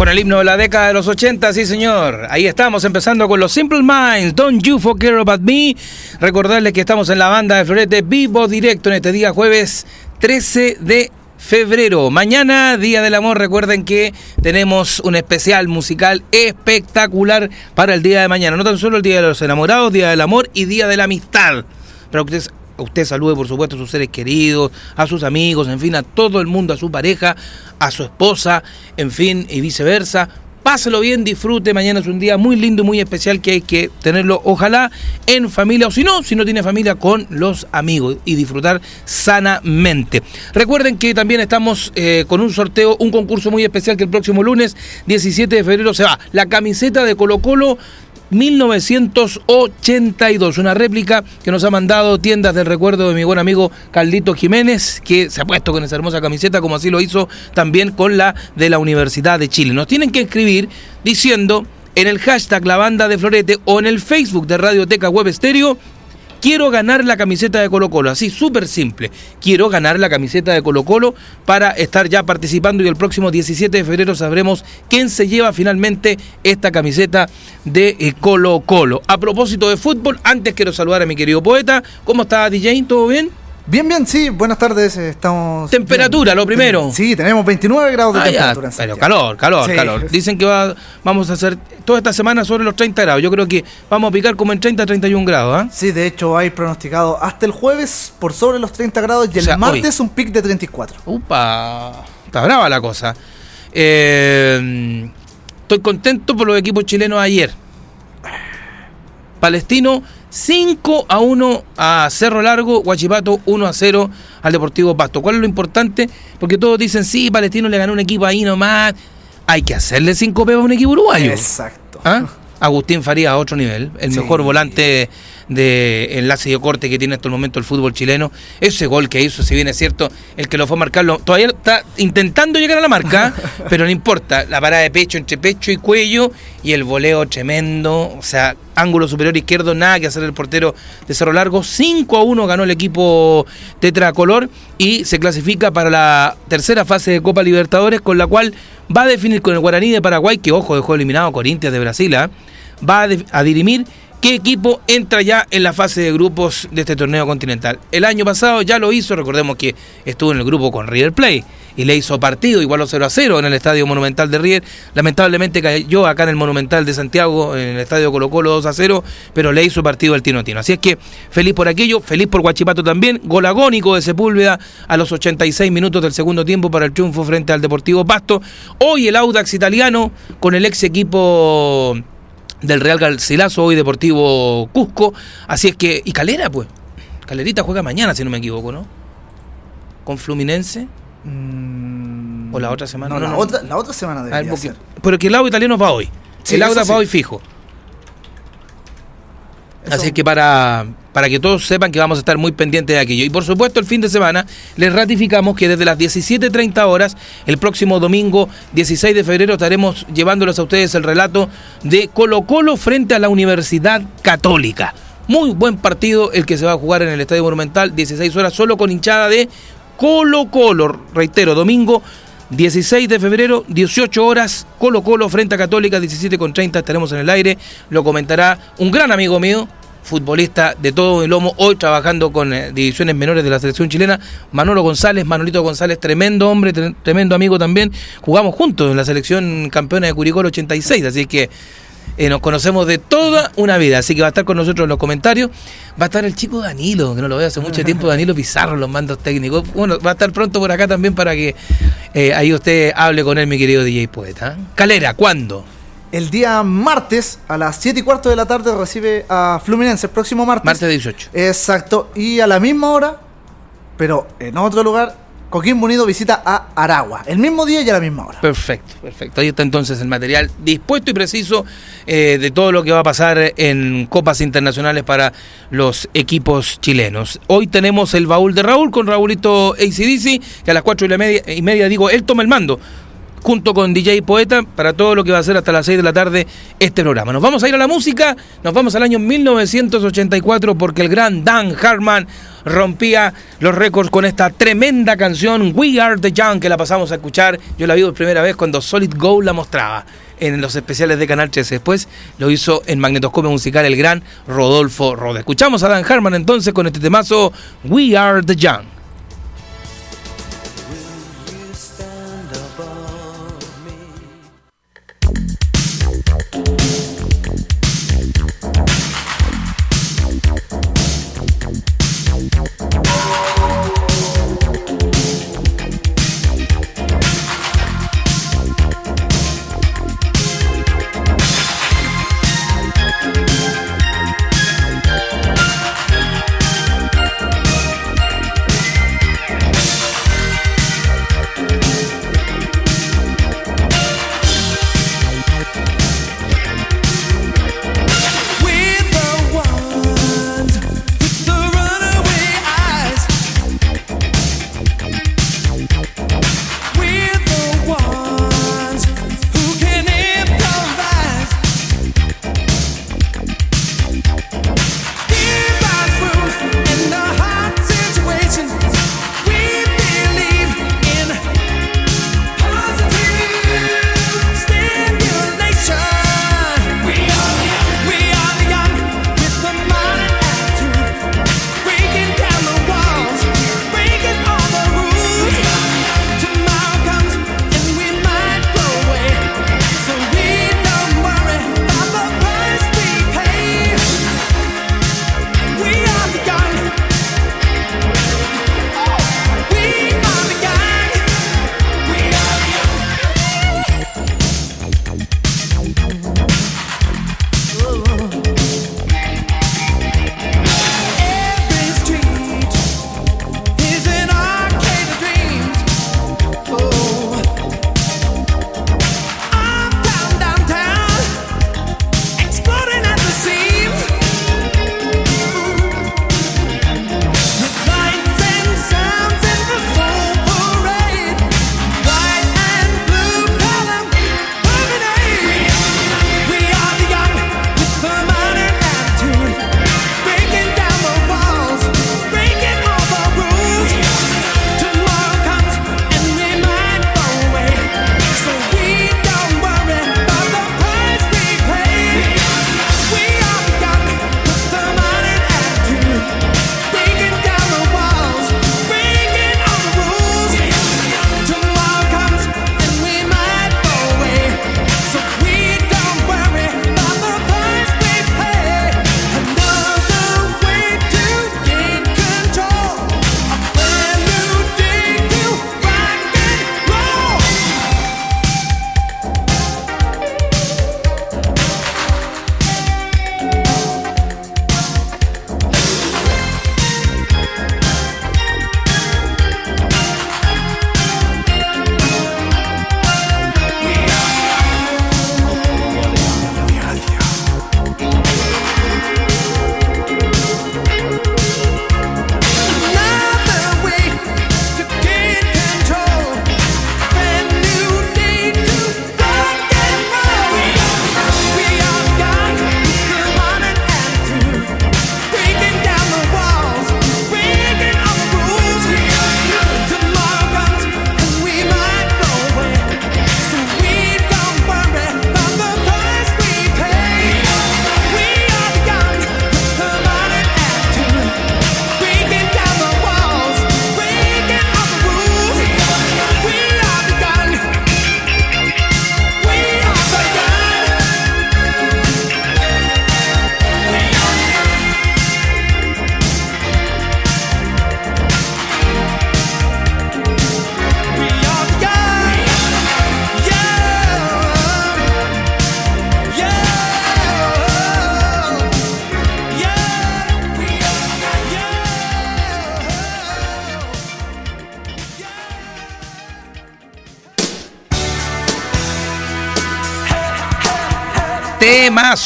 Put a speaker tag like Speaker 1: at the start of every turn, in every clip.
Speaker 1: Con el himno de la década de los 80, sí señor. Ahí estamos, empezando con los Simple Minds, Don't You Forget About Me. Recordarles que estamos en la banda de Florete vivo directo en este día jueves 13 de febrero. Mañana, Día del Amor, recuerden que tenemos un especial musical espectacular para el día de mañana. No tan solo el Día de los Enamorados, Día del Amor y Día de la Amistad. Pero ustedes usted salude por supuesto a sus seres queridos, a sus amigos, en fin, a todo el mundo, a su pareja, a su esposa, en fin, y viceversa. Páselo bien, disfrute. Mañana es un día muy lindo y muy especial que hay que tenerlo, ojalá, en familia o si no, si no tiene familia, con los amigos y disfrutar sanamente. Recuerden que también estamos eh, con un sorteo, un concurso muy especial que el próximo lunes, 17 de febrero, se va. La camiseta de Colo Colo 1982. Una réplica que nos ha mandado tiendas del recuerdo de mi buen amigo Caldito Jiménez, que se ha puesto con esa hermosa camiseta, como así lo hizo también con la de la Universidad de Chile. Nos tienen que escribir diciendo en el hashtag La Banda de Florete o en el Facebook de Radioteca Web Estéreo quiero ganar la camiseta de Colo Colo. Así, súper simple. Quiero ganar la camiseta de Colo Colo para estar ya participando y el próximo 17 de febrero sabremos quién se lleva finalmente esta camiseta de eh, Colo Colo. A propósito de fútbol, antes quiero saludar a mi querido poeta. ¿Cómo está DJ? ¿Todo bien?
Speaker 2: Bien, bien, sí, buenas tardes, estamos...
Speaker 1: Temperatura, lo primero.
Speaker 2: Sí, tenemos 29 grados de
Speaker 1: Ah, ya,
Speaker 2: temperatura.
Speaker 1: pero
Speaker 2: Santiago.
Speaker 1: calor, calor,
Speaker 2: Sí.
Speaker 1: calor. Dicen que va, vamos a hacer toda esta semana sobre los 30 grados. Yo creo que vamos a picar como en 30 31 grados, ¿ah?
Speaker 2: Sí, de hecho hay pronosticado hasta el jueves por sobre los 30 grados y el
Speaker 1: sea,
Speaker 2: martes un pic de 34.
Speaker 1: Upa, está brava la cosa. Eh, estoy contento por los equipos chilenos ayer. Palestino 5 a 1 a Cerro Largo, Guachipato 1 a 0 al Deportivo Pasto. ¿Cuál es lo importante? Porque todos dicen, sí, Palestino le ganó un equipo ahí nomás. Hay que hacerle 5 pesos a un equipo uruguayo.
Speaker 2: Exacto.
Speaker 1: ¿Ah? Agustín Farías a otro nivel, el
Speaker 2: Sí.
Speaker 1: mejor volante de enlace y corte que tiene hasta el momento el fútbol chileno. Ese gol que hizo, si bien es cierto, el que lo fue a marcarlo, todavía está intentando llegar a la marca, pero no importa. La parada de pecho entre pecho y cuello y el voleo tremendo, o sea, ángulo superior izquierdo, nada que hacer el portero de Cerro Largo. 5 a 1 ganó el equipo tetracolor y se clasifica para la tercera fase de Copa Libertadores, con la cual va a definir con el Guaraní de Paraguay, que ojo, dejó eliminado a Corinthians de Brasil, ¿ah? va a, a dirimir qué equipo entra ya en la fase de grupos de este torneo continental. El año pasado ya lo hizo, recordemos que estuvo en el grupo con River Plate y le hizo partido, igual 0 a 0 en el Estadio Monumental de River. Lamentablemente cayó acá en el Monumental de Santiago, en el Estadio Colo Colo 2 a 0, pero le hizo partido al Tino Tino. Así es que feliz por aquello, feliz por Guachipato también. Gol agónico de Sepúlveda a los 86 minutos del segundo tiempo para el triunfo frente al Deportivo Pasto. Hoy el Audax italiano con el ex equipo del Real Garcilaso, hoy Deportivo Cusco. Así es que, y Calera, pues. Calerita juega mañana, si no me equivoco, ¿no? Con Fluminense.
Speaker 2: Mm,
Speaker 1: ¿O la otra semana?
Speaker 2: No,
Speaker 1: No,
Speaker 2: la,
Speaker 1: no.
Speaker 2: Otra, la otra semana debería
Speaker 1: porque-
Speaker 2: ser.
Speaker 1: pero que el lado italiano va hoy.
Speaker 2: Sí,
Speaker 1: el
Speaker 2: sí.
Speaker 1: va hoy fijo.
Speaker 2: Eso-
Speaker 1: Así que para, para que todos sepan que vamos a estar muy pendientes de aquello. Y por supuesto, el fin de semana les ratificamos que desde las 17.30 horas, el próximo domingo 16 de febrero, estaremos llevándoles a ustedes el relato de Colo Colo frente a la Universidad Católica. Muy buen partido el que se va a jugar en el Estadio Monumental, 16 horas, solo con hinchada de Colo Colo. Reitero, domingo 16 de febrero, 18 horas, Colo Colo frente a Católica, 17 con 30, estaremos en el aire. Lo comentará un gran amigo mío, futbolista de todo el lomo, hoy trabajando con eh, divisiones menores de la selección chilena, Manolo González, Manolito González, tremendo hombre, tre- tremendo amigo también. Jugamos juntos en la selección campeona de Curicó el 86, así que eh, nos conocemos de toda una vida, así que va a estar con nosotros en los comentarios. Va a estar el chico Danilo, que no lo veo hace mucho tiempo, Danilo Pizarro, los mandos técnicos. Bueno, va a estar pronto por acá también para que eh, ahí usted hable con él, mi querido DJ Poeta. Calera, ¿cuándo?
Speaker 2: El día martes a las 7 y cuarto de la tarde recibe a Fluminense, el próximo martes.
Speaker 1: Martes 18.
Speaker 2: Exacto. Y a la misma hora, pero en otro lugar, Coquimbo Unido visita a Aragua. El mismo día y a la misma hora.
Speaker 1: Perfecto, perfecto. Ahí está entonces el material dispuesto y preciso eh, de todo lo que va a pasar en copas internacionales para los equipos chilenos. Hoy tenemos el baúl de Raúl con Raúlito ACDC, que a las 4 y, la media, y media digo, él toma el mando junto con DJ Poeta para todo lo que va a ser hasta las 6 de la tarde este programa. Nos vamos a ir a la música, nos vamos al año 1984 porque el gran Dan Hartman rompía los récords con esta tremenda canción We Are the Young que la pasamos a escuchar. Yo la vi por primera vez cuando Solid Gold la mostraba en los especiales de Canal 13. Después lo hizo en Magnetoscopio Musical el gran Rodolfo Roda. Escuchamos a Dan Hartman entonces con este temazo We Are the Young.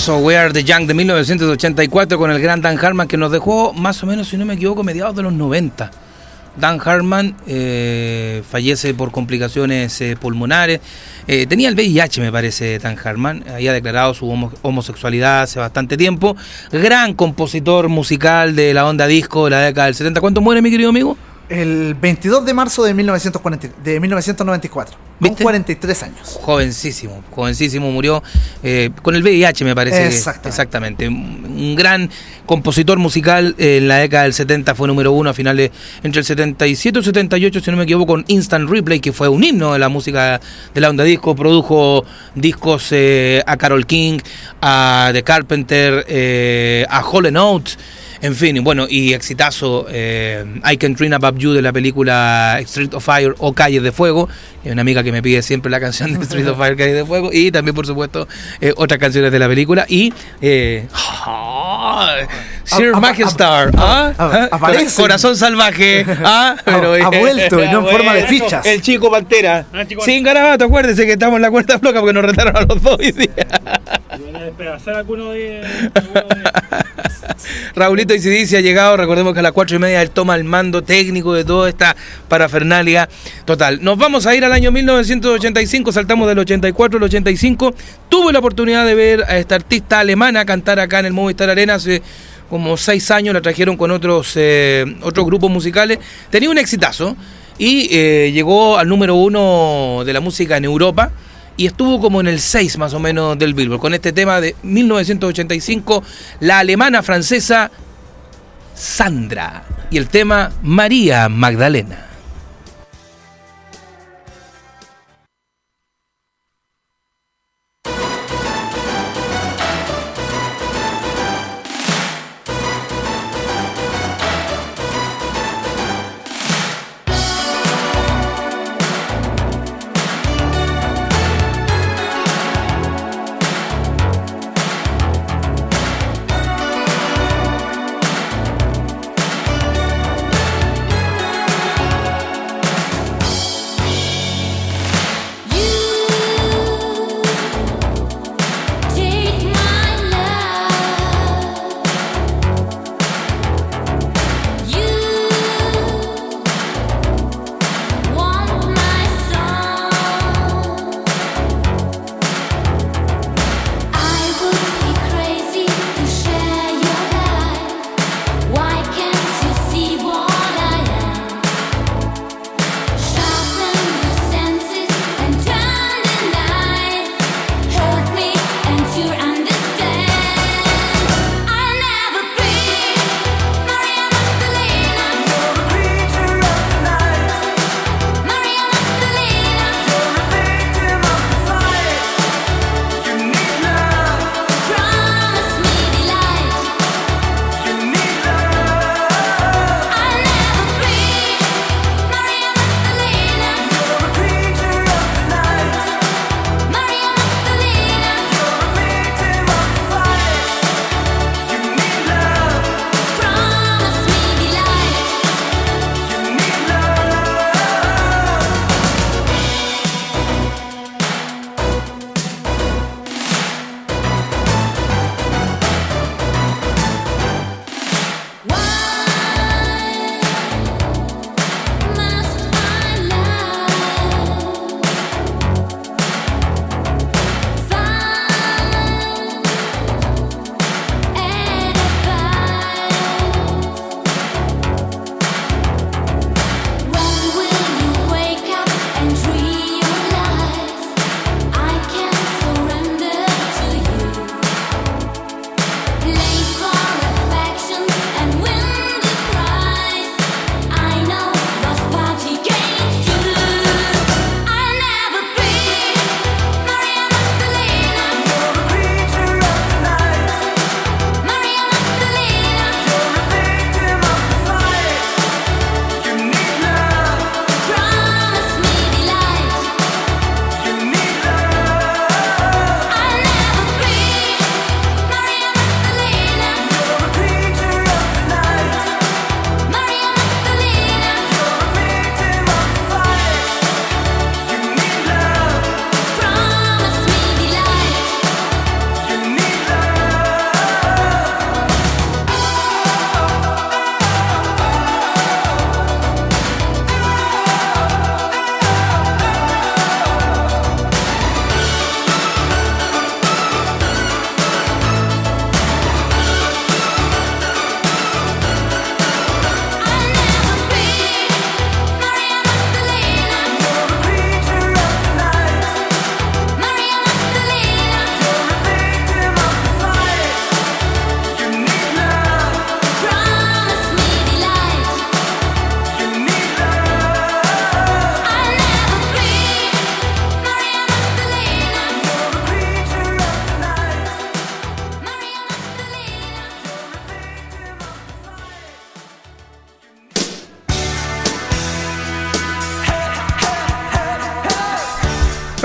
Speaker 1: Temazo, We Are the Young de 1984 con el gran Dan Harman que nos dejó más o menos, si no me equivoco, mediados de los 90. Dan Harman eh, fallece por complicaciones eh, pulmonares. Eh, tenía el VIH, me parece, Dan Harman. Había declarado su homosexualidad hace bastante tiempo. Gran compositor musical de la onda disco de la década del 70. ¿Cuánto muere, mi querido amigo?
Speaker 2: El 22 de marzo de, 1940, de 1994. Con 43 años.
Speaker 1: Jovencísimo, jovencísimo, murió eh, con el VIH, me parece.
Speaker 2: Exactamente.
Speaker 1: exactamente. Un gran compositor musical en la década del 70, fue número uno a finales entre el 77 y el 78, si no me equivoco, con Instant Replay, que fue un himno de la música de la onda disco. Produjo discos eh, a Carol King, a The Carpenter, eh, a Hollow Notes. En fin, bueno, y exitazo eh, I Can Dream About You de la película Street of Fire o Calles de Fuego. Una amiga que me pide siempre la canción de Street of Fire, Calles de Fuego. Y también, por supuesto, eh, otras canciones de la película. Y. Eh, Sir Majestar, ¿ah? Corazón salvaje, ¿ah?
Speaker 2: Pero, ha, vuelto, no en forma de fichas.
Speaker 1: El chico Pantera. Ah, Sin garabato, acuérdese que estamos en la cuarta floca porque nos retaron a los dos hoy día. Raulito Isidici ha llegado, recordemos que a las cuatro y media él toma el mando técnico de toda esta parafernalia total. Nos vamos a ir al año 1985, saltamos del 84 al 85. Tuve la oportunidad de ver a esta artista alemana cantar acá en el Movistar Arena hace como seis años, la trajeron con otros, eh, otros grupos musicales. Tenía un exitazo y eh, llegó al número uno de la música en Europa y estuvo como en el 6 más o menos del Billboard, con este tema de 1985, la alemana francesa Sandra y el tema María Magdalena.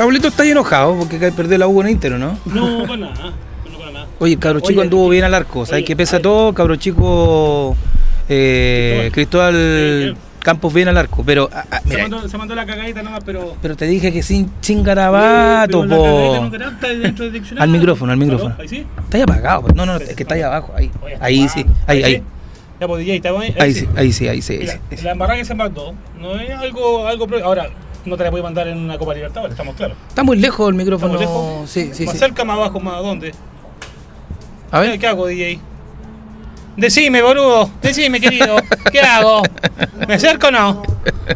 Speaker 1: Raulito está ahí enojado porque ca- perdió la U con Inter, ¿o ¿no?
Speaker 3: No, para nada. No para nada.
Speaker 1: Oye, cabro chico
Speaker 3: Oye,
Speaker 1: anduvo bien al arco. ¿Sabes qué pesa todo? Cabro chico eh, Cristóbal Campos bien al arco. Pero, ah, ah,
Speaker 3: Se mandó, se mandó la cagadita nomás, pero.
Speaker 1: pero te dije que sin, sin garabato,
Speaker 3: Pero la cagadita
Speaker 1: po.
Speaker 3: no.
Speaker 1: Al micrófono, al micrófono.
Speaker 3: Ahí sí.
Speaker 1: Está ahí apagado. No, no, es que está ahí abajo. Ahí,
Speaker 3: Oye,
Speaker 1: ahí
Speaker 3: ah,
Speaker 1: sí. Ahí, ahí.
Speaker 3: sí. Ya, pues, DJ, ahí.
Speaker 1: Ahí sí, ahí sí, ahí sí. ahí
Speaker 3: Mira,
Speaker 1: sí, ahí sí.
Speaker 3: la embarrada que se mandó no es algo, algo Ahora, no te la voy a mandar en una Copa Libertadores, estamos claros.
Speaker 1: Está muy lejos el micrófono.
Speaker 3: ¿Estamos lejos?
Speaker 1: Sí, sí,
Speaker 3: más
Speaker 1: sí.
Speaker 3: cerca, más abajo, más dónde.
Speaker 1: A ver.
Speaker 3: ¿Qué hago, DJ? Decime, boludo. Decime, querido. ¿Qué hago? ¿Me acerco o no?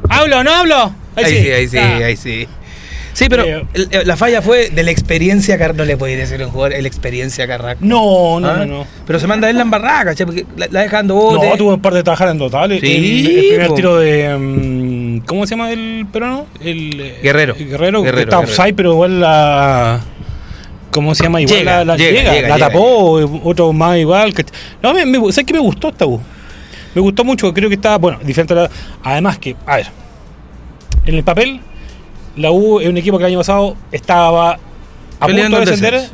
Speaker 3: ¿Hablo o no hablo?
Speaker 1: Ahí sí, ahí sí,
Speaker 3: Ah.
Speaker 1: ahí sí. Sí, pero
Speaker 3: Eh,
Speaker 1: el- la falla fue de la experiencia Carrasco. No le podía decir a un jugador el experiencia Carrasco.
Speaker 3: No, no,
Speaker 1: ¿Ah?
Speaker 3: no, no.
Speaker 1: Pero se manda él la embarrada, ¿cachai? Porque la, la dejando bote.
Speaker 3: No, tuvo un par de tajadas en total. El-
Speaker 1: Sí,
Speaker 3: el, el primer
Speaker 1: po.
Speaker 3: tiro de. ¿Cómo se llama el peruano? El, eh,
Speaker 1: Guerrero.
Speaker 3: el Guerrero,
Speaker 1: Guerrero,
Speaker 3: está
Speaker 1: Guerrero.
Speaker 3: offside, pero igual la. ¿Cómo se llama? Igual
Speaker 1: Llega,
Speaker 3: la, la
Speaker 1: llega,
Speaker 3: llega,
Speaker 1: llega,
Speaker 3: la tapó, otro más igual. Que, no, me, me, ¿sabes qué me gustó esta U? Me gustó mucho, creo que está, bueno, diferente a la. Además que, a ver, en el papel, la U es un equipo que el año pasado estaba a
Speaker 1: Peleando
Speaker 3: punto de descender.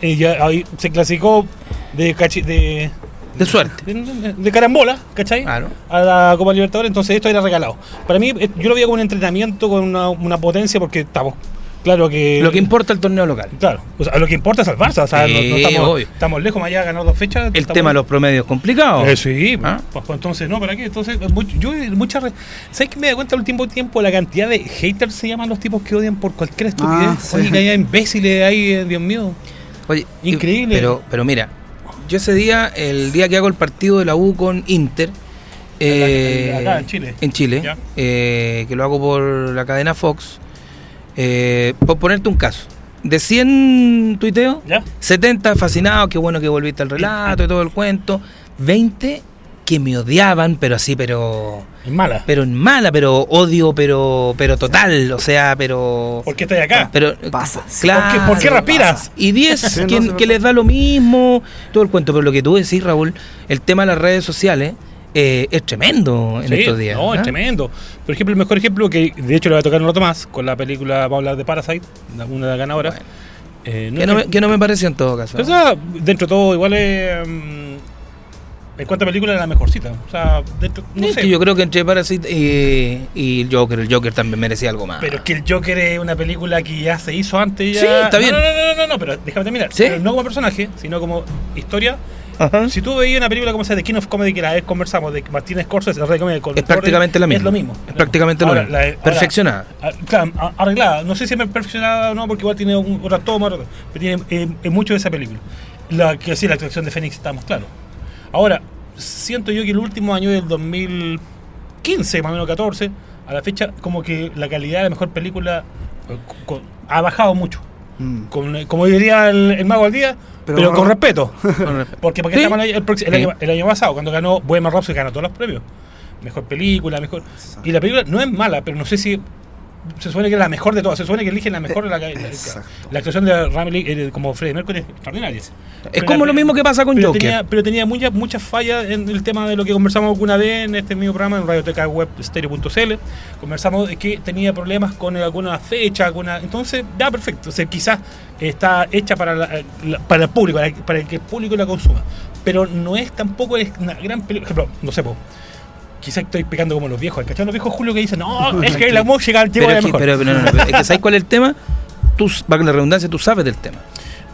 Speaker 3: Y ya ahí se clasificó de, de,
Speaker 1: De suerte.
Speaker 3: de, de carambola, ¿cachai?
Speaker 1: Claro.
Speaker 3: A la Copa Libertadores, entonces esto era regalado. Para mí, eh, yo lo veía como un entrenamiento con una, una potencia porque estamos, claro que...
Speaker 1: Lo que importa el torneo local.
Speaker 3: Claro, o sea, lo que importa es el Barça, o sea, no- estamos, estamos lejos, más allá de ganar dos fechas.
Speaker 1: El tema de los promedios complicados.
Speaker 3: Eh, sí,
Speaker 1: ¿Ah?
Speaker 3: pues, pues, entonces, no, ¿para qué? Entonces, much- yo, muchas re- ¿Sabes que me da cuenta el último tiempo la cantidad de haters se llaman los tipos que odian por cualquier estupidez?
Speaker 2: Ah, sí.
Speaker 3: Oye, que haya imbéciles ahí, eh, Dios mío.
Speaker 1: Oye,
Speaker 3: Increíble.
Speaker 1: Pero, pero mira, yo ese día, el día que hago el partido de la U con Inter, eh,
Speaker 3: Acá, en Chile.
Speaker 1: en Chile, eh, que lo hago por la cadena Fox, eh, por ponerte un caso. De 100 tuiteos,
Speaker 3: ¿Ya?
Speaker 1: 70 fascinados, qué bueno que volviste al relato y todo el cuento. 20 que me odiaban, pero así, pero
Speaker 3: Es mala.
Speaker 1: pero en mala, pero odio, pero pero total, o sea, pero
Speaker 3: ¿Por qué estoy acá?
Speaker 1: pero
Speaker 2: Pasa.
Speaker 1: claro.
Speaker 3: ¿Por qué, por qué respiras?
Speaker 1: Y 10
Speaker 2: Sí, no,
Speaker 1: que, les da lo mismo, todo el cuento, pero lo que tú decís, Raúl, el tema de las redes sociales eh, es tremendo en
Speaker 3: Sí,
Speaker 1: estos días.
Speaker 3: No,
Speaker 1: ¿ah?
Speaker 3: es tremendo. Por ejemplo, el mejor ejemplo, que de hecho le va a tocar un rato más, con la película, vamos a hablar de Parasite, la- una de las ganadoras.
Speaker 1: Bueno.
Speaker 3: Eh,
Speaker 1: Que no, me, que no me pareció en todo caso.
Speaker 3: O sea, dentro de todo, igual es. mm, en cuanto a película, la mejorcita. O sea, dentro, no
Speaker 1: Es
Speaker 3: sé.
Speaker 1: que yo creo que entre Parasite y, y el Joker, el Joker también merecía algo más.
Speaker 3: Pero es que el Joker es una película que ya se hizo antes. Ya...
Speaker 1: Sí, está bien.
Speaker 3: No, no, no, no, no, no, pero déjame terminar.
Speaker 1: ¿Sí?
Speaker 3: Pero no como personaje, sino como historia.
Speaker 1: Ajá.
Speaker 3: Si tú veías una película como esa de King of Comedy que la vez conversamos, de Martínez Scorsese, la red de comedia con
Speaker 1: Es prácticamente la misma.
Speaker 3: Es lo mismo.
Speaker 1: Es prácticamente lo
Speaker 3: Ahora,
Speaker 1: mismo.
Speaker 3: la- ahora,
Speaker 1: Perfeccionada.
Speaker 3: Claro, arreglada. No sé si es perfeccionada o no, porque igual tiene un, otra toma, pero tiene eh, mucho de esa película. La que sí, la actuación de Fénix estamos claros. Ahora, siento yo que el último año del 2015, más o menos 14, a la fecha, como que la calidad de la mejor película eh, ha bajado mucho.
Speaker 2: Mm.
Speaker 3: Con- como diría el, el mago al día, pero,
Speaker 2: Pero-
Speaker 3: con respeto. Porque, porque
Speaker 1: Sí.
Speaker 3: estamos el, proxi- el
Speaker 1: Sí.
Speaker 3: año, el año pasado, cuando ganó Bohemian Rhapsody, ganó todos los premios. Mejor película, mejor. Y la película no es mala, pero no sé si. Se supone que es la mejor de todas. Se supone que eligen la mejor de la, la,
Speaker 2: Exacto.
Speaker 3: la actuación de Rami Lee, eh, como Freddie Mercury es extraordinaria.
Speaker 1: Es como lo mismo que pasa con
Speaker 3: pero
Speaker 1: Joker.
Speaker 3: Tenía, pero tenía muchas muchas fallas en el tema de lo que conversamos alguna vez en este mismo programa, en Radioteca Web Stereo.cl. Conversamos que tenía problemas con alguna fecha, alguna. Entonces, ya perfecto. O sea, quizás está hecha para, la- la- para el público, para, para que el público la consuma. Pero no es tampoco es una gran película. Por ejemplo, no sé, quizás estoy pecando como los viejos. ¿Cachai? Los viejos Julio que dicen, no, es que la música llegó
Speaker 1: Pero, es que,
Speaker 3: mejor.
Speaker 1: pero, pero no, no, pero es que ¿sabes cuál es el tema? Tú, para la redundancia, tú sabes del tema.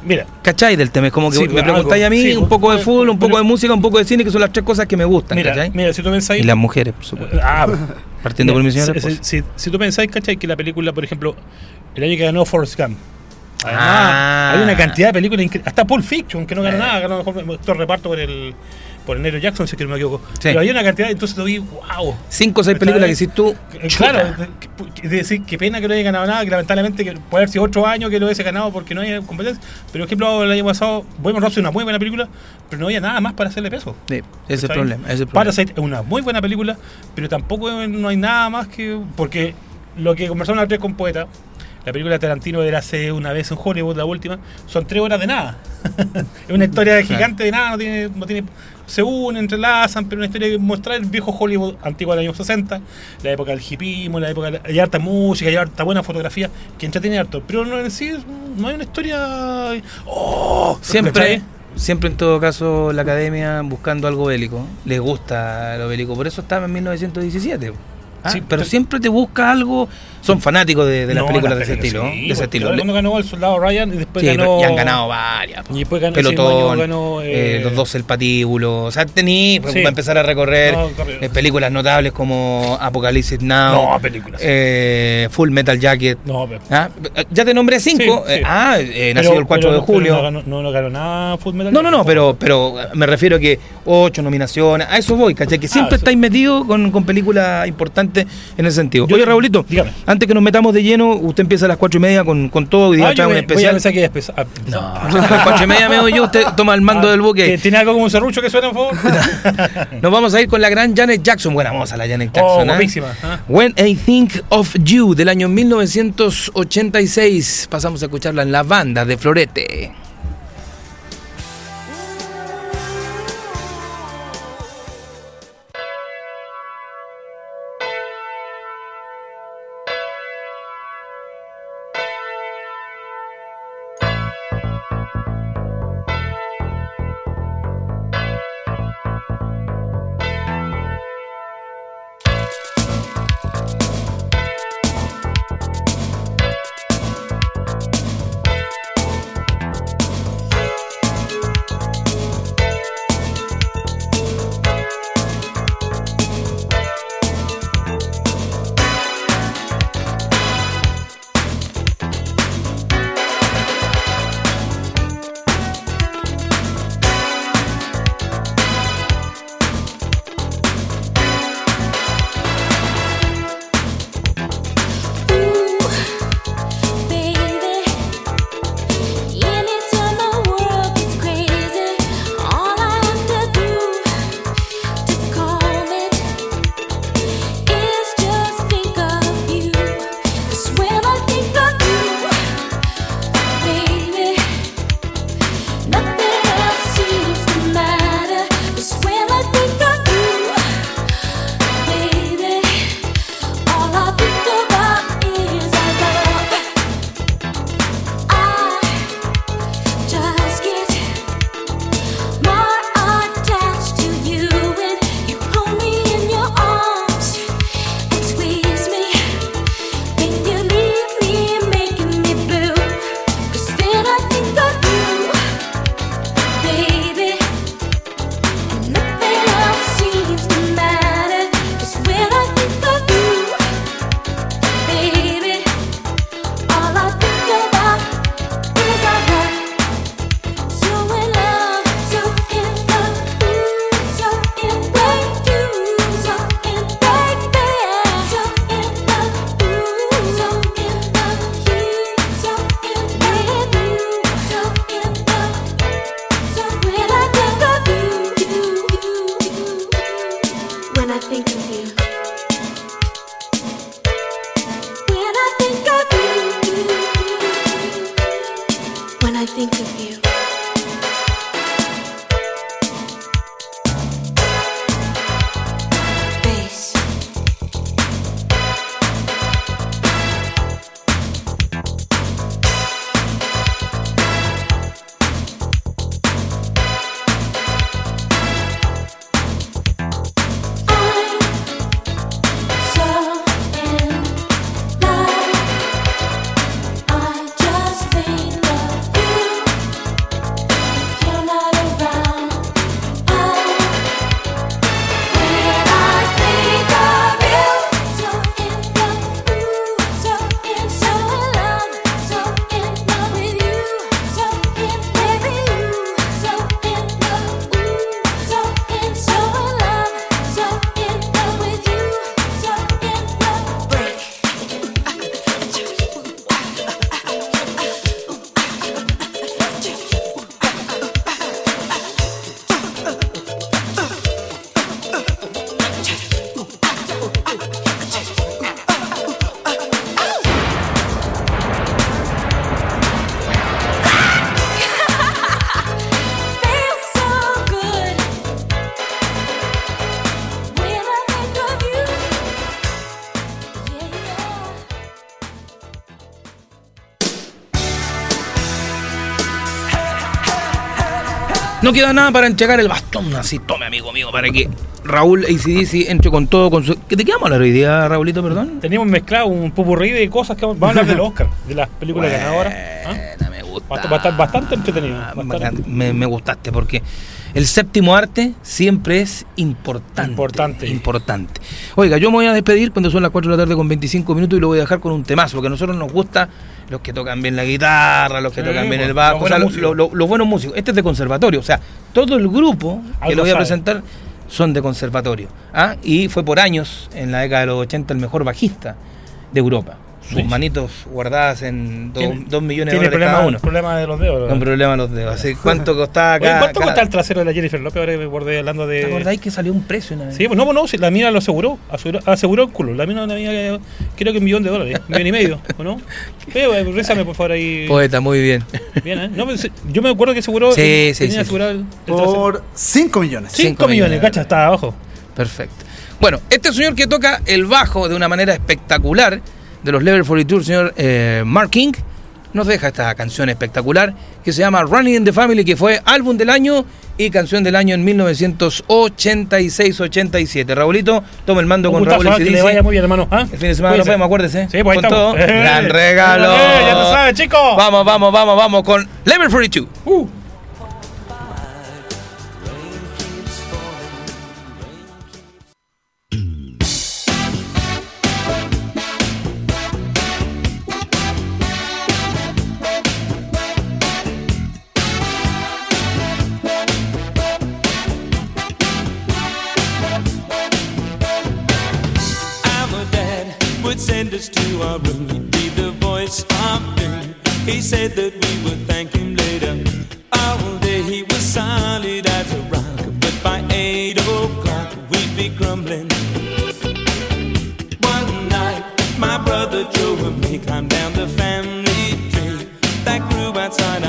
Speaker 3: Mira,
Speaker 1: ¿Cachai del tema? Es como que
Speaker 3: Sí,
Speaker 1: me preguntáis a mí
Speaker 3: sí,
Speaker 1: un poco de fútbol, un poco de música, un poco de cine, que son las tres cosas que me gustan,
Speaker 3: mira,
Speaker 1: ¿cachai?
Speaker 3: mira, si tú pensáis.
Speaker 1: Y las mujeres, por supuesto.
Speaker 3: Ah,
Speaker 1: Partiendo por mi
Speaker 3: Mira,
Speaker 1: señora
Speaker 3: si- si tú pensáis, ¿cachai? Que la película, por ejemplo, el año que ganó Forrest Gump. Además,
Speaker 1: Ah.
Speaker 3: hay una cantidad de películas Hasta Pulp Fiction, que no ganó
Speaker 1: Eh.
Speaker 3: nada, ganó mejor mejor reparto por el por el Negro Jackson, si es que no me equivoco.
Speaker 1: Sí.
Speaker 3: Pero hay una cantidad, entonces lo vi, wow.
Speaker 1: Cinco o seis películas que decís tú.
Speaker 3: Eh. Claro, de- de decir, qué pena que no haya ganado nada, que lamentablemente que puede haber sido otro año que lo hubiese ganado porque no hay competencia. Pero, por ejemplo, el año pasado, Bohemian Rhapsody es una muy buena película, pero no había nada más para hacerle peso.
Speaker 1: Sí, ese es el problema. ese.
Speaker 3: Parasite es una muy buena película, pero tampoco no hay nada más que. Porque lo que conversamos la vez con Poeta, La película de Tarantino era hace una vez en Hollywood, la última. Son tres horas de nada. es una historia gigante de nada, no tiene, no tiene, se unen, entrelazan, pero una historia que muestra el viejo Hollywood antiguo del año 60, la época del hipismo, la época de hay harta música, hay harta buena fotografía, que entretiene harto. Pero no en sí no hay una historia. ¡Oh!
Speaker 4: Siempre, siempre en todo caso la academia buscando algo bélico. Les gusta lo bélico. Por eso estaba en 1917. Ah,
Speaker 3: Sí,
Speaker 4: pero- siempre te busca algo. Son fanáticos de, de las
Speaker 3: No,
Speaker 4: películas de ese estilo.
Speaker 3: sí,
Speaker 4: de ese estilo.
Speaker 3: Uno ganó el soldado Ryan y después
Speaker 4: Sí,
Speaker 3: ganó.
Speaker 4: y han ganado varias.
Speaker 3: Y después ganó.
Speaker 4: Pelotón,
Speaker 3: ganó,
Speaker 4: eh,
Speaker 3: eh,
Speaker 4: los dos el patíbulo. O sea, tení pues, para empezar a recorrer
Speaker 3: No,
Speaker 4: eh, películas notables como Apocalypse Now,
Speaker 3: No, películas.
Speaker 4: Full Metal Jacket.
Speaker 3: No, pero.
Speaker 4: Ah, Ya te nombré cinco. Ah,
Speaker 3: pero-
Speaker 4: nacido el 4
Speaker 3: pero-
Speaker 4: de julio.
Speaker 3: no, ganó, no, no ganó nada Full Metal
Speaker 4: No, no, no, pero, pero me refiero a que ocho nominaciones, a eso voy, ¿cachai? Que siempre
Speaker 3: eso.
Speaker 4: estáis metidos con, con películas importantes en ese sentido.
Speaker 3: Yo-
Speaker 4: Oye, Raulito,
Speaker 3: dígame.
Speaker 4: Antes que nos metamos de lleno, usted empieza a las cuatro y media con, con todo y día
Speaker 3: Ah, yo
Speaker 4: un
Speaker 3: me- voy a
Speaker 4: especial.
Speaker 3: que ah,
Speaker 4: No, a las cuatro y media me voy yo, usted toma el mando
Speaker 3: ah,
Speaker 4: del
Speaker 3: ¿que
Speaker 4: buque.
Speaker 3: ¿Tiene algo como un serrucho que suena, por favor?
Speaker 4: Nos vamos a ir con la gran Janet Jackson. Buena moza la Janet Jackson.
Speaker 3: oh,
Speaker 4: ¿eh?
Speaker 3: guapísima. ah.
Speaker 4: When I Think of You del año 1986. Pasamos a escucharla en la banda de Florete.
Speaker 5: Think of you.
Speaker 1: No queda nada para entregar el bastón, así, tome amigo mío, para que Raúl ACDC entre con todo, con su... ¿De qué vamos a hablar hoy día, Raulito, perdón?
Speaker 3: Teníamos mezclado un popurrí de cosas que vamos a hablar del Oscar, de las películas ganadoras. ¿ah?
Speaker 1: Me gusta.
Speaker 3: Bastante entretenido.
Speaker 1: Ah,
Speaker 3: bastante.
Speaker 1: bacán. Me, me gustaste porque el séptimo arte siempre es importante.
Speaker 3: Importante.
Speaker 1: Importante. Oiga, yo me voy a despedir cuando son las 4 de la tarde con 25 minutos y lo voy a dejar con un temazo, porque a nosotros nos gusta los que tocan bien la guitarra, los que
Speaker 3: Sí,
Speaker 1: tocan bien el bajo,
Speaker 3: los
Speaker 1: o sea, los buenos músicos. Este es de conservatorio, o sea, todo el grupo que lo voy a
Speaker 3: sabe.
Speaker 1: presentar son de conservatorio. ¿ah? Y fue por años, en la década de los 80, el mejor bajista de Europa. Sus
Speaker 3: Sí.
Speaker 1: manitos guardadas en 2
Speaker 3: Tiene-
Speaker 1: millones de
Speaker 3: Tiene
Speaker 1: dólares
Speaker 3: problema,
Speaker 1: cada uno.
Speaker 3: problema de los dedos.
Speaker 1: Un problema los dedos. Así, ¿Cuánto costaba
Speaker 3: Oye, ¿Cuánto
Speaker 1: cada-
Speaker 3: cuesta el trasero de la Jennifer López? Ahora que me acordé hablando de.
Speaker 1: ¿Te acordáis que salió un precio una vez?
Speaker 3: Sí, pues no, pues no, la mina lo aseguró, aseguró, aseguró el culo. La mina, la mina creo que un millón de dólares, un millón y medio, ¿o no? Sí, güey, rézame por favor ahí.
Speaker 1: Poeta, muy bien.
Speaker 3: Bien, ¿eh? No, pues, yo me acuerdo que aseguró.
Speaker 1: Sí, sí,
Speaker 3: tenía
Speaker 1: sí.
Speaker 3: asegurado el, el trasero.
Speaker 2: Por 5 millones.
Speaker 1: Sí.
Speaker 3: 5
Speaker 1: cinco
Speaker 3: millones,
Speaker 1: millones.
Speaker 3: cacha, está abajo.
Speaker 1: Perfecto. Bueno, este señor que toca el bajo de una manera espectacular de los Level 42, el señor eh, Mark King, nos deja esta canción espectacular que se llama Running in the Family, que fue álbum del año y canción del año en 1986-87. Raulito, toma el mando con Raúl
Speaker 3: ah, que le vaya muy bien, hermano. ¿ah?
Speaker 1: El fin de semana nos vemos, acuérdese.
Speaker 3: Sí, pues ahí
Speaker 1: con todo.
Speaker 3: Eh,
Speaker 1: Gran regalo.
Speaker 3: eh, ya te sabes, chicos.
Speaker 1: Vamos, vamos, vamos, vamos con Level 42.
Speaker 3: Uh.
Speaker 6: Our room. He'd the voice of doom. He said that we would thank him later. All day he was solid as a rock. But by eight o'clock we'd be crumbling. One night, my brother Joe and me climbed down the family tree that grew outside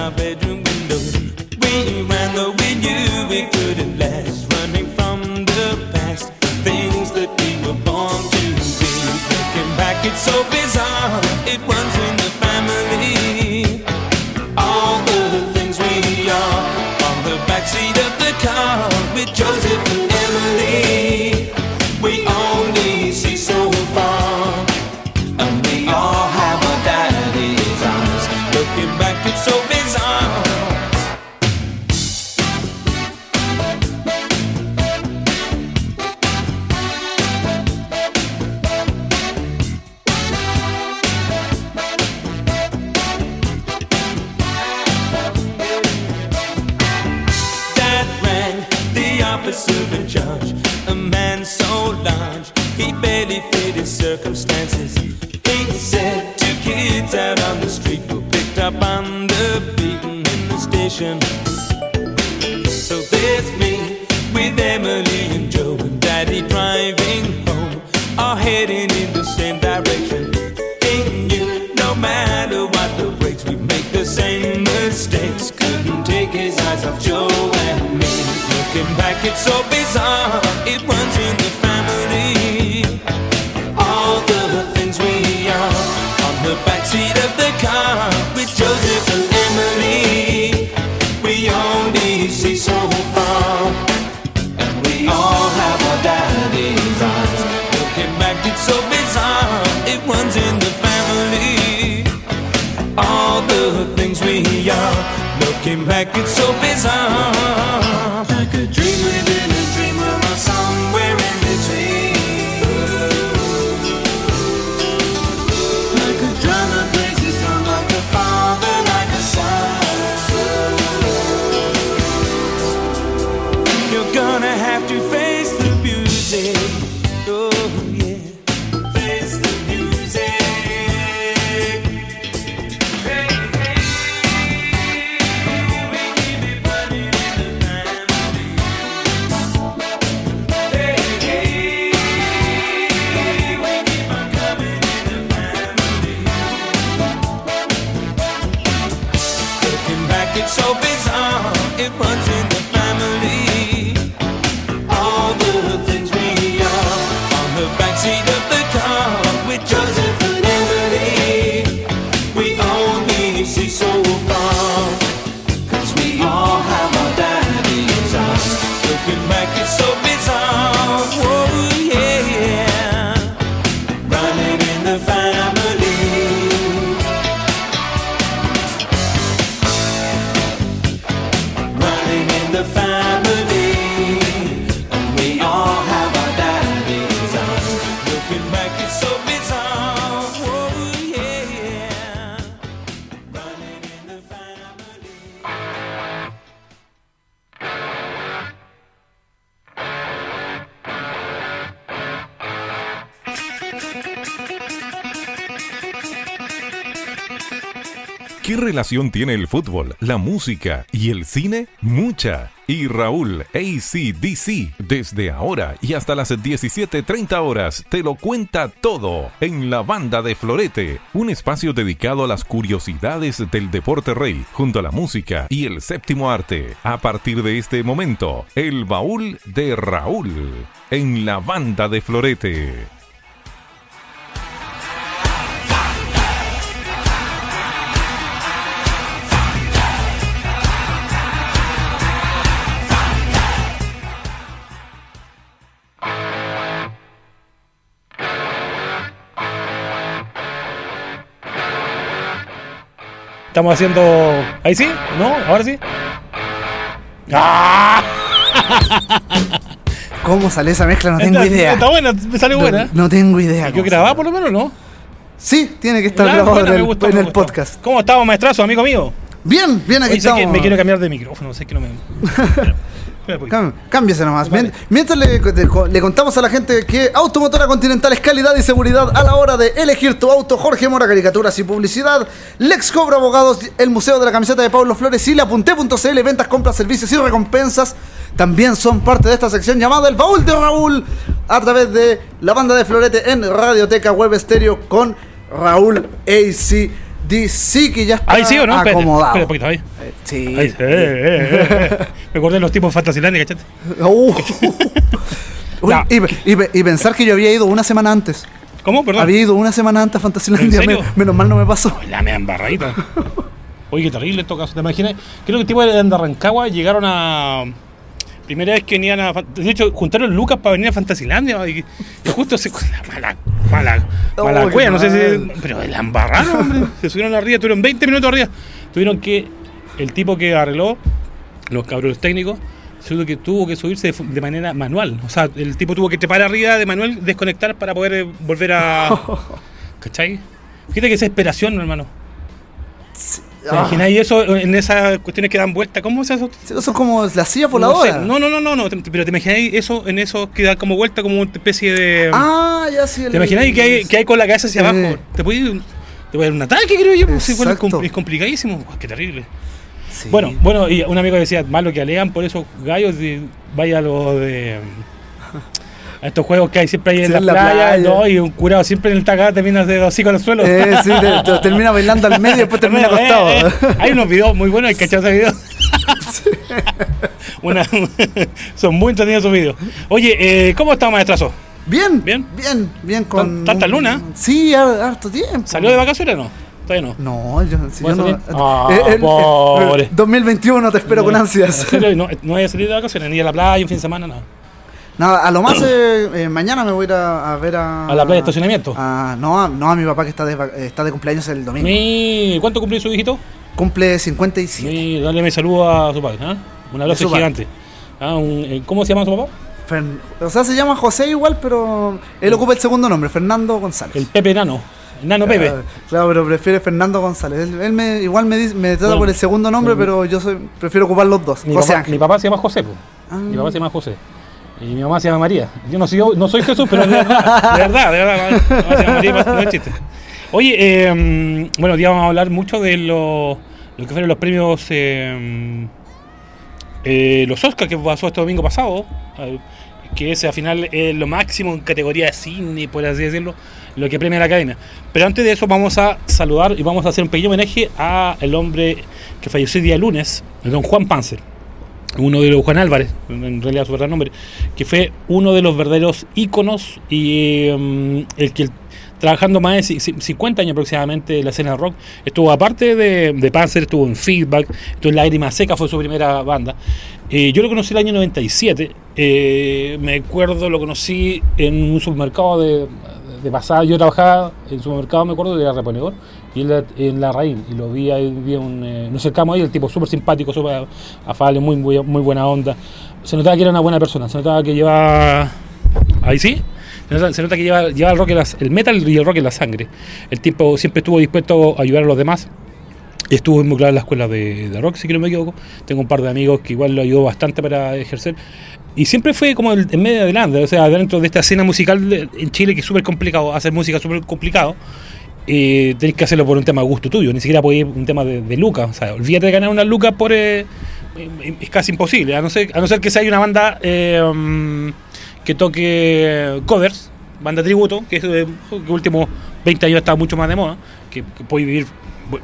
Speaker 6: it's so bizarre. It runs in the family. All the things we are on the backseat of the car with Joseph and Emily.
Speaker 7: ¿Qué relación tiene el fútbol, la música y el cine? Mucha. Y Raúl ACDC, desde ahora y hasta las 17.30 horas, te lo cuenta todo en la banda de Florete, un espacio dedicado a las curiosidades del deporte rey, junto a la música y el séptimo arte. A partir de este momento, el baúl de Raúl, en la banda de Florete.
Speaker 3: Estamos haciendo. ¿Ahí sí? ¿No? ¿Ahora sí? ¡Ah!
Speaker 2: ¿Cómo sale esa mezcla? No tengo
Speaker 3: Está-
Speaker 2: idea.
Speaker 3: Está buena, me
Speaker 2: No,
Speaker 3: buena.
Speaker 2: no tengo idea.
Speaker 3: ¿Yo grababa
Speaker 2: sale.
Speaker 3: por lo menos no?
Speaker 2: Sí, tiene que estar grabado
Speaker 3: buena,
Speaker 2: en el,
Speaker 3: gustó,
Speaker 2: en
Speaker 3: me
Speaker 2: el
Speaker 3: gustó.
Speaker 2: podcast.
Speaker 3: ¿Cómo estamos, maestrazo, amigo mío?
Speaker 2: Bien, bien, aquí
Speaker 3: Oye, sé que
Speaker 2: estamos.
Speaker 3: me quiero cambiar de micrófono, sé que no me.
Speaker 2: Cámbiese nomás.
Speaker 3: Vale.
Speaker 2: Mientras le, contamos a la gente que Automotora Continental es calidad y seguridad a la hora de elegir tu auto. Jorge Mora, caricaturas y publicidad. Lex Cobra Abogados, el Museo de la Camiseta de Pablo Flores y la Punté.cl, ventas, compras, servicios y recompensas. También son parte de esta sección llamada El Baúl de Raúl a través de la banda de Florete en Radioteca Web Estéreo con Raúl ACDC que ya está
Speaker 3: Ahí sí o no?
Speaker 2: Acomodado.
Speaker 3: espera poquito, ahí.
Speaker 2: Eh, Sí.
Speaker 3: Ahí, eh, eh, eh. Me acordé de los tipos Fantasylandia, ¿cachate?
Speaker 2: Uh. Uy, y, y- y pensar que yo había ido una semana antes.
Speaker 3: ¿Cómo? Perdón.
Speaker 2: Había ido una semana antes a Fantasylandia. Menos mal no me pasó.
Speaker 3: La mea embarradita. Oye, qué terrible esto caso. ¿Te imaginas? Creo que el tipo de Rancagua llegaron a. Primera vez que venían a. De hecho, juntaron lucas para venir a Fantasilandia. Y, y justo se. La mala. Mala. Mala
Speaker 2: Oh,
Speaker 3: cueva, no sé si. Pero la embarraron, hombre. Se subieron arriba, tuvieron 20 minutos arriba. Tuvieron que. El tipo que arregló, los cabros técnicos, que, tuvo que subirse de, manera manual. O sea, el tipo tuvo que trepar arriba de manual, desconectar para poder eh, volver a. ¿Cachai? Fíjate que esa esperación, hermano. ¿Te
Speaker 2: Ah,
Speaker 3: imagináis eso en esas cuestiones que dan vuelta? ¿Cómo es eso?
Speaker 2: eso es como la silla
Speaker 3: No,
Speaker 2: voladora.
Speaker 3: sé. no, no, no, no, no, pero te imagináis eso en eso que da como vuelta, como una especie de.
Speaker 2: Ah, ya sí.
Speaker 3: ¿Te imagináis que hay, que hay con la cabeza hacia abajo? Te puede, te dar un ataque, creo yo. pues, es, complicadísimo. Qué terrible. Bueno, bueno, y un amigo decía, malo que alegan por esos gallos, vaya lo de. A estos juegos que hay siempre ahí en
Speaker 2: Sí,
Speaker 3: la,
Speaker 2: en la
Speaker 3: playa,
Speaker 2: playa.
Speaker 3: ¿no? y un curado siempre en el tacá termina de hocico al suelo.
Speaker 2: Eh, sí, te- te- termina bailando al medio y después termina
Speaker 3: Eh,
Speaker 2: acostado.
Speaker 3: eh, eh. Hay unos videos muy buenos, hay que echar ese video. Una- son muy entretenidos esos videos. Oye, eh, ¿cómo está maestrazo?
Speaker 2: Bien,
Speaker 3: Bien.
Speaker 2: bien, bien con.
Speaker 3: ¿Tanta luna?
Speaker 2: Sí, har- harto tiempo.
Speaker 3: ¿Salió de vacaciones o no? No.
Speaker 2: No, yo, si
Speaker 3: ¿Vas
Speaker 2: yo no.
Speaker 3: salir? Ah, pobre.
Speaker 2: 2021 te espero con
Speaker 3: ¿En
Speaker 2: ansias.
Speaker 3: No, no voy a salir de vacaciones, ni a la playa, un fin de semana, nada.
Speaker 2: Nada, a lo más eh, eh, mañana me voy a ir a, a ver a.
Speaker 3: ¿A la playa de estacionamiento?
Speaker 2: a- no, a, no, a mi papá que está de, eh, está de cumpleaños el domingo.
Speaker 3: Mi- ¿Cuánto cumplió su hijito?
Speaker 2: Cumple 57.
Speaker 3: Sí, dale mi saludo a su padre. ¿ah? Un abrazo gigante. Ah, un- eh, ¿Cómo se llama su papá?
Speaker 2: Fern- o sea, se llama José igual, pero él ocupa el segundo nombre, Fernando González.
Speaker 3: El Pepe Nano. Nano Pepe.
Speaker 2: Ah, Claro, pero prefiere Fernando González. Él, él me, igual me, dice- me trata
Speaker 3: Bueno,
Speaker 2: por el segundo nombre,
Speaker 3: bueno.
Speaker 2: pero yo soy, prefiero ocupar los dos.
Speaker 3: Mi
Speaker 2: José
Speaker 3: papá,
Speaker 2: Ángel.
Speaker 3: mi papá se llama José.
Speaker 2: Ah.
Speaker 3: Mi papá se llama José. Y mi mamá se llama María. Yo no soy, no soy Jesús, pero de verdad, de verdad, de verdad. María, no es chiste. Oye, eh, bueno, hoy día vamos a hablar mucho de lo, lo que fueron los premios, eh, eh, los Oscars que pasó este domingo pasado, que ese al final es lo máximo en categoría de cine, por así decirlo, lo que premia la cadena. Pero antes de eso vamos a saludar y vamos a hacer un pequeño homenaje a el hombre que falleció el día lunes, don Juan Panzer uno de los Juan Álvarez, en realidad su verdadero nombre, que fue uno de los verdaderos íconos y eh, el que trabajando más de ci- 50 años aproximadamente en la escena rock, estuvo aparte de, de Panzer, estuvo en Feedback, estuvo en Lágrima Seca, fue su primera banda. Eh, yo lo conocí el año 97, eh, me acuerdo, lo conocí en un supermercado de, de pasada, yo trabajaba en supermercado, me acuerdo, de reponedor, y en la, en la raíz, y lo vi ahí, vi un, eh, nos acercamos ahí, el tipo súper simpático, súper afable, muy, muy, muy buena onda. Se notaba que era una buena persona, se notaba que llevaba... Ahí sí, se nota, se nota que lleva, lleva el, rock el metal y el rock en la sangre. El tipo siempre estuvo dispuesto a ayudar a los demás. Estuvo involucrado en la escuela de, de rock, si no me equivoco. Tengo un par de amigos que igual lo ayudó bastante para ejercer. Y siempre fue como el, en medio adelante, o sea, dentro de esta escena musical de- en Chile que es súper complicado, hacer música súper complicado. Eh, tenés que hacerlo por un tema de gusto tuyo, ni siquiera podés ir un tema de, de lucas. O sea, olvídate de ganar unas lucas por. eh, eh, es casi imposible, a no ser, a no ser que sea una banda eh, mm, que toque covers, banda tributo, que es eh, que últimos 20 años está mucho más de moda, que, que puede vivir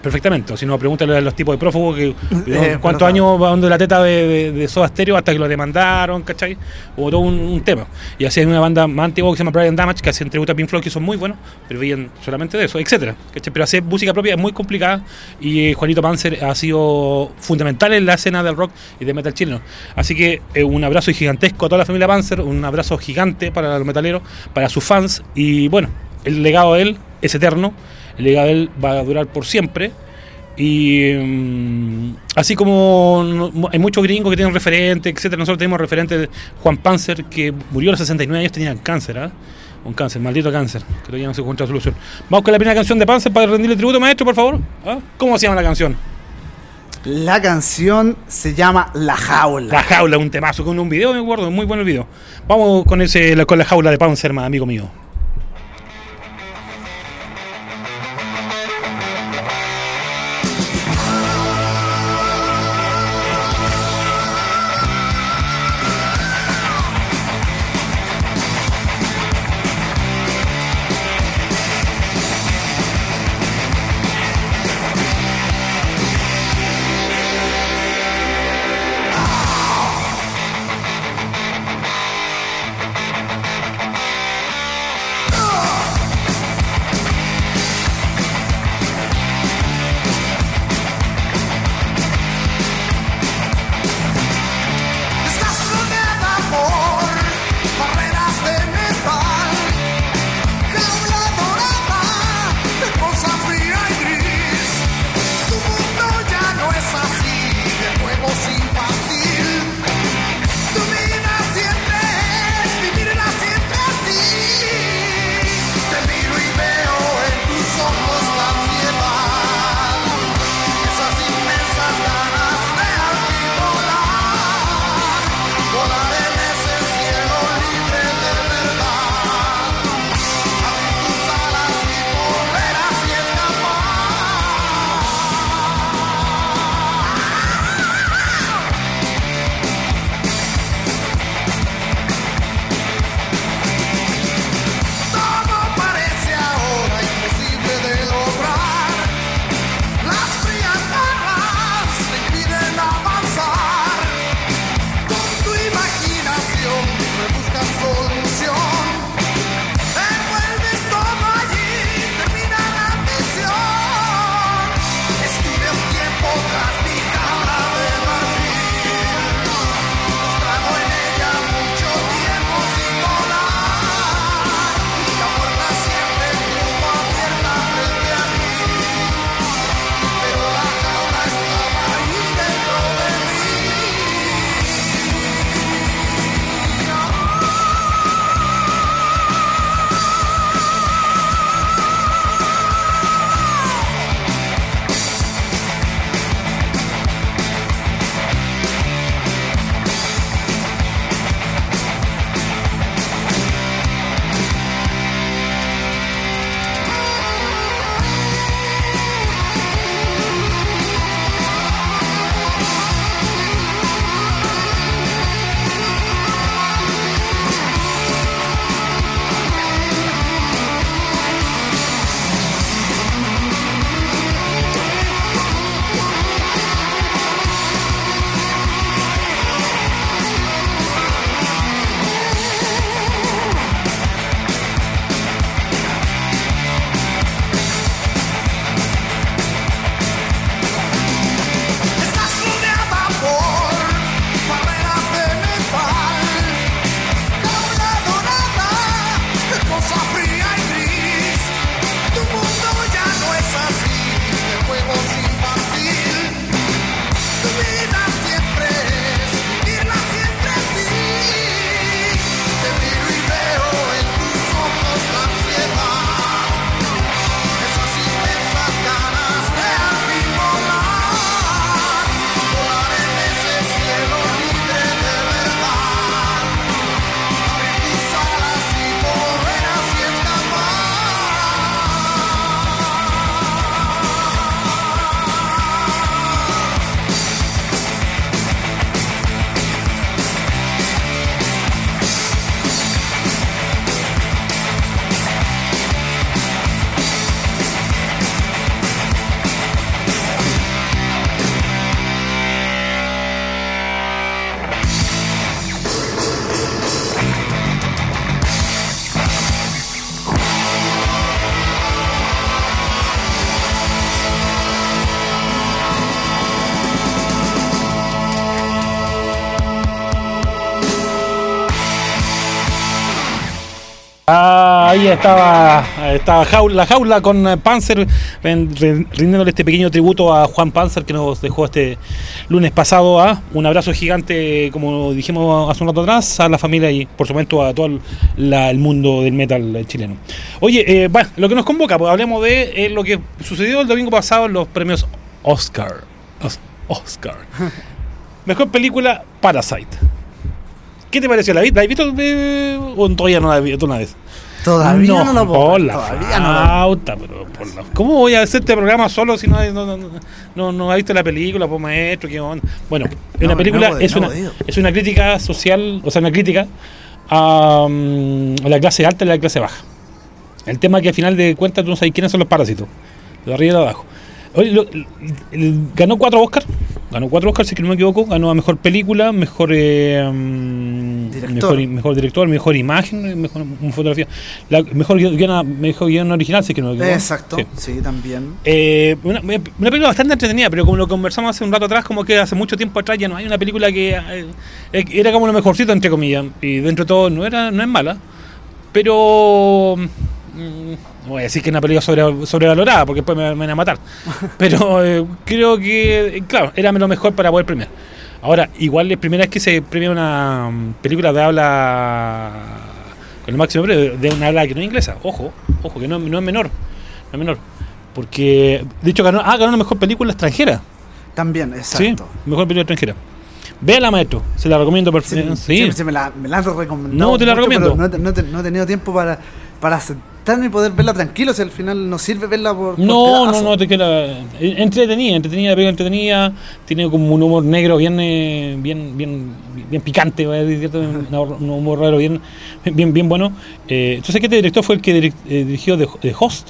Speaker 3: perfectamente. O si no, pregúntale a los tipos de prófugos que
Speaker 2: Eh,
Speaker 3: cuántos años va dando la teta de, de, de Soda Stereo hasta que lo demandaron, ¿cachai? Hubo todo un, un tema. Y así hay una banda más antigua que se llama Brian Damage, que hacen tributo a Pink Floyd, que son muy buenos, pero viven solamente de eso, etcétera. ¿cachai? Pero hacer música propia es muy complicada y eh, Juanito Panzer ha sido fundamental en la escena del rock y de metal chileno. Así que eh, un abrazo gigantesco a toda la familia Panzer, un abrazo gigante para los metaleros, para sus fans y bueno, el legado de él es eterno, el legado de él va a durar por siempre. Y mm, así como hay muchos gringos que tienen referentes, etcétera, nosotros tenemos referentes de Juan Panzer, que murió a los 69 años, tenía cáncer, ¿ah? Un cáncer, maldito cáncer, que todavía no se encuentra solución. Vamos con la primera canción de Panzer para rendirle tributo, maestro, por favor. ¿Ah? ¿Cómo se llama la canción?
Speaker 2: La canción se llama La Jaula.
Speaker 3: La jaula, un temazo con un video, me acuerdo, muy bueno el video. Vamos con ese con la jaula de Panzer, más amigo mío. Estaba, estaba jaula- la jaula con eh, Panzer, rindiéndole este pequeño tributo a Juan Panzer que nos dejó este lunes pasado. ah. Un abrazo gigante, como dijimos hace un rato atrás, a la familia y por supuesto a todo el, la- el mundo del metal chileno. Oye, eh, bueno, lo que nos convoca, pues hablemos de eh, lo que sucedió el domingo pasado en los premios Oscar. Os- Oscar. Mejor película, Parasite. ¿Qué te pareció? ¿La, vi- la has visto eh, o todavía no la has visto una vez?
Speaker 2: Todavía no, lo puedo.
Speaker 3: la
Speaker 2: Todavía no lo
Speaker 3: flauta, pero por la- ¿Cómo voy a hacer este programa solo si no, no, no, no, no ha visto la película, pues maestro, qué onda? Bueno,
Speaker 2: No,
Speaker 3: una película
Speaker 2: no,
Speaker 3: es,
Speaker 2: no
Speaker 3: una, es una crítica social, o sea, una crítica a, mm, a la clase alta y la clase baja. El tema que al final de cuentas tú no sabes quiénes son los parásitos, de arriba y de abajo. Oye, lo- el- ganó cuatro Oscars, ganó cuatro Oscars, si que no me equivoco, ganó a mejor película, mejor eh, mm,
Speaker 2: Director.
Speaker 3: mejor, mejor director, mejor imagen, mejor fotografía, la, mejor guion, mejor guion original, si que no me equivoco.
Speaker 2: Exacto,
Speaker 3: Sí.
Speaker 2: sí, también.
Speaker 3: Eh, una, una película bastante entretenida, pero como lo conversamos hace un rato atrás, como que hace mucho tiempo atrás ya no hay una película que eh, eh, era como lo mejorcito, entre comillas, y dentro de todo no, era, no es mala, pero... mm, no voy a decir que es una película sobre, sobrevalorada, porque después me, me van a matar. Pero eh, creo que, claro, era lo mejor para poder premiar. Ahora, igual es primera vez que se premia una mm, película de habla con el máximo premio, de una habla que no es inglesa. Ojo, ojo, que no, no es menor. No es menor. Porque, de hecho, ganó, ah, ganó la mejor película extranjera.
Speaker 2: También,
Speaker 3: Sí,
Speaker 2: exacto.
Speaker 3: mejor película extranjera. Véala, maestro. Se la recomiendo perfectamente.
Speaker 2: sí,
Speaker 3: Sí.
Speaker 2: sí, me, la, me la han recomendado.
Speaker 3: No, te la
Speaker 2: mucho,
Speaker 3: recomiendo.
Speaker 2: No, no no he tenido tiempo para, para sentarme y poder verla tranquilo. Si al final no sirve verla por. por
Speaker 3: No, no, no, te queda entretenida, entretenida, la película entretenida, tiene como un humor negro bien, eh, bien, bien, bien picante, un, humor raro bien, bien, bien bueno. Eh, entonces, ¿qué este director fue el que eh, dirigió de, de Host?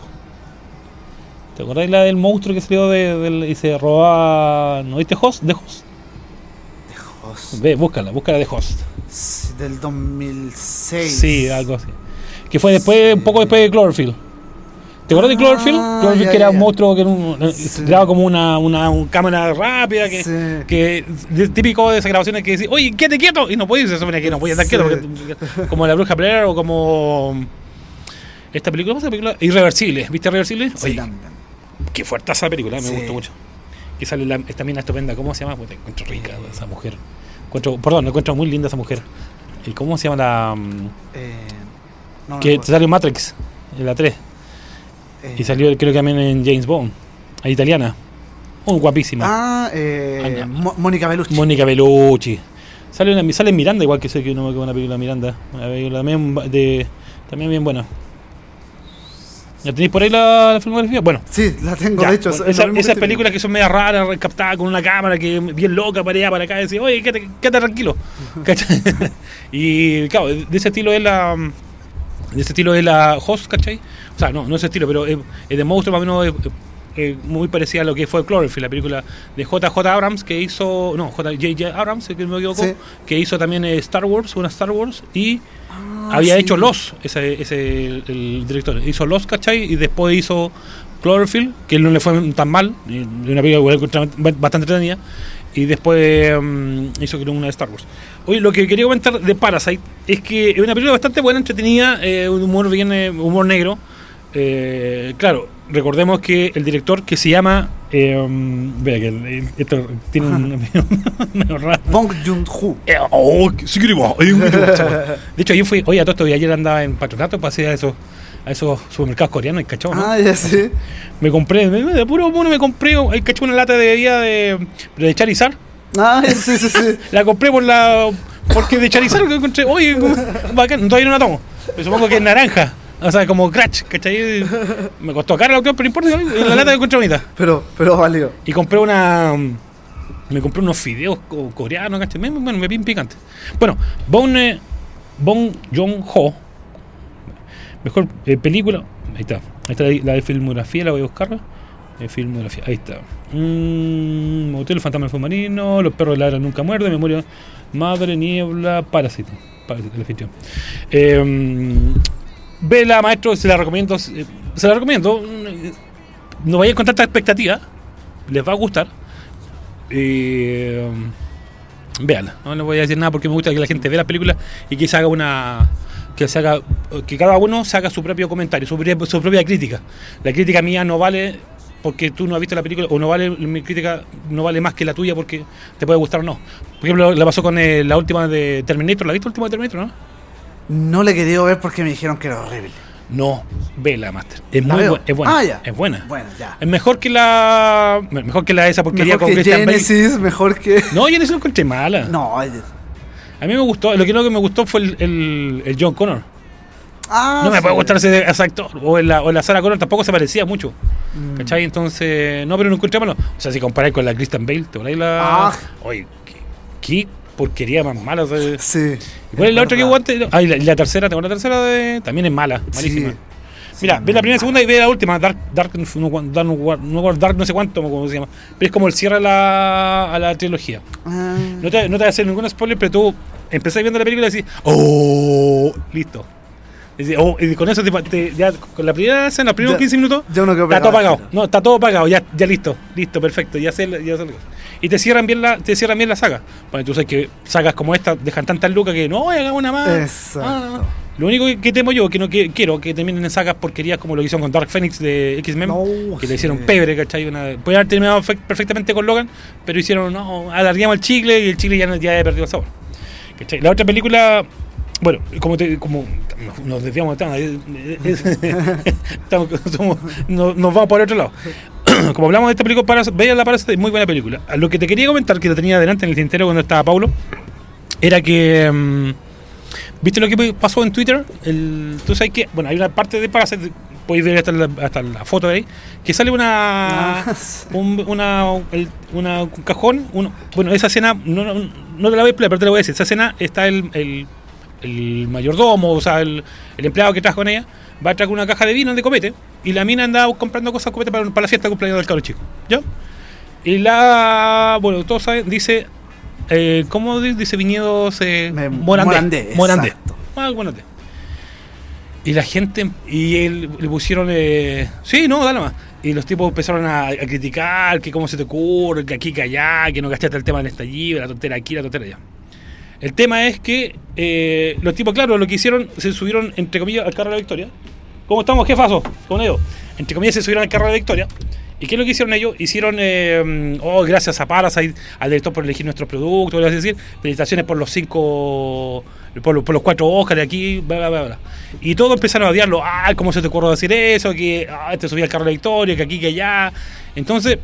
Speaker 3: ¿Te acordás la del monstruo que salió de, del- y se robaba, ¿no viste Host? De Host.
Speaker 2: Host,
Speaker 3: Ve, búscala, búscala de Host.
Speaker 2: sí, Del 2006.
Speaker 3: Sí, algo así. Que fue después, un poco después de Cloverfield. ¿Te acuerdas de Cloverfield?
Speaker 2: Ah,
Speaker 3: Cloverfield
Speaker 2: ya,
Speaker 3: que era
Speaker 2: ya,
Speaker 3: un monstruo que era un, eh,
Speaker 2: Sí.
Speaker 3: grababa como una, una, un cámara rápida que,
Speaker 2: Sí.
Speaker 3: que típico de esas grabaciones que dice, oye, quédate quieto, y no se supone que no podías estar
Speaker 2: Sí.
Speaker 3: quieto, porque- como la bruja Blair o como esta película, ¿cómo se llama la película? Irreversible, ¿viste Irreversible?
Speaker 2: Sí,
Speaker 3: Oye,
Speaker 2: también.
Speaker 3: qué fuerte esa película, me gustó mucho. Que sale la, esta mina estupenda, ¿cómo se llama? Pues te encuentro rica esa mujer. Encuentro, perdón, encuentro muy linda esa mujer. ¿Y cómo se llama la...? mm,
Speaker 2: Eh, no, no
Speaker 3: que
Speaker 2: recuerdo.
Speaker 3: salió Matrix, en la 3.
Speaker 2: Eh,
Speaker 3: Y salió, creo que también en James Bond. A italiana. Muy guapísima.
Speaker 2: Ah, eh. Mo- Mónica Bellucci.
Speaker 3: Mónica Bellucci. Sale, una, sale en Miranda, igual que sé que no me una película de Miranda. Una película también, de, también bien buena. ¿La tenéis por ahí la, la filmografía? Bueno.
Speaker 2: sí, la tengo,
Speaker 3: ya,
Speaker 2: de hecho.
Speaker 3: bueno, esa- esas películas que son medio raras, captadas con una cámara que bien loca para allá, para acá, y decir, oye, quédate, quédate tranquilo. Y claro, de ese estilo es la. De ese estilo es la Host, ¿cachai? O sea, no, no ese estilo, pero es, es de monstruo más o menos es- muy parecida a lo que fue Cloverfield, la película de JJ Abrams que hizo, no, JJ Abrams, que no me equivoco,
Speaker 2: Sí.
Speaker 3: que hizo también eh, Star Wars, una Star Wars, y
Speaker 2: Ah,
Speaker 3: había
Speaker 2: sí.
Speaker 3: hecho Los, ese, ese el director, hizo Los, ¿cachai? Y después hizo Cloverfield, que no le fue tan mal, una película bastante entretenida, y después mm, hizo creo, una de Star Wars. Oye, lo que quería comentar de Parasite es que es una película bastante buena, entretenida, eh, un humor bien, eh, humor negro. Eh, claro, recordemos que el director que se llama. Eh, mm, vea que el- esto tiene un. medio raro.
Speaker 2: Bong Joon-ho.
Speaker 3: Oh, que- que. De hecho, yo fui, oye, a todo esto, y ayer andaba en patronato, pasé a esos, a esos supermercados coreanos, y cachón, ¿no?
Speaker 2: Ah, ya sí.
Speaker 3: Me compré, de puro mono me compré, hay cachón una lata de bebida de, de Charizard.
Speaker 2: Ah, sí, sí, sí.
Speaker 3: La compré por la. Porque de Charizard que encontré, oye, bacán, todavía no la tomo. Pero supongo que es naranja. O sea, como Crash, ¿cachai? Me costó cara la cuestión, pero no importa, la lata la encontré bonita.
Speaker 2: Pero, pero valió.
Speaker 3: Y compré una. Me compré unos fideos co- coreanos, ¿cachai? Bueno, me pin picante. Bueno, Bong, eh, Bong Joon-ho. Mejor eh, película. Ahí está. Ahí está la, de filmografía, la voy a buscar. Eh, filmografía, ahí está. Mm, Motel, Fantasma del Submarino, Los perros ladran nunca muerden, Memoria Madre, Niebla, Parásito. Parásito, el. Eh, vela, maestro, se la recomiendo. eh, Se la recomiendo. No vayáis con tanta expectativa. Les va a gustar. Eh, véanla. No les voy a decir nada porque me gusta que la gente vea la película y quizá haga una que se haga, que cada uno haga su propio comentario, su, propia- su propia crítica. La crítica mía no vale porque tú no has visto la película, o no vale mi crítica no vale más que la tuya porque te puede gustar o no. Por ejemplo, la pasó con eh, la última de Terminator, ¿la viste la última de Terminator, no?
Speaker 2: No le he querido ver porque me dijeron que era horrible.
Speaker 3: No, vela, Master. Es
Speaker 2: ¿La
Speaker 3: muy es buena.
Speaker 2: Ah, ya.
Speaker 3: Es buena.
Speaker 2: Bueno, ya.
Speaker 3: Es mejor que la mejor que la esa porquería
Speaker 2: Mejor
Speaker 3: con
Speaker 2: que
Speaker 3: Christian.
Speaker 2: Genesis, mejor que.
Speaker 3: No, Genesis lo encontré mala.
Speaker 2: No,
Speaker 3: A mí me gustó, lo que no que me gustó fue el, el- el John Connor.
Speaker 2: Ah,
Speaker 3: no me
Speaker 2: sí.
Speaker 3: puede gustar ese, ese actor. O en, la, o en la Sarah Connor tampoco se parecía mucho.
Speaker 2: Mm.
Speaker 3: ¿Cachai? Entonces, no, pero no encontré malo. O sea, si comparáis con la Kristen Bale, ¿te acordáis la.
Speaker 2: Ah.
Speaker 3: Oye, qué, qué porquería más mala. o sea.
Speaker 2: Sí.
Speaker 3: ¿Y ¿Cuál es la otra que antes? Ah, y la, y la tercera, ¿te acuerdas la tercera? De... También es mala, malísima.
Speaker 2: Sí.
Speaker 3: Mira, ve la primera segunda y ve la última, Dark, Dark, no, Dark, no, Dark no sé cuánto, cómo se llama. Pero es como el cierre a la, a la trilogía.
Speaker 2: Ah,
Speaker 3: No te, no te voy a hacer ningún spoiler, pero tú empezás viendo la película y decís, ¡Oh! Listo. "Oh", y con eso te, te- ya, con la primera escena, los primeros
Speaker 2: Ya-
Speaker 3: 15 minutos,
Speaker 2: ya uno quedó
Speaker 3: está todo pagado. No, está todo pagado, ya, ya listo, listo, perfecto, ya sé, ya sé Y te cierran bien la, te cierran bien la saga. Bueno, tú sabes que sagas como esta dejan tantas lucas que no, haga una más.
Speaker 2: Exacto.
Speaker 3: Ah. Lo único que, temo yo, que no que- quiero que terminen en sagas porquerías como lo que hicieron con Dark Phoenix de X-Men,
Speaker 2: No,
Speaker 3: que le hicieron pebre, ¿cachai? Una, podían haber terminado fe- perfectamente con Logan, pero hicieron, no, alargamos el chicle y el chicle ya, ya había perdido el sabor. ¿Cachai? La otra película, bueno, como, te, como nos- desviamos de estamos- somos- nos, nos vamos por otro lado. como hablamos de esta película, para, vean la Parasite, es muy buena película. Lo que te quería comentar, que lo tenía delante en el tintero cuando estaba Paulo, era que... mm, ¿Viste lo que pasó en Twitter? El, Tú sabes que, bueno, hay una parte de Parasite, podéis ver hasta la, hasta la foto de ahí, que sale una.
Speaker 2: Ah, sí.
Speaker 3: un, una, el- una- un cajón. bueno, esa escena, no, no, no te la voy a explicar, pero te la voy a decir. Esa escena está el, el, el mayordomo, o sea, el, el empleado que trabaja con ella, va a traer una caja de vino de copete, y la mina anda comprando cosas de copete para, para la fiesta de cumpleaños del cabro chico. ¿Ya? Y la. Bueno, todos saben, dice. Eh, ¿Cómo di- dice viñedos? Eh,
Speaker 2: Me-
Speaker 3: Morandé.
Speaker 2: Morandé,
Speaker 3: Morandé.
Speaker 2: exacto.
Speaker 3: Ah. Y la gente. Y él, le pusieron. Eh, sí, no, dale más. Y los tipos empezaron a, a criticar que cómo se te ocurre, que aquí, que allá, que no gastaste el tema del estallido, la tontera aquí, la tontera allá. El tema es que eh, los tipos, claro, lo que hicieron, se subieron, entre comillas, al carro de la victoria. ¿Cómo estamos, jefazo? Con ellos. Entre comillas, se subieron al carro de victoria. ¿Y qué es lo que hicieron ellos? Hicieron, eh, oh, gracias a Parasite, al director por elegir nuestros productos, es decir, felicitaciones por los cinco, por, los- cuatro Oscars de aquí, bla, bla, bla, bla. Y todos empezaron a odiarlo. Ah, ¿cómo se te ocurrió decir eso? Que ah, te subía al carro de victoria, que aquí, que allá. Entonces,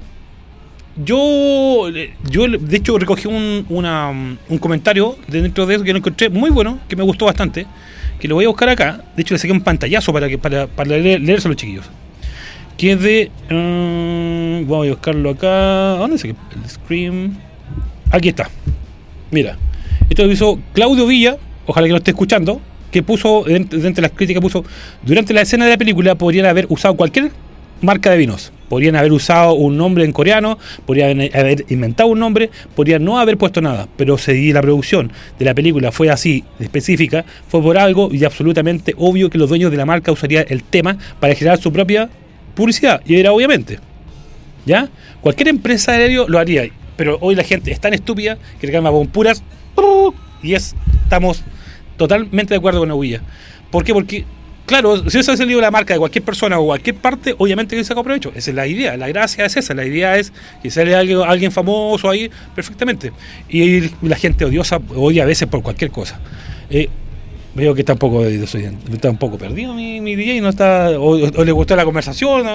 Speaker 3: yo, yo de hecho recogí un, un comentario de dentro de eso que lo encontré muy bueno, que me gustó bastante, que lo voy a buscar acá. De hecho le saqué un pantallazo para que para, para leer, leerse a los chiquillos. Que es de... mm, voy a buscarlo acá. ¿Dónde saqué el Scream? Aquí está. Mira. Esto lo hizo Claudio Villa, ojalá que lo esté escuchando, que puso, dentro de las críticas, puso, durante la escena de la película podrían haber usado cualquier marca de vinos. Podrían haber usado un nombre en coreano, podrían haber inventado un nombre, podrían no haber puesto nada. Pero si la producción de la película fue así, específica, fue por algo y absolutamente obvio que los dueños de la marca usarían el tema para generar su propia publicidad. Y era obviamente. ¿Ya? Cualquier empresa aéreo lo haría. Pero hoy la gente es tan estúpida que reclama con puras. Y es, estamos totalmente de acuerdo con Aguilla. ¿Por qué? Porque, claro, si eso ha salido la marca de cualquier persona o cualquier parte, obviamente que saca provecho. Esa es la idea. La gracia es esa. La idea es que sale alguien, alguien famoso ahí perfectamente. Y la gente odiosa odia a veces por cualquier cosa. Eh, Veo que está un poco, está un poco perdido mi, mi DJ, no está, o, o le gustó la conversación.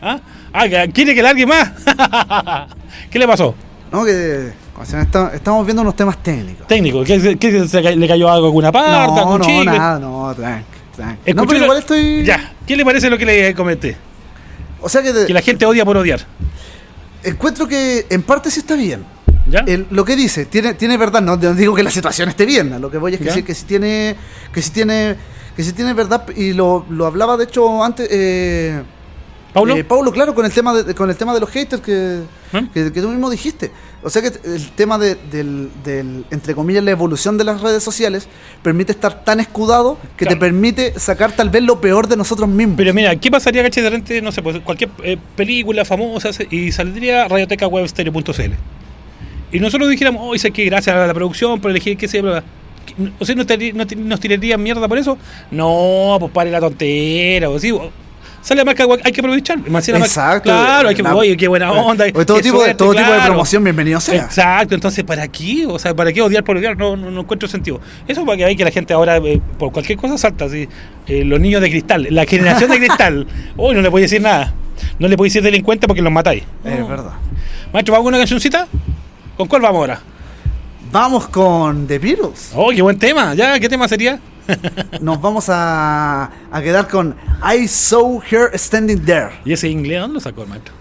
Speaker 3: ¿ah? Ah, que- quiere que largue más. ¿Qué le pasó?
Speaker 2: No, que. o sea, está- estamos viendo unos temas técnicos.
Speaker 3: Técnico, ¿qué, se le cayó algo a alguna parte?
Speaker 2: No,
Speaker 3: algún
Speaker 2: no,
Speaker 3: chicle?
Speaker 2: nada, no, No, pero igual estoy.
Speaker 3: Ya, ¿qué le parece lo que le comenté?
Speaker 2: O sea que,
Speaker 3: la gente odia por odiar.
Speaker 2: encuentro que en parte sí está bien.
Speaker 3: ¿Ya?
Speaker 2: El- lo que dice, tiene, tiene verdad, no, no digo que la situación esté bien, a lo que voy es que sí, que sí tiene, que sí tiene, que sí tiene verdad, y lo, lo hablaba de hecho antes, eh,
Speaker 3: ¿Paulo?
Speaker 2: eh, Paulo, claro, con el tema de, con el tema de los haters que,
Speaker 3: ¿Mm?
Speaker 2: que, que tú mismo dijiste. O sea que el tema de, del, del, entre comillas, la evolución de las redes sociales permite estar tan escudado que
Speaker 3: Claro.
Speaker 2: te permite sacar tal vez lo peor de nosotros mismos.
Speaker 3: Pero mira, ¿qué pasaría, caché, de repente, no sé, pues cualquier eh, película famosa se- y saldría radiotecawebstereo.cl? Y nosotros dijéramos, oh, sé que gracias a la producción por elegir qué bla".
Speaker 8: O sea, ¿no te- no te- ¿nos tirarían mierda por eso? No, pues pare la tontera. O sí, o- sale la marca, hay que aprovechar.
Speaker 2: Exacto.
Speaker 8: Claro, hay que,
Speaker 2: La-
Speaker 8: oye, qué buena onda.
Speaker 2: Oye, todo tipo de-
Speaker 8: suerte,
Speaker 2: todo tipo de promoción, bienvenido sea.
Speaker 8: Exacto, entonces, ¿para qué? O sea, ¿para qué odiar por odiar? No, no, no encuentro sentido. Eso para que hay que la gente ahora, eh, por cualquier cosa, salta. Así. Eh, los niños de cristal, la generación de cristal. Uy, no le podéis decir nada. No le podéis decir delincuente porque los matáis.
Speaker 2: Es verdad.
Speaker 8: Maestro, ¿vamos con una cancioncita? ¿Con cuál vamos ahora?
Speaker 2: Vamos con The Beatles.
Speaker 8: Oh, qué buen tema. ¿Ya? ¿Qué tema sería?
Speaker 2: Nos vamos a, a quedar con I Saw Her Standing There
Speaker 8: ¿Y ese inglés dónde lo sacó el maestro?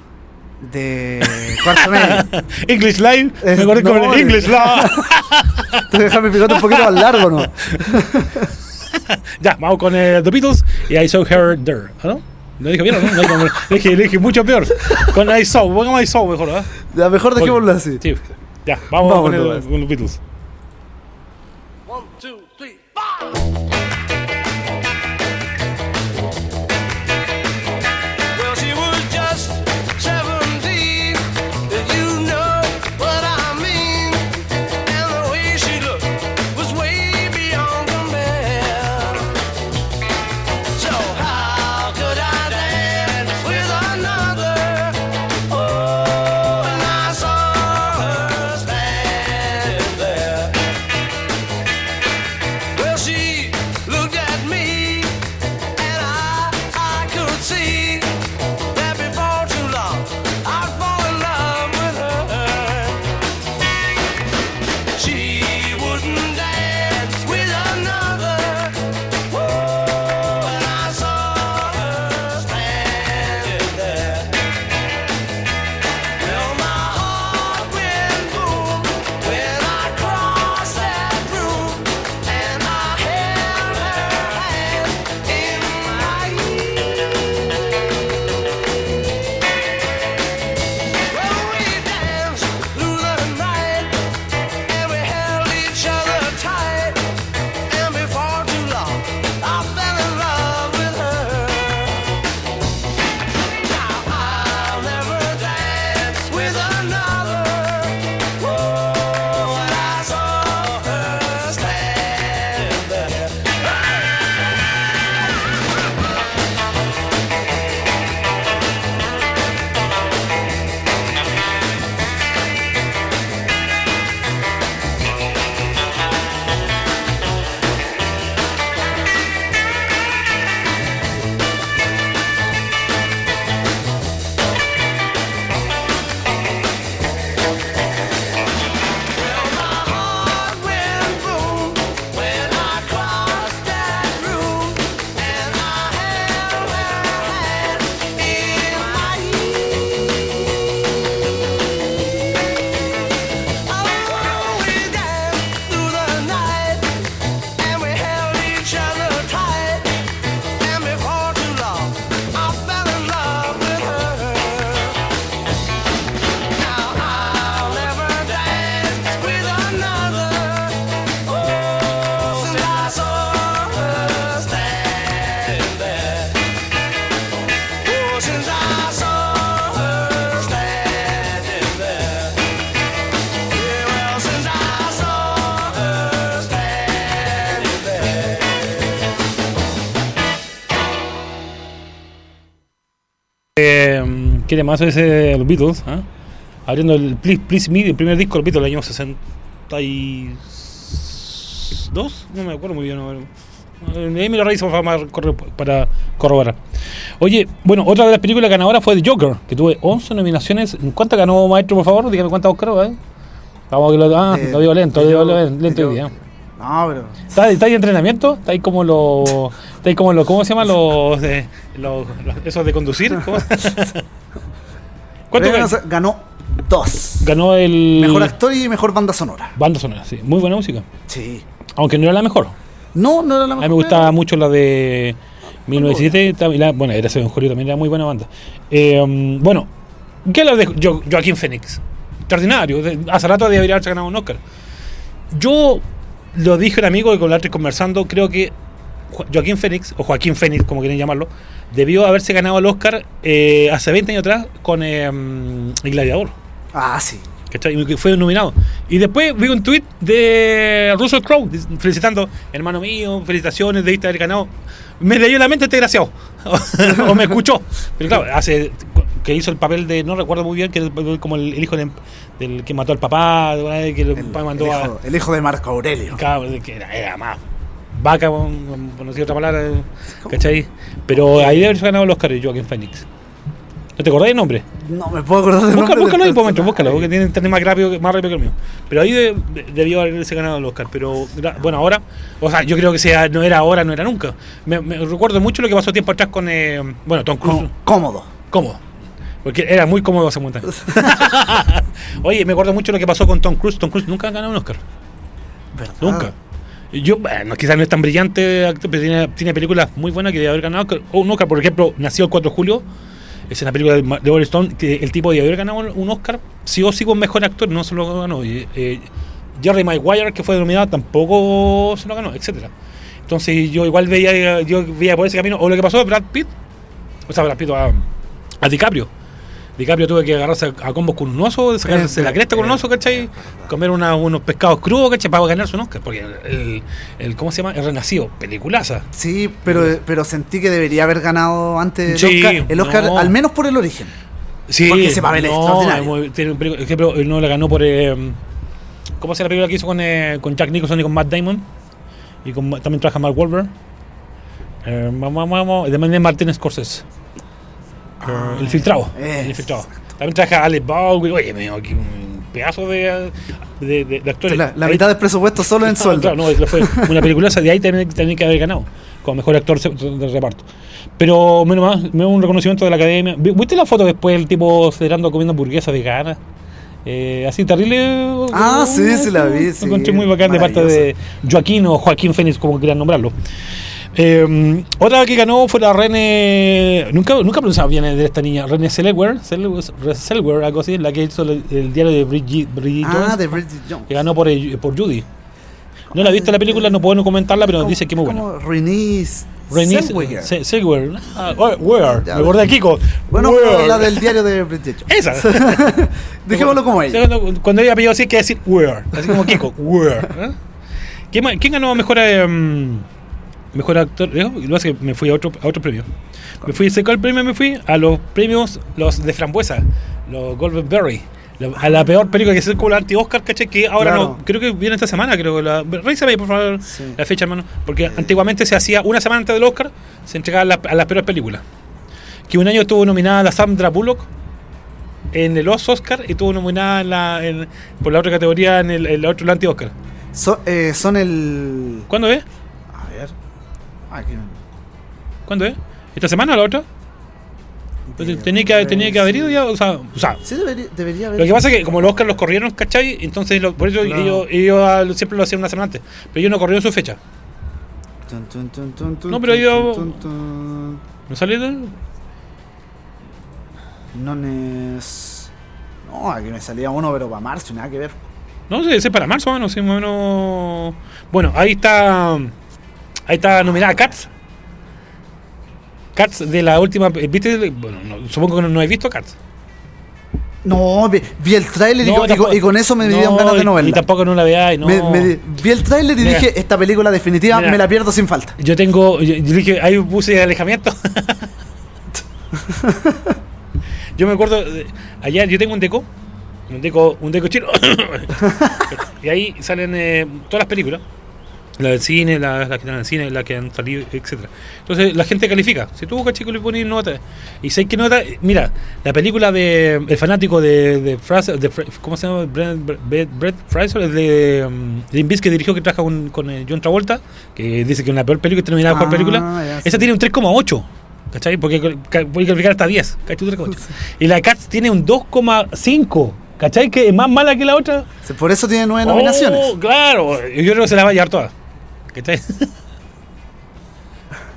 Speaker 2: de cuarto medio.
Speaker 8: English Live.
Speaker 2: Es-
Speaker 8: Me acordé
Speaker 2: no,
Speaker 8: como el
Speaker 2: eh.
Speaker 8: English Live.
Speaker 2: Que dejar mi picote un poquito más largo, ¿no?
Speaker 8: ya, vamos con eh, The Beatles y I Saw Her There. ¿Ah, ¿No? Lo dije bien, ¿no? No, le dije, le dije mucho peor. Con I Saw, pongamos I Saw mejor, ¿verdad?
Speaker 2: Ya mejor dejémoslo así.
Speaker 8: Sí. Ya, vamos, con, el- con los Beatles. ¿Qué temazo ese de los Beatles? ah? Abriendo el Please, Please Me, el primer disco de los Beatles del año 62. No me acuerdo muy bien. no, eh, ahí me lo reviso para, corroborar. Oye, bueno, otra de las películas ganadoras fue The Joker, que tuve 11 nominaciones. ¿En cuántas ganó Maestro, por favor? Dígame cuántas Oscar, ¿eh? Vamos, que lo, ah,
Speaker 2: De-
Speaker 8: lo digo lento, lo digo lento, hoy día.
Speaker 2: No, pero.
Speaker 8: ¿Está, está ahí en entrenamiento? ¿Está ahí como los... Está ahí como los... ¿Cómo se llama? Los... De, los, los- esos de conducir. ¿Cómo? ¿Cuánto
Speaker 2: Premio
Speaker 8: gan-
Speaker 2: ganó dos.
Speaker 8: ganó el...
Speaker 2: Mejor actor y mejor banda sonora.
Speaker 8: Banda sonora, sí. Muy buena música.
Speaker 2: Sí.
Speaker 8: Aunque no era la mejor.
Speaker 2: No, no era la
Speaker 8: A
Speaker 2: mejor.
Speaker 8: mí me gustaba mucho la de 1907. tam- y la- bueno, era Seven Julio también era muy buena banda. Eh, bueno, ¿qué hablar de Jo- Joaquín Phoenix? Extraordinario. hace rato debería haberse ganado un Oscar. Yo lo dije a un amigo que con la conversando, creo que Jo- Joaquín Phoenix, o Joaquín Phoenix, como quieren llamarlo, debió haberse ganado el Oscar eh, hace 20 años atrás con eh, El Gladiador.
Speaker 2: Ah, sí.
Speaker 3: Que fue nominado. Y después vi un tweet de Russell Crowe felicitando, hermano mío, felicitaciones, debiste haber ganado. Me leyó la mente este desgraciado. o me escuchó. Pero claro, hace que hizo el papel de, no recuerdo muy bien, que era como el, el hijo de- del que mató al papá, de que el, mandó a.
Speaker 2: hijo, el hijo de Marco Aurelio.
Speaker 3: Claro, de que era, era más vaca, por no decir otra palabra, ¿cachai? Pero ahí debe haber ganado el Oscar de Joaquin Phoenix. ¿No te acordás del nombre?
Speaker 2: No me puedo acordar del
Speaker 3: Busca,
Speaker 2: nombre
Speaker 3: búscalo ahí por momento, búscalo, porque tiene internet más rápido, más rápido que el mío. Pero ahí de- de- debió haberse ganado el Oscar. Pero bueno, ahora, o sea, yo creo que sea, no era ahora, no era nunca. Me, me recuerdo mucho lo que pasó tiempo atrás con, eh, bueno, Tom Cruise.
Speaker 2: Có- Cómodo.
Speaker 3: Cómodo. Porque era muy cómodo hace mucho. Oye, me acuerdo mucho lo que pasó con Tom Cruise. Tom Cruise nunca ha ganado un Oscar.
Speaker 2: ¿Verdad?
Speaker 3: Nunca. Yo, bueno, quizás no es tan brillante, pero tiene, tiene películas muy buenas que debe haber ganado. Un Oscar, por ejemplo, nació el 4 de julio. Es una película de, de Oliver Stone que el tipo debe haber ganado un Oscar. Sí o sí con mejor actor, no se lo ganó. Eh, Jerry Maguire, que fue denominado, tampoco se lo ganó, etcétera Entonces yo igual veía, yo veía por ese camino. O lo que pasó Brad Pitt, o sea, Brad Pitt a, a DiCaprio. DiCaprio tuve que agarrarse a, a combos con un oso, sacarse
Speaker 2: Eh,
Speaker 3: la cresta con un
Speaker 2: eh,
Speaker 3: oso, ¿cachai? Comer una- unos pescados crudos, ¿cachai? Para ganarse un Oscar. Porque el, ¿cómo se llama? El Renacido, peliculaza.
Speaker 2: Sí, pero, pero sentí que debería haber ganado antes el
Speaker 3: Sí,
Speaker 2: Oscar, el Oscar
Speaker 3: no.
Speaker 2: al menos por el origen.
Speaker 3: Sí,
Speaker 2: Porque ese papel es extraordinario.
Speaker 3: muy- tiene un película- ejemplo, no la ganó por. eh, ¿Cómo se la película que hizo con, eh, con Jack Nicholson y con Matt Damon? Y con, también trabaja Mark Wahlberg. Eh, vamos, vamos, de Martin Scorsese. Eh, el filtrado.
Speaker 2: eh,
Speaker 3: el infiltrado. También trabaja Alec Baldwin. Oye, me aquí un pedazo de, de, de- de actores.
Speaker 2: La, mitad del presupuesto solo en
Speaker 3: Ah,
Speaker 2: sueldo.
Speaker 3: Claro, no, fue una película de ahí también que haber ganado, como mejor actor se- de reparto. Pero menos más, me dio un reconocimiento de la academia. Vi- ¿Viste la foto después del tipo celebrando comiendo hamburguesa vegana? Eh, así terrible.
Speaker 2: Ah, sí, sí la vi, sí,
Speaker 3: encontré muy bacán de parte de Joaquín o Joaquín Fénix, como quieran nombrarlo. Eh, otra que ganó fue la René. Nunca, nunca pronunciaba bien de esta niña. René Selweger, Selweger, algo así, la que hizo el, el diario de Bridget, Bridget
Speaker 2: Ah,
Speaker 3: Jones,
Speaker 2: de Bridget Jones.
Speaker 3: que ganó por, eh, por Judy. No la he visto la película, no puedo no comentarla, pero dice que es muy buena. René
Speaker 2: Zellweger.
Speaker 3: Se- Selweger. Ah, oh, where? Me acordé de Kiko.
Speaker 2: Bueno,
Speaker 3: Where?
Speaker 2: la del diario de Bridget Jones.
Speaker 3: Esa.
Speaker 2: Dejémoslo como ella.
Speaker 3: Cuando, ella apellido así, que decir where. Así como Kiko. Where. ¿eh? ¿Quién, ganó mejor, eh, mejor actor? Eh, Lo que pasa es que me fui a otro, a otro premio. Me fui, ¿sé cuál premio me fui? A los premios los de frambuesa, los Golden Berry. La- A la peor película que es como la anti-Oscar, ¿cachai? Que ahora
Speaker 2: Claro.
Speaker 3: no, creo que viene esta semana, creo. La, revísame ahí, por favor,
Speaker 2: Sí.
Speaker 3: la fecha, hermano. Porque antiguamente se hacía una semana antes del Oscar, se entregaban las- a las peores películas. Que un año estuvo nominada la Sandra Bullock en el Os Oscar y estuvo nominada en la, en- por la otra categoría en el, en la otro anti-Oscar.
Speaker 2: So- eh, son el.
Speaker 3: ¿Cuándo es?
Speaker 2: A ver. Aquí no.
Speaker 3: ¿Cuándo es? ¿Esta semana o la otra? Entonces, tenía que, tenía que haber ido ya, o sea, o sea,
Speaker 2: Sí, debería, debería haber.
Speaker 3: Lo que pasa es que como los Oscars los corrieron, ¿cachai? Entonces, lo- por eso
Speaker 2: Claro.
Speaker 3: ellos, ellos ah, siempre lo hacían una semana antes. Pero ellos no corrieron su fecha.
Speaker 2: Tun, tun, tun, tun, tun,
Speaker 3: No, pero yo-. ¿No salieron?
Speaker 2: No es. No, aquí me salía uno, pero para marzo, nada que ver.
Speaker 3: No ese es para marzo, más o menos, sí, más o menos. Bueno, ahí está. Ahí está nominada Cats. Cats de la última. ¿Viste? Bueno, no, supongo que no, no he visto Cats.
Speaker 2: No, vi, vi el tráiler y,
Speaker 3: No,
Speaker 2: con- y con-
Speaker 3: tampoco-
Speaker 2: y con eso me
Speaker 3: no,
Speaker 2: dieron ganas de novela.
Speaker 3: Y tampoco no la veáis, no.
Speaker 2: Me- me di- vi el tráiler y
Speaker 3: Mira.
Speaker 2: dije, esta película definitiva
Speaker 3: Mira.
Speaker 2: me la pierdo sin falta.
Speaker 3: Yo tengo. Yo, yo dije, ahí puse alejamiento. yo me acuerdo. de- Allá yo tengo un deco. Un deco, un deco chino. y ahí salen eh, todas las películas. La del cine, las la que están en el cine, las que han salido, etcétera Entonces la gente califica. Si tú, chico, le pones nota. Y sé que nota. Mira, la película de El fanático de, de Fraser. De, ¿Cómo se llama? Brett, Brett, Fraser, es de um, Limp que dirigió que trabaja con, con eh, John Travolta. Que dice que es la peor película, terminada por
Speaker 2: Ah,
Speaker 3: película. Esa tiene un 3,8. ¿Cachai? Porque puede calificar hasta 10. ¿Cachai? 3,8. Y la Cats tiene un 2,5. ¿Cachai? Que es más mala que la otra.
Speaker 2: Por eso tiene nueve nominaciones.
Speaker 3: Oh, claro. Yo creo que se la va a llevar todas. ¿Cachai?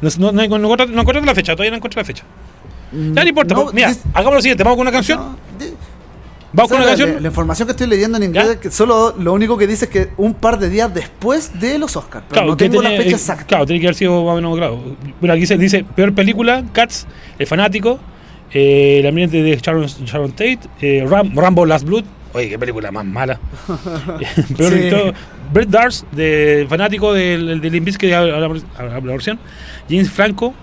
Speaker 3: No, no, no, no encuentro, no encuentro la fecha, todavía no encuentro la fecha. Ya no importa,
Speaker 2: No,
Speaker 3: pues, mira, hagamos lo siguiente, vamos con una canción. Vamos con una
Speaker 2: la,
Speaker 3: canción.
Speaker 2: la información que estoy leyendo en inglés es que solo lo único que dice es que un par de días después de los Oscars. Pero
Speaker 3: Claro,
Speaker 2: no tengo
Speaker 3: tenía-
Speaker 2: la fecha
Speaker 3: eh,
Speaker 2: exacta.
Speaker 3: Claro, tiene que haber sido más o menos claro. Bueno, aquí dice, dice peor película, Cats, El Fanático, eh, El ambiente de Sharon, Sharon Tate, eh, Ram- Rambo Last Blood,
Speaker 6: Oye, qué película más mala. Peor
Speaker 2: Sí.
Speaker 6: de todo, Brett Dars, de fanático del, del Limp Bizkit, a la, versión. James Franco,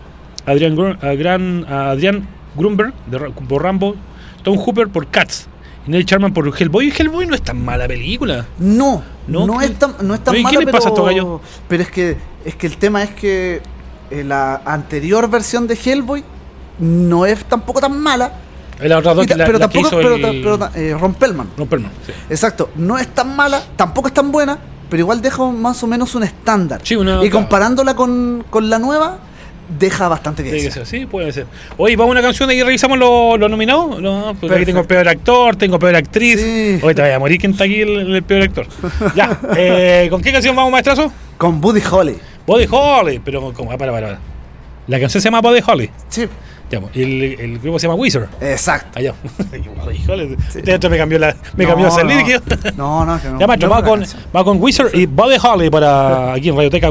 Speaker 6: Adrian, Gru- a Gran- a Adrian Grunberg, de, por Rambo. Tom Hooper por Cats. Y Neil Charman por Hellboy. Hellboy no es tan mala película.
Speaker 2: No,
Speaker 6: No,
Speaker 2: no,
Speaker 6: ¿qué?
Speaker 2: es tan, no es tan
Speaker 6: ¿qué
Speaker 2: mala,
Speaker 6: le
Speaker 2: pero,
Speaker 6: pasa a estos gallos?
Speaker 2: pero es que es que el tema es que eh, la anterior versión de Hellboy no es tampoco tan mala,
Speaker 6: la otra dos la,
Speaker 2: pero
Speaker 6: la
Speaker 2: tampoco, pero,
Speaker 6: el-
Speaker 2: pero ta- eh,
Speaker 6: sí.
Speaker 2: Exacto, no es tan mala, tampoco es tan buena, pero igual deja más o menos un estándar.
Speaker 6: Sí, una-
Speaker 2: y comparándola con, con la nueva, deja bastante
Speaker 6: ser, sí, puede ser. Oye, vamos a una canción y revisamos los nominados. No, aquí tengo peor actor, tengo peor actriz.
Speaker 2: Sí.
Speaker 6: Oye, te vaya a morir quién está aquí el, el peor actor. ya, eh, ¿con qué canción vamos, maestrazo?
Speaker 2: Con Buddy Holly.
Speaker 6: Body Holly. Pero, ¿cómo? Ah, para, para, para. La canción se llama Body Holly.
Speaker 2: Sí,
Speaker 6: el, el grupo se llama Wizard.
Speaker 2: exacto.
Speaker 6: Allá. Body Holly. Este me cambió la. Me cambió
Speaker 2: No,
Speaker 6: el
Speaker 2: no.
Speaker 6: lírico.
Speaker 2: No, no, que no.
Speaker 6: Ya,
Speaker 2: no
Speaker 6: va con, va con Wizard y Body Holly para aquí en Radioteca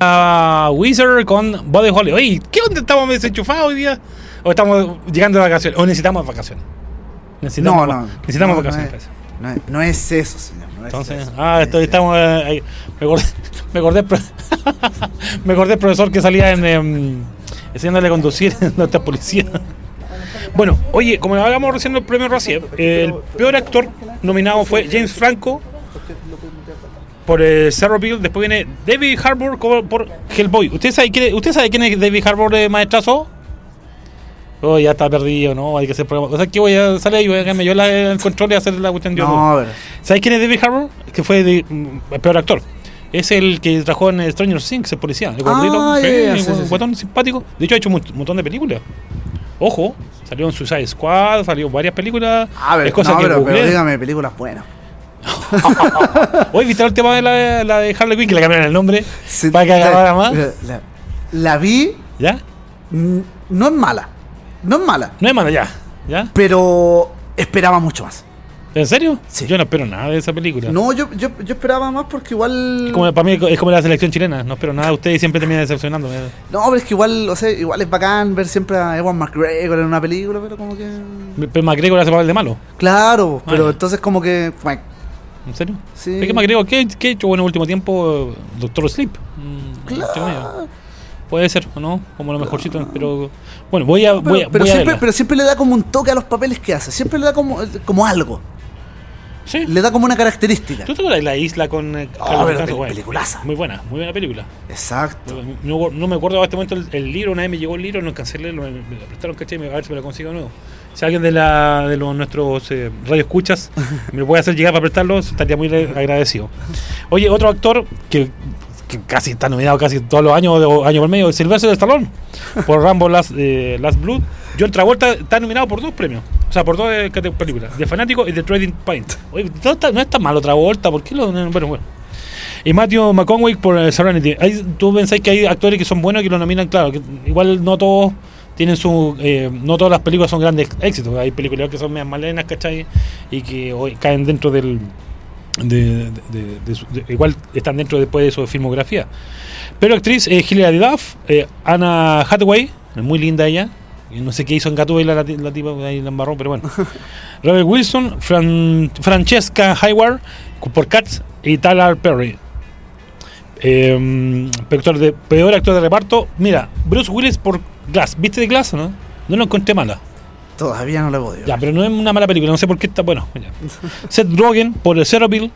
Speaker 3: a
Speaker 6: Wizard con Body Holly. Oye, ¿qué onda estamos desenchufados hoy día? ¿O estamos llegando de vacaciones? ¿O necesitamos vacaciones? Necesitamos,
Speaker 2: No, no.
Speaker 6: necesitamos
Speaker 2: no,
Speaker 6: vacaciones.
Speaker 2: No es, no eso, señor. no es
Speaker 6: Entonces,
Speaker 2: eso.
Speaker 6: ah, esto- estamos eh. Me acordé, me acordé, pro- me acordé del profesor que salía en em, enseñándole a conducir en nuestra policía. Bueno, oye, como hablamos recién del premio Razzie, el peor actor nominado fue James Franco por eh, Cerro Bill. Después viene David Harbour por Hellboy. ¿Usted sabe quién es, ¿usted sabe quién es David Harbour de maestrazo? Oh, ya está perdido, ¿no? Hay que hacer programa. O sea, que voy a salir y voy a quedarme yo la- el control y hacer la cuestión de
Speaker 2: No, pero.
Speaker 6: ¿Sabes quién es David Harbour? Que fue de- mm, el peor actor. Es el que trabajó en Stranger Things, el policía. El gordito,
Speaker 2: Ah, ya,
Speaker 6: sí, el
Speaker 2: sí,
Speaker 6: simpático. De hecho, ha hecho un montón de películas. Ojo, salió en Suicide Squad, salió en varias películas.
Speaker 2: A ver,
Speaker 6: es cosa
Speaker 2: no,
Speaker 6: que
Speaker 2: pero, pero dígame películas buenas.
Speaker 6: Hoy viste el tema de la, la de Harley Quinn, que le cambiaron el nombre
Speaker 2: Sí,
Speaker 6: para que
Speaker 2: la-
Speaker 6: agarrara más.
Speaker 2: La, la- la vi,
Speaker 6: ¿Ya?
Speaker 2: no es mala. No es mala,
Speaker 6: No es malo, ya. ¿Ya?
Speaker 2: pero esperaba mucho más.
Speaker 3: ¿En serio?
Speaker 2: Sí.
Speaker 3: Yo no espero nada de esa película.
Speaker 2: No, yo, yo, yo esperaba más porque igual.
Speaker 3: Es como, para mí es como la selección chilena. No espero nada de ustedes y siempre termina decepcionando.
Speaker 2: No, pero es que igual, o sea, igual es bacán ver siempre a Ewan McGregor en una película, pero como que.
Speaker 3: Pero McGregor hace papel de malo.
Speaker 2: Claro, pero
Speaker 3: Ah.
Speaker 2: entonces como que.
Speaker 3: ¿En serio?
Speaker 2: Sí.
Speaker 3: Que McGregor, ¿qué, qué ha hecho bueno en el último tiempo? Doctor Sleep. Mm, medio.
Speaker 2: Claro.
Speaker 3: Puede ser, ¿o no? Como lo mejorcito. Pero bueno, voy a, voy a,
Speaker 2: Pero, pero
Speaker 3: voy a
Speaker 2: siempre,
Speaker 3: verla.
Speaker 2: pero siempre le da como un toque a los papeles que hace. Siempre le da como, como algo.
Speaker 3: Sí.
Speaker 2: Le da como una característica.
Speaker 3: ¿Tú te acuerdas de la isla con. eh,
Speaker 2: Oh, pero pel- peliculaza.
Speaker 3: Muy buena, muy buena película.
Speaker 2: Exacto.
Speaker 3: No, no me acuerdo a este momento el, el libro, una vez me llegó el libro, no alcancé a leerlo, me, me lo prestaron, caché, a ver si me lo consigo de nuevo. Si alguien de, la, de los, nuestros eh, radioescuchas me lo puede hacer llegar para prestarlo, estaría muy agradecido. Oye, otro actor que, que casi está nominado casi todos los años, o año por medio, Silvestre Stallone, por Rambo Last, eh, Last Blood. John Travolta está nominado por dos premios, o sea, por dos eh, películas, The Fanático y The Trading Point. Oye, no está, no está malo Travolta, ¿por qué lo.? Bueno, bueno. Y Matthew McConaughey por eh, Serenity. ¿Tú pensáis que hay actores que son buenos y que lo nominan? Claro, que igual no todos tienen su. eh, no todas las películas son grandes éxitos. Hay películas que son medias malenas, ¿cachai? Y que hoy caen dentro del. De, de- de su- de- igual están dentro después de su filmografía. Pero actriz eh, Hilary Duff, eh, Anna Hathaway, muy linda ella. No sé qué hizo en Gatúbela la, la tipa ahí la embarró, pero bueno. Robert Wilson, Fran- Francesca Hayward por Cats y Tyler Perry. Eh, actor de, peor actor de reparto. Mira, Bruce Willis por Glass. ¿Viste de Glass o no? No lo encontré mala.
Speaker 2: Todavía no lo he podido.
Speaker 3: Ya, pero no es una mala película. No sé por qué está. Bueno, ya. Seth Rogen por Zero Bill.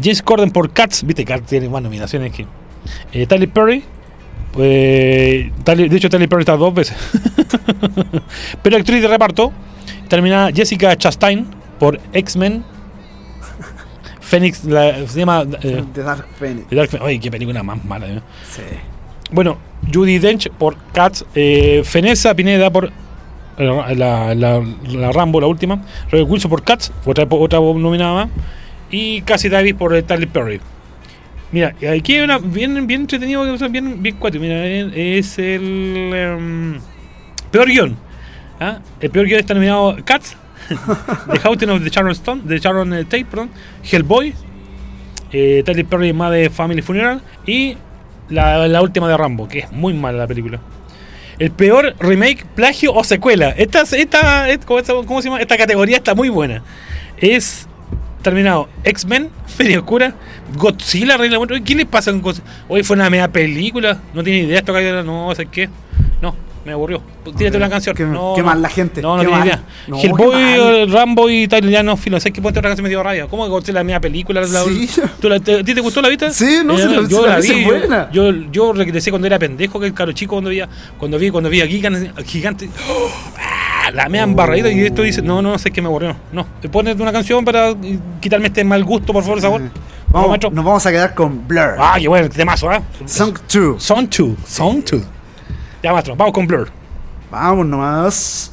Speaker 3: James Corden por Cats. Viste, Cats tiene más nominaciones que. Eh, Tyler Perry. eh, Tyler- de hecho, Tyler Perry está dos veces. pero actriz de reparto. Termina Jessica Chastain por X-Men. Phoenix, la- se llama. eh,
Speaker 2: The Dark Phoenix.
Speaker 3: The Dark Phoenix. Ay, qué película más mala. eh.
Speaker 2: Sí.
Speaker 3: Bueno, Judy Dench por Cats, eh, Fenesa Pineda por eh, la, la, Rambo, la última, Robert Wilson por Cats, otra, otra nominada y Cassie Davis por eh, Tyler Perry. Mira, aquí hay una bien, bien entretenido, bien, bien cuatro. Mira, eh, es el em, peor guion. ¿ah? El peor guion está nominado Cats, The Haunting of the Sharon Stone, de Sharon Tate, perdón, Hellboy, eh, Tyler Perry de Family Funeral y la, la última de Rambo, que es muy mala la película. El peor remake, plagio o secuela. Esta, esta, et- ¿cómo, esta- cómo se llama? Esta categoría está muy buena. Es terminado X-Men, Feria Oscura, Godzilla, Muerte. ¿Qué le pasa con Godzilla? Hoy fue una media película. No tiene idea esto que no sé qué. Me aburrió. Tírate una canción.
Speaker 2: Qué-
Speaker 3: no,
Speaker 2: qué
Speaker 3: no.
Speaker 2: mal la gente,
Speaker 3: No, no idea.
Speaker 2: No,
Speaker 3: Hellboy, eh, Rambo y Tyler ya no filo. ¿Sabes qué ponte otra canción me dio rabia? ¿Cómo que Godzilla la media película? La-
Speaker 2: Sí.
Speaker 3: ¿Tú la- te- ¿A ti te gustó la vista?
Speaker 2: Sí, no,
Speaker 3: Eh,
Speaker 2: la-
Speaker 3: yo
Speaker 2: la vi, es
Speaker 3: yo-
Speaker 2: buena.
Speaker 3: Yo, yo regresé cuando era pendejo, que el caro chico cuando veía, cuando vi, cuando vi a Gigan, gigante. ¡oh! ¡Ah! La media embarradita y esto dice, no, no, no sé qué me aburrió. No, ponete una canción para eh, quitarme este mal gusto, por favor, sabor.
Speaker 2: Vamos, nos vamos a quedar con Blur.
Speaker 3: Ah, qué bueno, temazo, ¿ah?
Speaker 2: Song 2.
Speaker 3: Son 2, Son 2. Ya, maestro, vamos con Blur.
Speaker 2: Vamos nomás.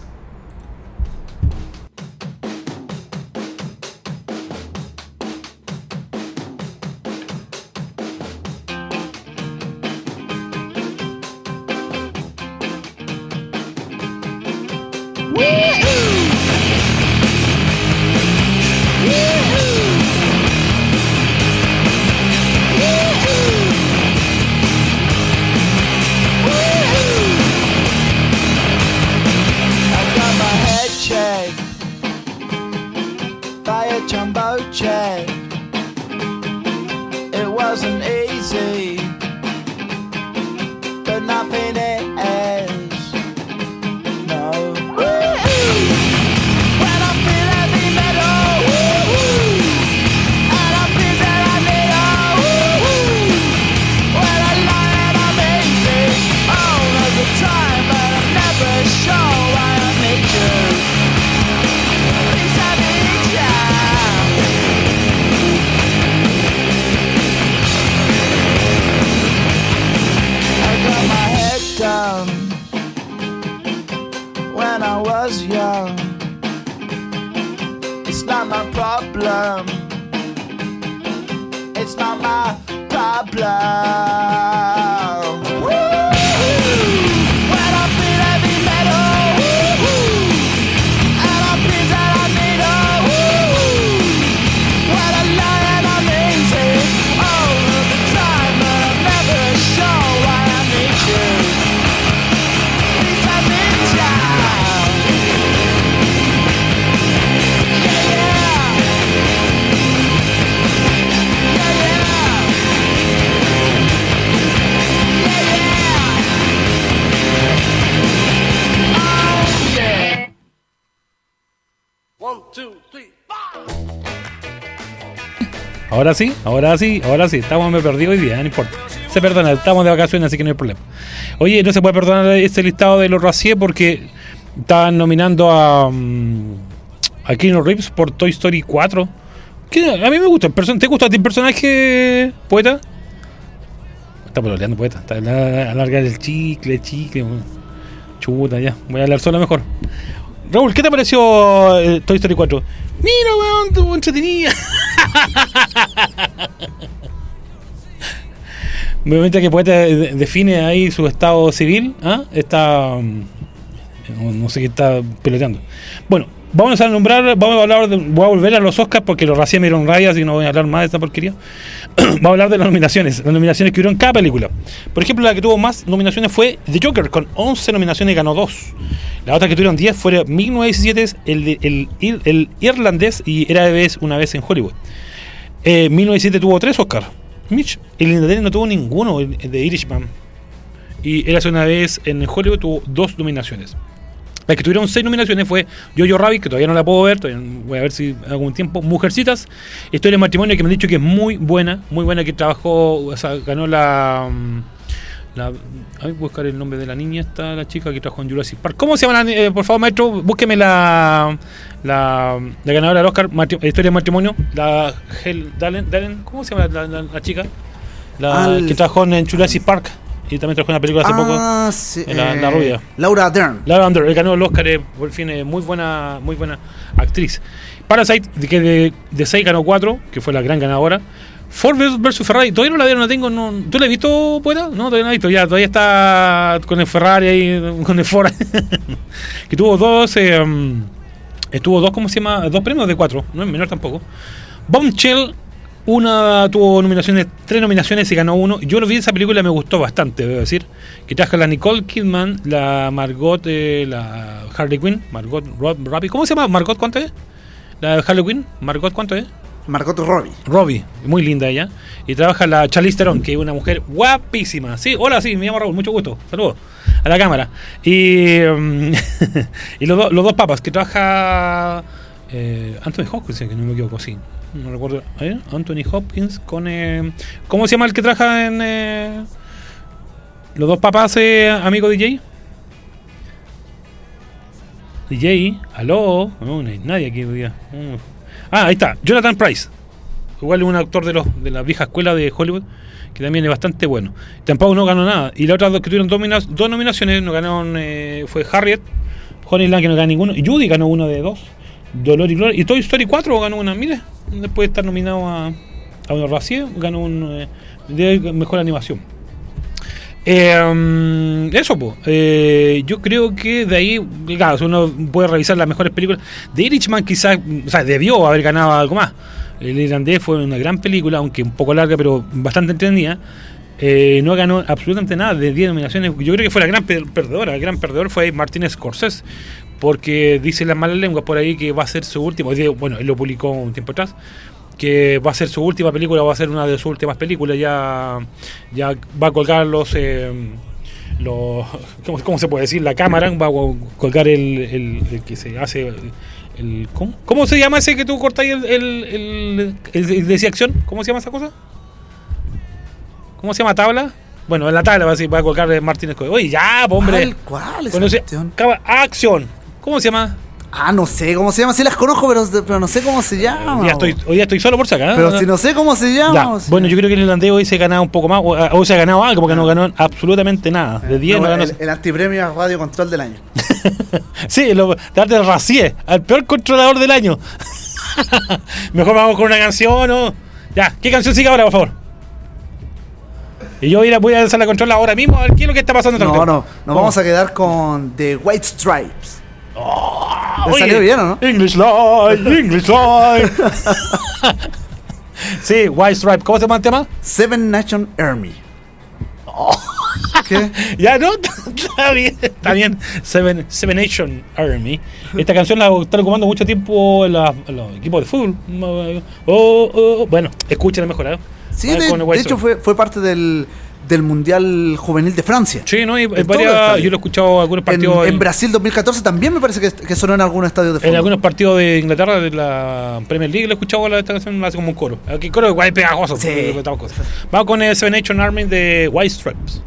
Speaker 3: Ahora sí, ahora sí, ahora sí. Estamos me perdí hoy día, no importa. Se perdona, estamos de vacaciones, así que no hay problema. Oye, no se puede perdonar este listado de los Racier porque estaban nominando a, mm, a Keanu Reeves por Toy Story 4. Que a mí me gusta. ¿Te gusta a ti el personaje, poeta? Está pololeando, poeta. Está alargar el chicle, chicle. Chuta, ya. Voy a hablar solo mejor. Raúl, ¿qué te pareció eh, Toy Story 4? Mira, weón, estuvo entretenida. Obviamente que Poeta de- define ahí su estado civil, ¿ah? está mm, no sé qué está peloteando. Bueno, vamos a nombrar, vamos a hablar de, voy a volver a los Oscars porque los recién me dieron rayas y no voy a hablar más de esta porquería. vamos a hablar de las nominaciones, las nominaciones que hubo en cada película. Por ejemplo, la que tuvo más nominaciones fue The Joker con 11 nominaciones y ganó 2. La otra que tuvieron 10 fue 1917, el, el, ir- el irlandés y era una vez en Hollywood. Eh, 1907 tuvo 3 Oscars. Mitch, el irlandés no tuvo ninguno, el el de Irishman. Y era una vez en Hollywood tuvo dos nominaciones. La que tuvieron seis nominaciones fue Jojo Rabbit, que todavía no la puedo ver, voy a ver si algún tiempo. Mujercitas, Historia de matrimonio, que me han dicho que es muy buena, muy buena, que trabajó, o sea, ganó la. mm, la a buscar el nombre de la niña, esta, la chica que trabajó en Jurassic Park. ¿Cómo se llama? la eh, por favor, maestro, búsqueme la, la, la ganadora del Oscar, matri- Historia de matrimonio, la Hel Dalen, Dalen, ¿cómo se llama la, la- la chica? La
Speaker 2: Al-
Speaker 3: que trabajó en Jurassic Park y también en una película hace poco.
Speaker 2: Ah, sí,
Speaker 3: La- la
Speaker 2: eh,
Speaker 3: rubia.
Speaker 2: Laura Dern.
Speaker 3: Lara Under eh, ganó el Oscar, eh, por fin, muy buena, muy buena actriz. Parasite, que de, de 6 ganó 4, que fue la gran ganadora. Ford vs Ferrari, todavía no la veo, no tengo. No, ¿Tú la has visto, Poeta? No, todavía no la he visto. Ya, todavía está con el Ferrari ahí, con el Ford. que tuvo dos. eh, um, estuvo dos, ¿cómo se llama? Dos premios de cuatro, no es menor tampoco. Bombshell, una tuvo nominaciones, tres nominaciones y ganó uno. Yo lo vi esa película y me gustó bastante, debo decir. Que trajo la Nicole Kidman, la Margot, eh, la Harley Quinn, Margot Rob- Robbie. ¿Cómo se llama? ¿Margot cuánto es? La de Harley Quinn, Margot cuánto es?
Speaker 2: Margot Robbie.
Speaker 3: Robbie, muy linda ella. Y trabaja la Charlize Theron, que es una mujer guapísima. Sí, hola, sí, me llamo Raúl, mucho gusto. Saludos a la cámara. Y, mm, y los, do- los dos papas, que trabaja eh, Anthony Hopkins, que no me equivoco, sí. No recuerdo. Ver, Anthony Hopkins con... eh, ¿Cómo se llama el que trabaja en... eh, los dos papas, eh, amigo DJ? DJ, aló, no, hay nadie aquí hoy día. Mm. Ah, ahí está, Jonathan Price. Igual es un actor de los de la vieja escuela de Hollywood, que también es bastante bueno. Tampoco no ganó nada. Y las otras dos que tuvieron dos, nomina- dos nominaciones, no ganaron, eh, fue Harriet, Honeyland que no ganó ninguno, y Judy ganó uno de dos, Dolor y Gloria, y Toy Story 4 ganó una, mire, después de estar nominado a, a un Racier, ganó un eh, de mejor animación. Eh, eso, pues. yo creo que de ahí, claro, si uno puede revisar las mejores películas. De Irishman, quizás, o sea, debió haber ganado algo más. El irlandés fue una gran película, aunque un poco larga, pero bastante entretenida. Eh, no ganó absolutamente nada de 10 nominaciones. Yo creo que fue la gran per- perdedora. El gran perdedor fue Martin Scorsese, porque dice las malas lenguas por ahí que va a ser su última. Bueno, él lo publicó un tiempo atrás que va a ser su última película, va a ser una de sus últimas películas, ya, ya va a colgar los, eh, los ¿cómo, cómo se puede decir? La cámara, va a colgar el, el- el que se hace, el, ¿cómo, cómo se llama ese que tú cortáis el, el, de acción? ¿Cómo se llama esa cosa? ¿Cómo se llama tabla? Bueno, en la tabla va a, decir, va a colgar Martínez. Oye, ya, po, hombre.
Speaker 2: ¿Cuál? ¿Cuál es
Speaker 3: acción. ¿Cómo se llama?
Speaker 2: Ah, no sé cómo se llama. Sí las conozco, pero, pero no sé cómo se llama.
Speaker 3: Hoy día estoy, hoy día estoy solo por sacar.
Speaker 2: Pero si no sé cómo se llama.
Speaker 3: Ya. Bueno, yo creo que el irlandés hoy se ha ganado un poco más, o, o se ha ganado algo, porque no ganó absolutamente nada. De 10 no,
Speaker 2: No,
Speaker 3: ganó.
Speaker 2: el, el antipremio a Radio Control del año.
Speaker 3: sí, lo, darte el Racier, al peor controlador del año. Mejor vamos con una canción o. Ya, ¿qué canción sigue ahora, por favor? Y yo voy a, voy a la control ahora mismo, a ver qué es lo que está pasando.
Speaker 2: No, no. Nos vamos a quedar con The White Stripes.
Speaker 3: Ah,
Speaker 2: ¿Le
Speaker 3: oye,
Speaker 2: salió bien o no?
Speaker 3: English Line, English Line. sí, White Stripe. ¿Cómo se llama el tema?
Speaker 2: Seven Nation Army. ¿Qué?
Speaker 3: Ya no, está bien, está bien. Seven, Seven Nation Army. Esta canción la están ocupando mucho tiempo en, la- en los equipos de fútbol. Oh, oh, oh. Bueno, escúchenla mejor. ¿eh?
Speaker 2: Sí, de, de hecho fue, fue parte del, del Mundial Juvenil de Francia.
Speaker 8: Sí, ¿no? Y,
Speaker 2: En
Speaker 8: varias- yo lo he escuchado en algunos
Speaker 2: En,
Speaker 8: partidos.
Speaker 2: en Brasil 2014 también me parece que, que sonó en algunos estadios de fútbol.
Speaker 8: En algunos partidos de Inglaterra, de la Premier League, lo he escuchado la canción hace como un coro. Aquí coro igual es pegajoso.
Speaker 2: Sí.
Speaker 8: Vamos con el Seven Nation Army de White Stripes.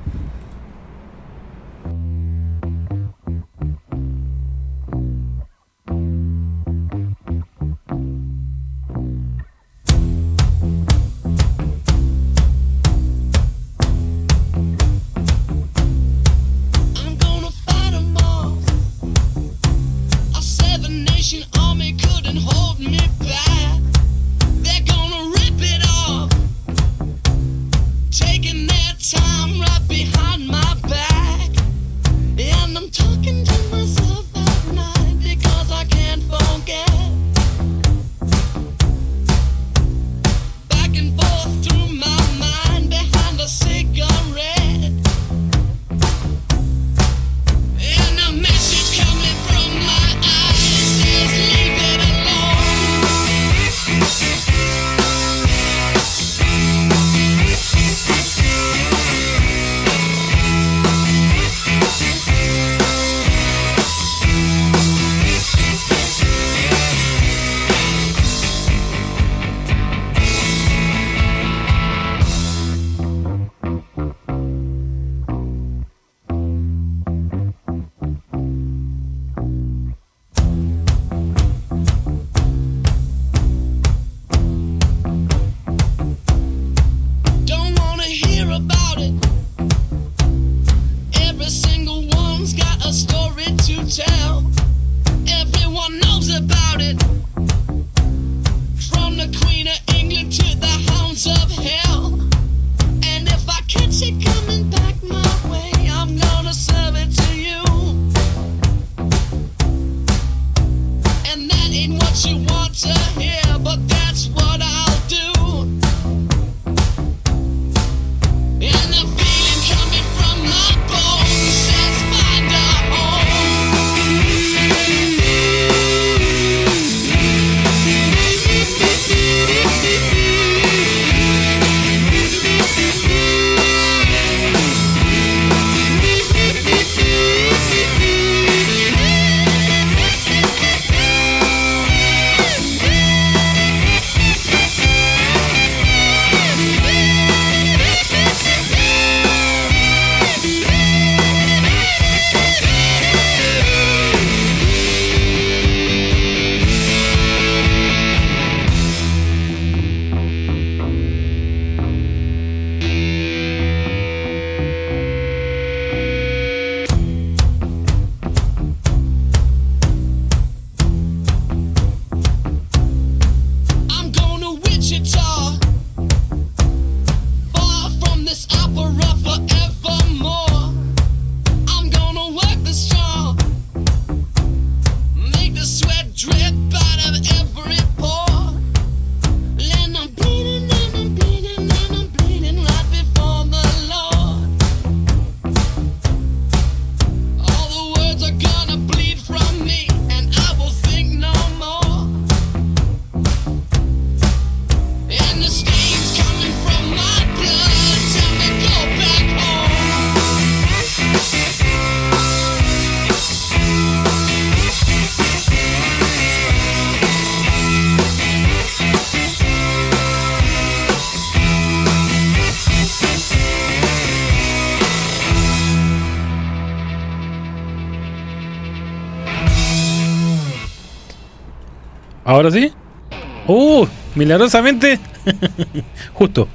Speaker 8: Milagrosamente. Justo.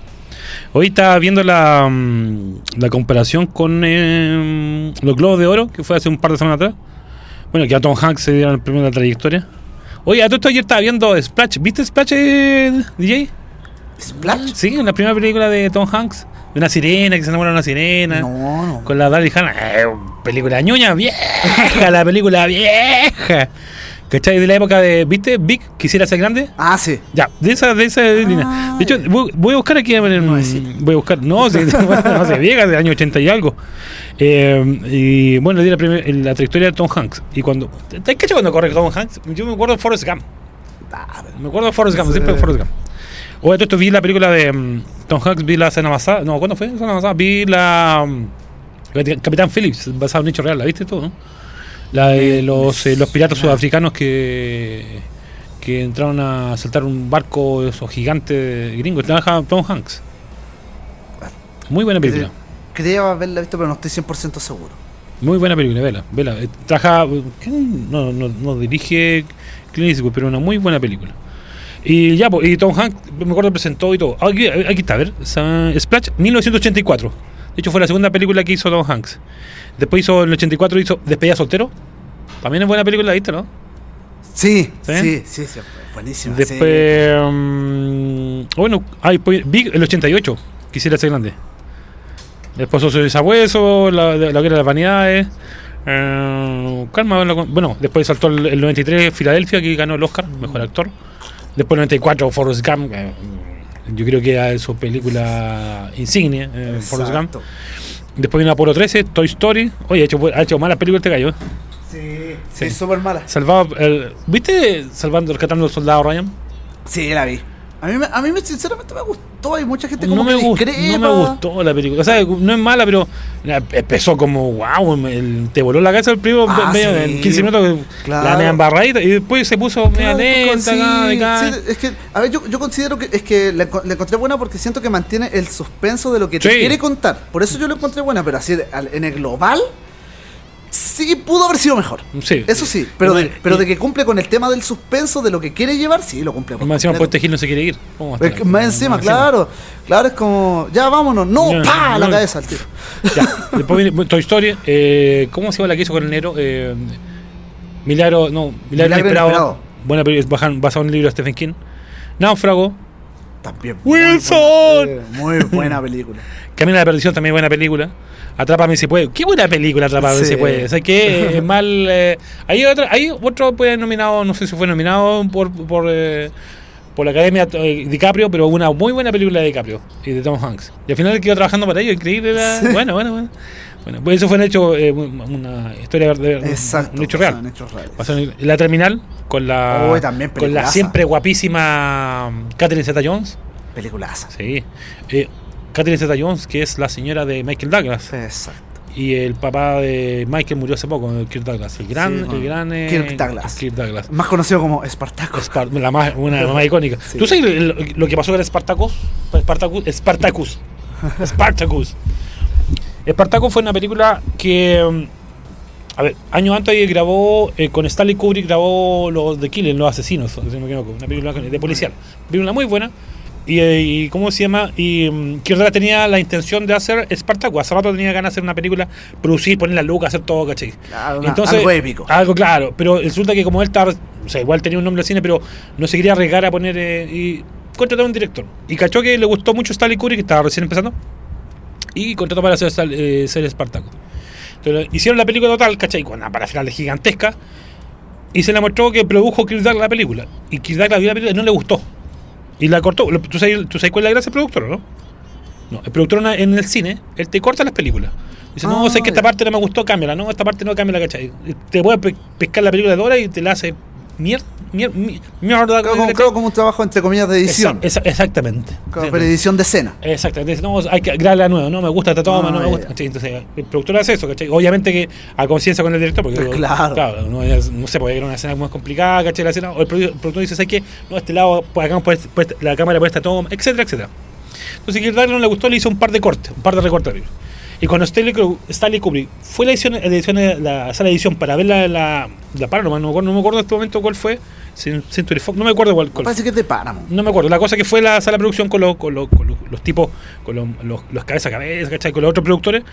Speaker 8: Hoy estaba viendo la, mm, la comparación con eh, los Globos de Oro, que fue hace un par de semanas atrás. Bueno, que a Tom Hanks se dieron el premio de la trayectoria. Oye, a todo esto ayer estaba viendo Splash. ¿Viste Splash, eh, DJ?
Speaker 2: ¿Splash?
Speaker 8: Sí, en la primera película de Tom Hanks. De una sirena que se enamora de una sirena.
Speaker 2: No, no.
Speaker 8: Con la Daryl Hannah. Eh, película ñoña, vieja, la película vieja. ¿Cachai? De la época de, ¿viste? Big, quisiera ser grande.
Speaker 2: Ah, sí.
Speaker 8: Ya, de esa, de esa línea. De hecho, voy, a buscar aquí.
Speaker 2: No
Speaker 8: voy a buscar. No, sí, no sé, vieja, del año 80 y algo. Eh, y bueno, le di la, primer- en la trayectoria de Tom Hanks. Y cuando. ¿Te cachai cuando corre Tom Hanks? Yo me acuerdo de Forrest Gump. Me acuerdo de Forrest Gump, siempre de Forrest Gump. Oye, todo esto vi la película de. mm,
Speaker 3: Tom Hanks vi la semana pasada. No, ¿cuándo fue? La semana pasada vi la. mm, Capitán Phillips, basado en un hecho real, ¿la viste tú, no? La de los, eh, los piratas sudafricanos que. que entraron a saltar un barco, esos gigantes gringos. Trabaja Tom Hanks. Muy buena película.
Speaker 2: Creo haberla visto, pero no estoy 100% seguro.
Speaker 3: Muy buena película, vela. vela. Eh, Trabaja. No, no, no dirige Clint Eastwood, pero una muy buena película. Y ya, y Tom Hanks, me acuerdo, presentó y todo. Aquí, aquí está, a ver. Splash, 1984. De hecho, fue la segunda película que hizo Tom Hanks. Después hizo, en el 84, hizo Despedida Soltero. También es buena película, ¿viste, no?
Speaker 2: Sí,
Speaker 3: ¿Sí?
Speaker 2: sí, sí, buenísima. sí.
Speaker 3: Después. mm, bueno, ay, pues, Big, el 88. Quisiera ser grande. Después Oso de Sabueso, la, la, la Guerra de las Vanidades. eh, calma, bueno, después saltó el, el 93 Filadelfia, que ganó el Oscar, mejor actor. Después el 94 Forrest Gump. eh, yo creo que es su película insignia, eh, Forrest Gump. Después vino Apolo 13, Toy Story. Oye, ha hecho, ha hecho malas películas este gallo.
Speaker 2: Sí,
Speaker 3: Sí.
Speaker 2: sí, súper mala.
Speaker 3: Salvado, el- ¿Viste Salvando, rescatando al soldado Ryan?
Speaker 2: Sí, la vi. A mí, a mí me- sinceramente me gustó. Hay mucha gente como
Speaker 3: no me,
Speaker 2: que
Speaker 3: gustó, no me gustó la película. O sea, no es mala, pero empezó como, wow, el- te voló la cabeza el primo
Speaker 2: Ah,
Speaker 3: medio,
Speaker 2: sí.
Speaker 3: en 15 minutos,
Speaker 2: Claro.
Speaker 3: la media embarradita, y después se puso media
Speaker 2: Claro,
Speaker 3: lenta,
Speaker 2: sí, es que, a ver, yo, yo considero que es que la, la encontré buena porque siento que mantiene el suspenso de lo que te quiere contar. Por eso yo la encontré buena, pero así en el global, sí pudo haber sido mejor.
Speaker 3: Sí.
Speaker 2: Eso sí, pero, de, pero de que cumple con el tema del suspenso, de lo que quiere llevar, sí, lo cumple.
Speaker 3: Más encima, pues este Gil no se quiere ir.
Speaker 2: Más encima,
Speaker 3: Más
Speaker 2: claro. Claro, es como, ya vámonos, no,
Speaker 3: Ya,
Speaker 2: pa, la
Speaker 3: no.
Speaker 2: cabeza al tiro.
Speaker 3: Ya, después viene Toy Story. Eh, ¿Cómo se llama la que hizo con el negro? Eh, Milagro, no, Milagro,
Speaker 2: Milagro
Speaker 3: Inesperado.
Speaker 2: Inesperado.
Speaker 3: Buena película, en un libro de Stephen King. Náufrago.
Speaker 2: También. muy
Speaker 3: Wilson.
Speaker 2: buena, eh, Muy buena película.
Speaker 3: Camino a la perdición también buena película. Atrápame si puede. Qué buena película Atrápame
Speaker 2: Sí.
Speaker 3: si puede. O sea que es mal. eh, hay otro, hay otro pues, nominado, no sé si fue nominado por por, eh, por la Academia eh, DiCaprio, pero una muy buena película de DiCaprio y de Tom Hanks. Y al final quedó trabajando para ello, increíble. la- Bueno, bueno, bueno. Bueno, pues eso fue un hecho, eh, una historia de
Speaker 2: Exacto.
Speaker 3: un hecho real.
Speaker 2: en hechos reales.
Speaker 3: Pasó en la terminal con la con la siempre guapísima um, Catherine Zeta-Jones.
Speaker 2: Peliculaza.
Speaker 3: Sí. Eh, Catherine Zeta-Jones, que es la señora de Michael Douglas.
Speaker 2: Exacto.
Speaker 3: Y el papá de Michael murió hace poco, Kirk Douglas. El gran,
Speaker 2: Sí,
Speaker 3: el gran eh,
Speaker 2: Kirk Douglas.
Speaker 3: Kirk Douglas.
Speaker 2: Más conocido como Espartaco.
Speaker 3: Spar- la más, una más icónica.
Speaker 2: Sí.
Speaker 3: ¿Tú sabes lo, lo que pasó con Spartacus? Spartacus. Spartacus. Spartacus. Spartacus fue una película que. mm, A ver, años antes grabó, eh, con Stanley Kubrick grabó Los de Killing, Los Asesinos, si no me equivoco, una película de policial. Película muy buena. Y, eh, y ¿cómo se llama? Y um, tenía la intención de hacer Spartacus. Hace rato tenía ganas de hacer una película, producir, poner la luca, hacer todo, ¿cachai?
Speaker 2: Claro, una- algo épico.
Speaker 3: Algo claro, pero resulta que como él estaba, o sea, igual tenía un nombre de cine, pero no se quería arriesgar a poner eh, y contrató a un director. Y cachó que le gustó mucho Stanley Kubrick, que estaba recién empezando, y contrató para hacer, eh, ser Espartaco. Entonces hicieron la película total, ¿cachai? Con una parafernalia gigantesca, y se le mostró que produjo Kirk Douglas la película. Y Kirk Douglas vio la película y no le gustó. Y la cortó. ¿Tú sabes, tú sabes cuál es la gracia del productor, no? No, el productor en- el cine, él te corta las películas. Dice, no,
Speaker 2: Ah,
Speaker 3: sé que esta parte no me gustó, cámbiala. No, esta parte no, cámbiala, ¿cachai? Te puede pe- pescar la película de hora y te la hace mierda, mierda, mierda.
Speaker 2: Creo, como, creo como un trabajo entre comillas de edición.
Speaker 3: Exactamente.
Speaker 2: Como pero edición de escena.
Speaker 3: Exactamente. No, hay que grabarla de nuevo. No me gusta esta toma,
Speaker 2: Ah,
Speaker 3: no me gusta. ¿cachai? Entonces, el productor hace eso, ¿cachai? Obviamente que a conciencia con el director, porque
Speaker 2: Pues claro.
Speaker 3: no, no sé, puede ir una escena más complicada, ¿cachai? La escena, o el produ- el productor dice, ¿sabes qué? No, este lado, pues, hagamos por por la cámara por esta toma, etcétera, etcétera. Entonces, Douglas no le gustó, le hizo un par de cortes, un par de recortes. Y cuando Stanley, Kubrick fue la edición, la edición la sala de edición para ver la, la, la Paramount, no me acuerdo, no me acuerdo en este momento cuál fue, Cen- Century Fox, no me acuerdo cuál, cuál
Speaker 2: Parece que es de Paramount.
Speaker 3: no me acuerdo. La cosa que fue la sala de producción con los, con los, con los, los tipos, con los, los, cabeza a cabeza, ¿cachai? Con los otros productores.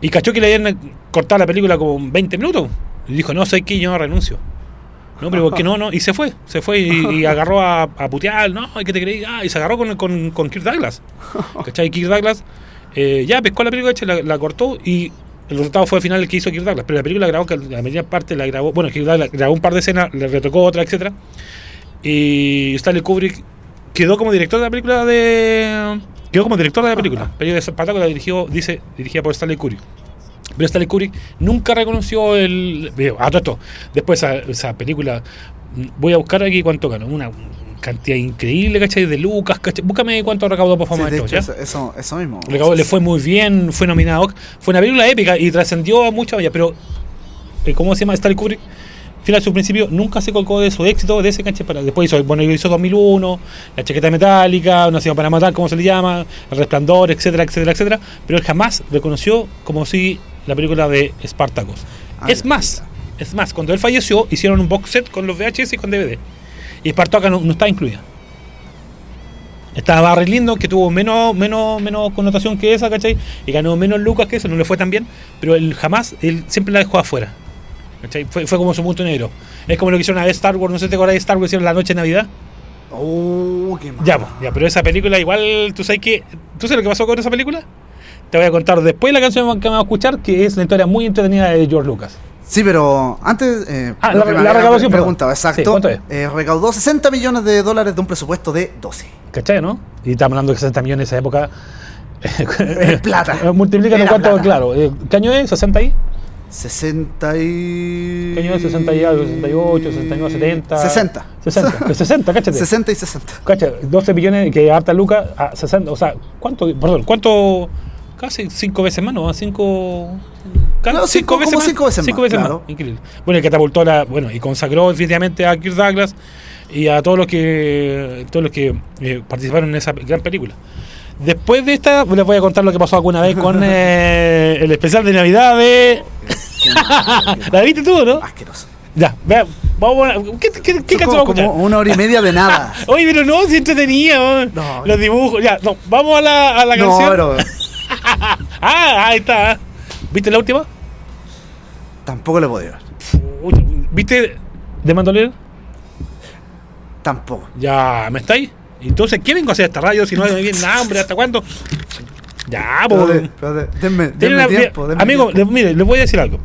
Speaker 3: Y cachó que le habían cortado la película como 20 minutos. Y dijo, no, sé que yo no renuncio. No, pero ¿por qué no? no? Y se fue. Se fue y, y agarró a, a putear. No, ¿qué te creí? Ah, y se agarró con, con, con Kirk Douglas. ¿Cachai? Kirk Douglas eh, ya pescó la película, la, la cortó y el resultado fue al final el que hizo Kirk Douglas. Pero la película grabó, que la mayor parte la grabó. Bueno, Kirk Douglas grabó un par de escenas, le retocó otra, etcétera y Stanley Kubrick quedó como director de la película de. Quedó como director de la película. Pero de Espartaco la dirigió, dice, dirigida por Stanley Kubrick. Pero Stanley Kubrick nunca reconoció el. A todo esto. Después esa, esa película. mm, Voy a buscar aquí cuánto ganó. Una cantidad increíble, ¿cachai? De Lucas, ¿cachai? Búscame cuánto recaudó por
Speaker 2: Sí,
Speaker 3: favor,
Speaker 2: de hecho,
Speaker 3: ¿ya?
Speaker 2: eso, eso, eso mismo.
Speaker 3: Recaudó, le fue muy bien, fue nominado. Fue una película épica y trascendió a mucha vaya, pero eh, ¿cómo se llama? Stanley Kubrick, final su principio, nunca se colgó de su éxito, de ese canche para. Después hizo, bueno, hizo 2001, La chaqueta metálica, Una ciudad para matar, como se le llama, El resplandor, etcétera, etcétera, etcétera. Pero él jamás reconoció como si la película de Spartacus.
Speaker 2: Ah,
Speaker 3: es más, es más, cuando él falleció, hicieron un box set con los VHS y con DVD. Y Spartacus no, no está incluida. Estaba Barry Lindo, que tuvo menos, menos, menos connotación que esa, ¿cachai? Y ganó menos lucas que eso, no le fue tan bien. Pero él jamás, él siempre la dejó afuera. ¿cachai? Fue, fue como su punto negro. Es como lo que hicieron a Star Wars, no sé si te acuerdas de Star Wars, hicieron la noche de Navidad.
Speaker 2: Oh, qué mal.
Speaker 3: Ya, pues, ya, pero esa película igual, ¿tú sabes qué? ¿Tú sabes lo que pasó con esa película? Te voy a contar después la canción que vamos a escuchar, que es la historia muy entretenida de George Lucas.
Speaker 2: Sí, pero antes. Eh,
Speaker 3: Ah, la- la recaudación, Sí,
Speaker 2: exacto.
Speaker 3: ¿cuánto es?
Speaker 2: Eh, recaudó 60 millones de dólares de un presupuesto de 12.
Speaker 3: ¿Cachai, no? Y estamos hablando de 60 millones en esa época.
Speaker 2: Es plata.
Speaker 3: Multiplican
Speaker 2: Era
Speaker 3: cuánto,
Speaker 2: plata.
Speaker 3: claro. eh, ¿Qué año es? ¿60 ahí?
Speaker 2: 60 y.
Speaker 3: ¿Qué año es? 60 y algo, 68, 69, 70.
Speaker 2: 60.
Speaker 3: 60, pues 60, cáchate.
Speaker 2: 60 y 60.
Speaker 3: Cacha, 12 millones que harta lucas a 60, o sea, ¿cuánto? Perdón, ¿cuánto? Casi 5 veces más, ¿no? 5
Speaker 2: Claro, cinco- como cinco veces
Speaker 3: cinco
Speaker 2: más,
Speaker 3: veces
Speaker 2: claro.
Speaker 3: más. Increíble. Bueno, y catapultó la, bueno, y consagró definitivamente a Kirk Douglas y a todos los que todos los que eh, participaron en esa gran película. Después de esta, les voy a contar lo que pasó alguna vez con eh, el especial de Navidad de. ¿La viste tú, no?
Speaker 2: Asqueroso.
Speaker 3: Ya, vea, vamos a. ¿Qué, qué, qué canción vamos a escuchar?
Speaker 2: como una hora y media de nada.
Speaker 3: Oye, pero no, si entretenía.
Speaker 2: No.
Speaker 3: Los dibujos, ya, no, vamos a la, a la
Speaker 2: no,
Speaker 3: canción.
Speaker 2: pero
Speaker 3: Ah, ahí está. ¿Viste la última?
Speaker 2: Tampoco le podía ver.
Speaker 3: Puta, ¿Viste de Mandolero?
Speaker 2: Tampoco.
Speaker 3: Ya, ¿me estáis? Entonces, ¿qué vengo a hacer esta radio si no me viene nada, hombre? ¿Hasta cuándo? Ya, pues.
Speaker 2: denme, denme tiempo. denme
Speaker 3: amigo,
Speaker 2: tiempo.
Speaker 3: le- mire, les voy a decir algo.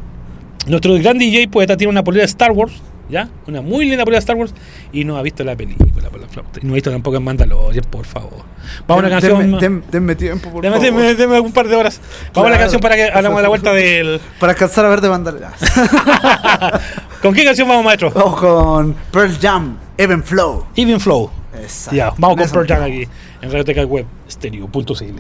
Speaker 3: Nuestro gran DJ poeta tiene una polera de Star Wars, ¿ya? Una muy linda polera de Star Wars y no ha visto la película por la flauta. Y no ha visto tampoco en Mandalorian, por favor. Vamos a una canción.
Speaker 2: denme- denme tiempo, por
Speaker 3: Deme,
Speaker 2: favor.
Speaker 3: deme- deme un par de horas. Vamos a la canción para que hablamos a la vuelta del.
Speaker 2: Para alcanzar a ver de bandera.
Speaker 3: ¿Con qué canción vamos, maestro?
Speaker 2: Vamos con Pearl Jam, Even Flow.
Speaker 3: Even Flow.
Speaker 2: Exacto.
Speaker 3: Ya, vamos con Pearl Jam aquí en Radioteca Web Stereo.cl.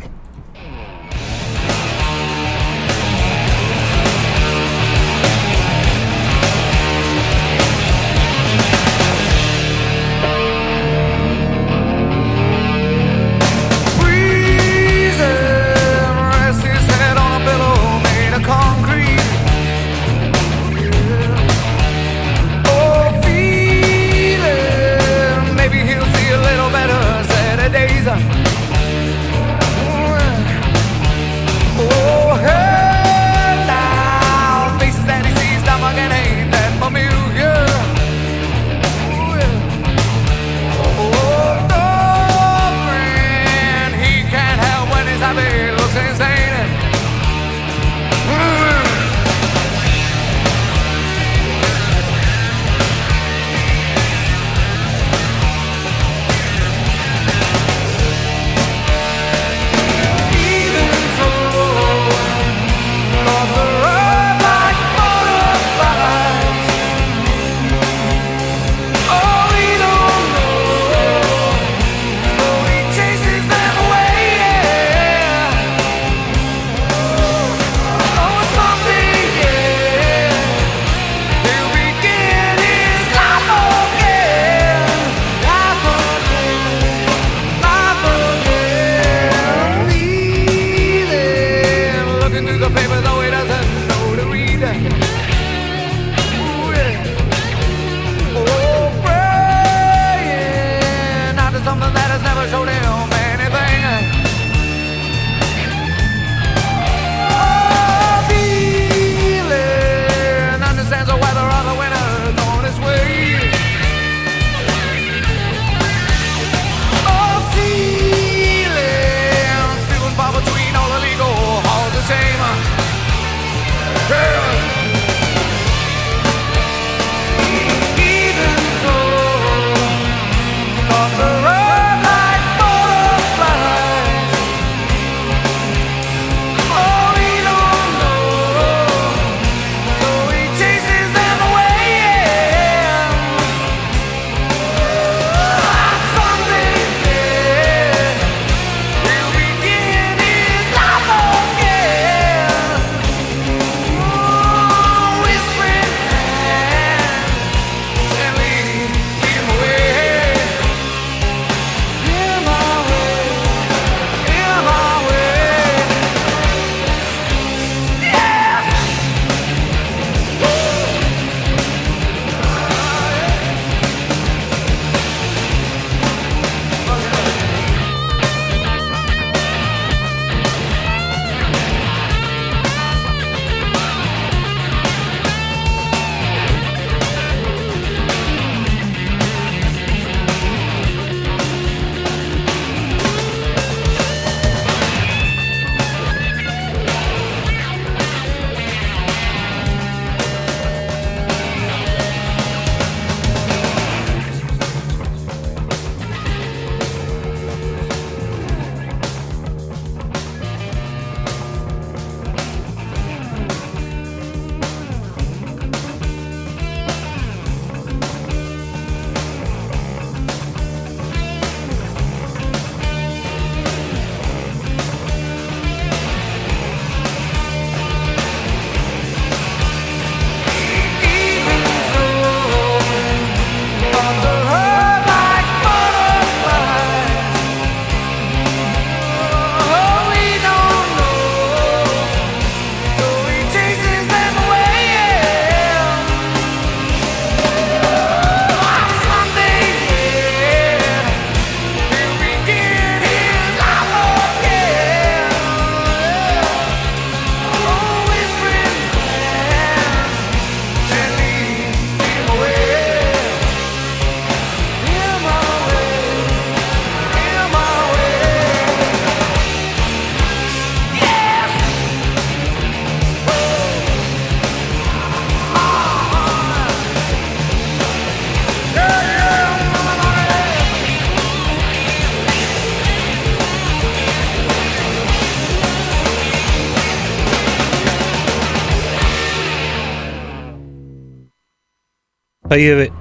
Speaker 3: Ahí de...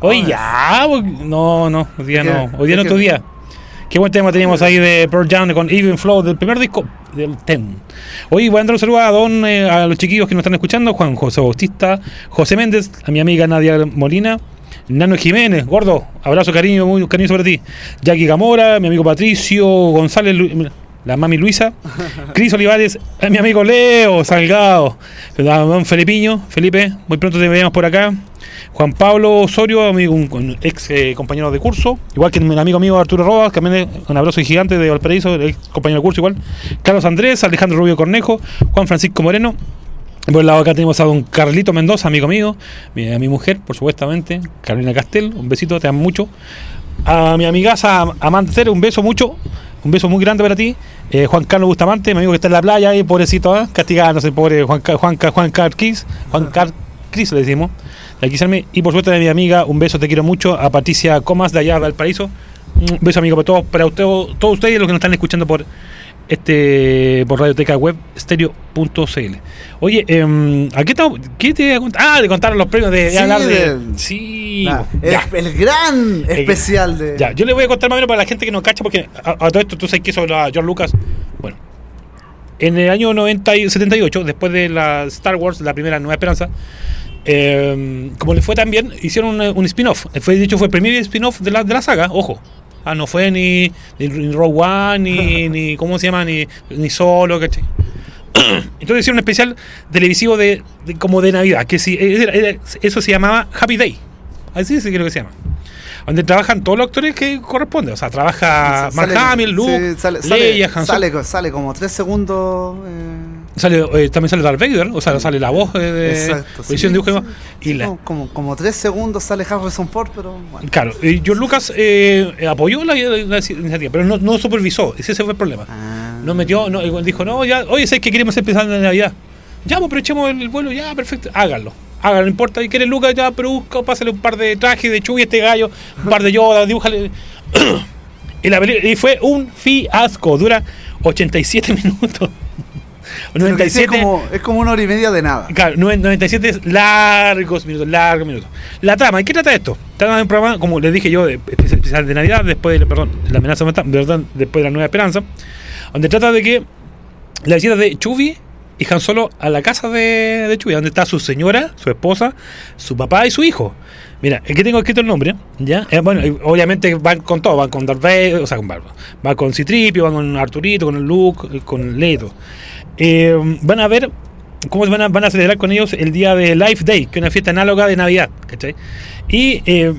Speaker 3: Hoy ya, pues, no, no, hoy día no, hoy día no
Speaker 2: es
Speaker 3: tu día. Qué buen tema teníamos ahí de Pearl Jam con Even Flow del primer disco del TEN. Hoy voy a dar un saludo a, don, eh, a los chiquillos que nos están escuchando, Juan José Bautista, José Méndez, a mi amiga Nadia Molina, Nano Jiménez, gordo, abrazo, cariño, muy cariño sobre ti. Jackie Gamora, mi amigo Patricio González, Lu- la mami Luisa, Cris Olivares, mi amigo Leo Salgado, don Felipiño, Felipe, muy pronto te veamos por acá. Juan Pablo Osorio, amigo, un, ex eh, compañero de curso, igual que mi amigo mío Arturo Rodas, que también es un abrazo gigante de Valparaíso, ex compañero de curso igual. Carlos Andrés, Alejandro Rubio Cornejo, Juan Francisco Moreno. Por el lado acá tenemos a don Carlito Mendoza, amigo mío, a mi mujer, por supuestamente, Carolina Castel, un besito, te amo mucho. A mi amigaza Amanda Cere, un beso mucho, un beso muy grande para ti. Eh, Juan Carlos Bustamante, mi amigo que está en la playa ahí, pobrecito, ¿eh? castigándose, pobre Juan, Juan, Juan Carquis, Juan Carquis le decimos. de. Y por suerte de mi amiga, un beso, te quiero mucho. A Patricia Comas de allá Valparaíso. Un beso amigo para todos, para usted, todos ustedes los que nos están escuchando por este por Radioteca Web Stereo.cl. Oye, eh, ¿a qué te, qué te iba a contar? Ah, de contar los premios de, de
Speaker 2: Sí,
Speaker 3: hablar de. Sí,
Speaker 2: el, el gran
Speaker 3: El-
Speaker 2: especial de.
Speaker 3: Ya, yo le voy a contar más o menos para la gente que no cacha, porque a, a todo esto tú sabes que sobre a George Lucas. Bueno, en el año 90 y 78, después de la Star Wars, la primera Nueva Esperanza, eh, como le fue tan bien, hicieron un, un spin-off. Fue, de hecho, fue el primer spin-off de la, de la saga, ojo. Ah, no fue ni, ni, ni Rogue One, ni, ni. ¿Cómo se llama? Ni, ni Solo, ¿cachai? Entonces hicieron un especial televisivo de, de- como de Navidad, que era- era- eso se llamaba Happy Day. Así sí creo que se llama. Donde trabajan todos los actores que corresponden. O sea, trabaja Mark Hamill, Luke,
Speaker 2: sí,
Speaker 3: Leia,
Speaker 2: sale, sale como tres segundos. eh,
Speaker 3: Sale, eh, también sale Darth Vader, o sea, sale la voz eh, de
Speaker 2: Exacto, sí.
Speaker 3: de y la,
Speaker 2: como, como tres segundos sale Harrison Ford, pero bueno.
Speaker 3: Claro, y George Lucas eh, apoyó la, iniciativa, pero no, no supervisó, ese fue el problema.
Speaker 2: Ah.
Speaker 3: No metió, no, dijo, no, ya, oye, sé que queremos empezar en Navidad. Ya, pues, pero echemos el vuelo, ya, perfecto, háganlo. Háganlo, no importa, y quieres Lucas, ya, pero busca, pásale un par de trajes de Chuy a este gallo, un par de Yoda, dibújale. y, la y fue un fiasco, dura 87 minutos.
Speaker 2: Pero que sí
Speaker 3: 97
Speaker 2: Es como, es como una hora y media de nada.
Speaker 3: Claro, noven- 97 es largos minutos, largos minutos. La trama, ¿y qué trata esto? Trata de un programa, como les dije yo, de, espe- especial de Navidad, después de, perdón, la amenaza perdón, después de la Nueva Esperanza, donde trata de que la visita de Chubby y Han Solo a la casa de, de Chubby, donde está su señora, su esposa, su papá y su hijo. Mira, aquí tengo escrito el nombre, ¿ya? Eh, bueno, obviamente van con todo, van con Darth Vader, o sea, con Barba, van con Citripio, van con Arturito, con el Luke, con Leto. Eh, van a ver cómo van a, van a celebrar con ellos el día de Life Day, que es una fiesta análoga de Navidad, ¿cachai? Y eh,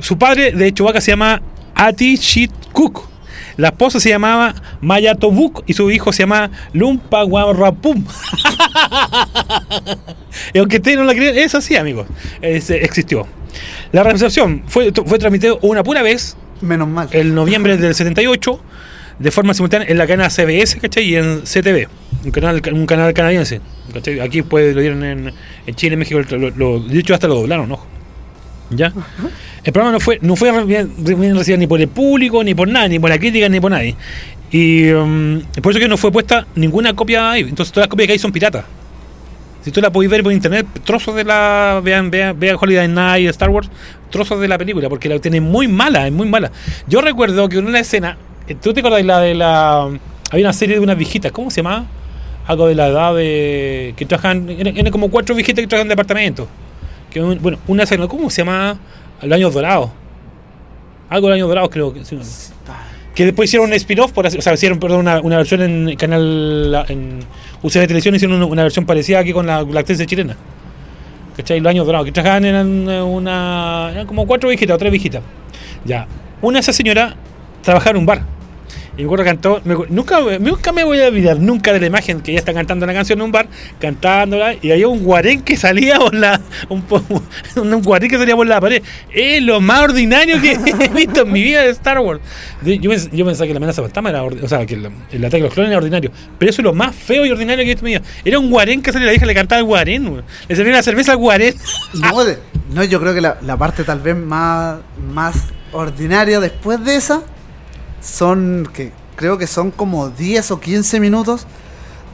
Speaker 3: su padre de Chewbacca se llama Ati Shit Cook. La esposa se llamaba Maya Tobuk y su hijo se llama Lumpa Guarrapum. y aunque ustedes no la crean, es así, amigos. Es, existió. La recepción fue, fue transmitido una pura vez
Speaker 2: Menos mal.
Speaker 3: el noviembre del 78 de forma simultánea en la cadena CBS, ¿cachai? Y en CTV, un canal, un canal canadiense, ¿cachai? Aquí pues lo dieron en, en Chile, México, lo, lo- de hecho hasta lo doblaron, ojo. ¿Ya? El programa no fue, no fue bien, bien recibido ni por el público, ni por nadie, ni por la crítica, ni por nadie. Y um, por eso que no fue puesta ninguna copia ahí. Entonces todas las copias que hay son piratas. Si tú la podéis ver por internet, trozos de la. Vean, vean, vean Holiday Night, Star Wars, trozos de la película, porque la tiene muy mala, es muy mala. Yo recuerdo que en una escena, ¿tú te acuerdas de la de la. Había una serie de unas viejitas, ¿cómo se llamaba? Algo de la edad de. que trabajan. Eran, como cuatro viejitas que trabajan en un- bueno, una escena, ¿cómo se llama? Los años dorados. Algo de los años dorados, creo que. Que después hicieron un spin-off, por así- o sea, hicieron perdón, una, una versión en canal en UCB Televisión, hicieron una, una versión parecida aquí con la, la actriz chilena. ¿Cachai? Los años dorados, que trabajaban eran eh, una. eran como cuatro viejitas o tres viejitas. Ya. Una de esas señoras trabajaba en un bar. Y me acuerdo cantó. nunca, nunca me voy a olvidar nunca de la imagen que ella está cantando una canción en un bar, cantándola, y había un guarén que salía por la. Un, un guarén que salía por la pared. Es lo más ordinario que he visto en mi vida de Star Wars. Yo, yo pensaba que la amenaza fantasma era. O sea, que el, ataque de los clones era ordinario. Pero eso es lo más feo y ordinario que he visto en mi vida. Era un guarén que salía, la hija le cantaba al guarén. Le servía la cerveza al guarén.
Speaker 2: No, no, yo creo que la, la parte tal vez más, más ordinaria después de esa son que creo que son como 10 o 15 minutos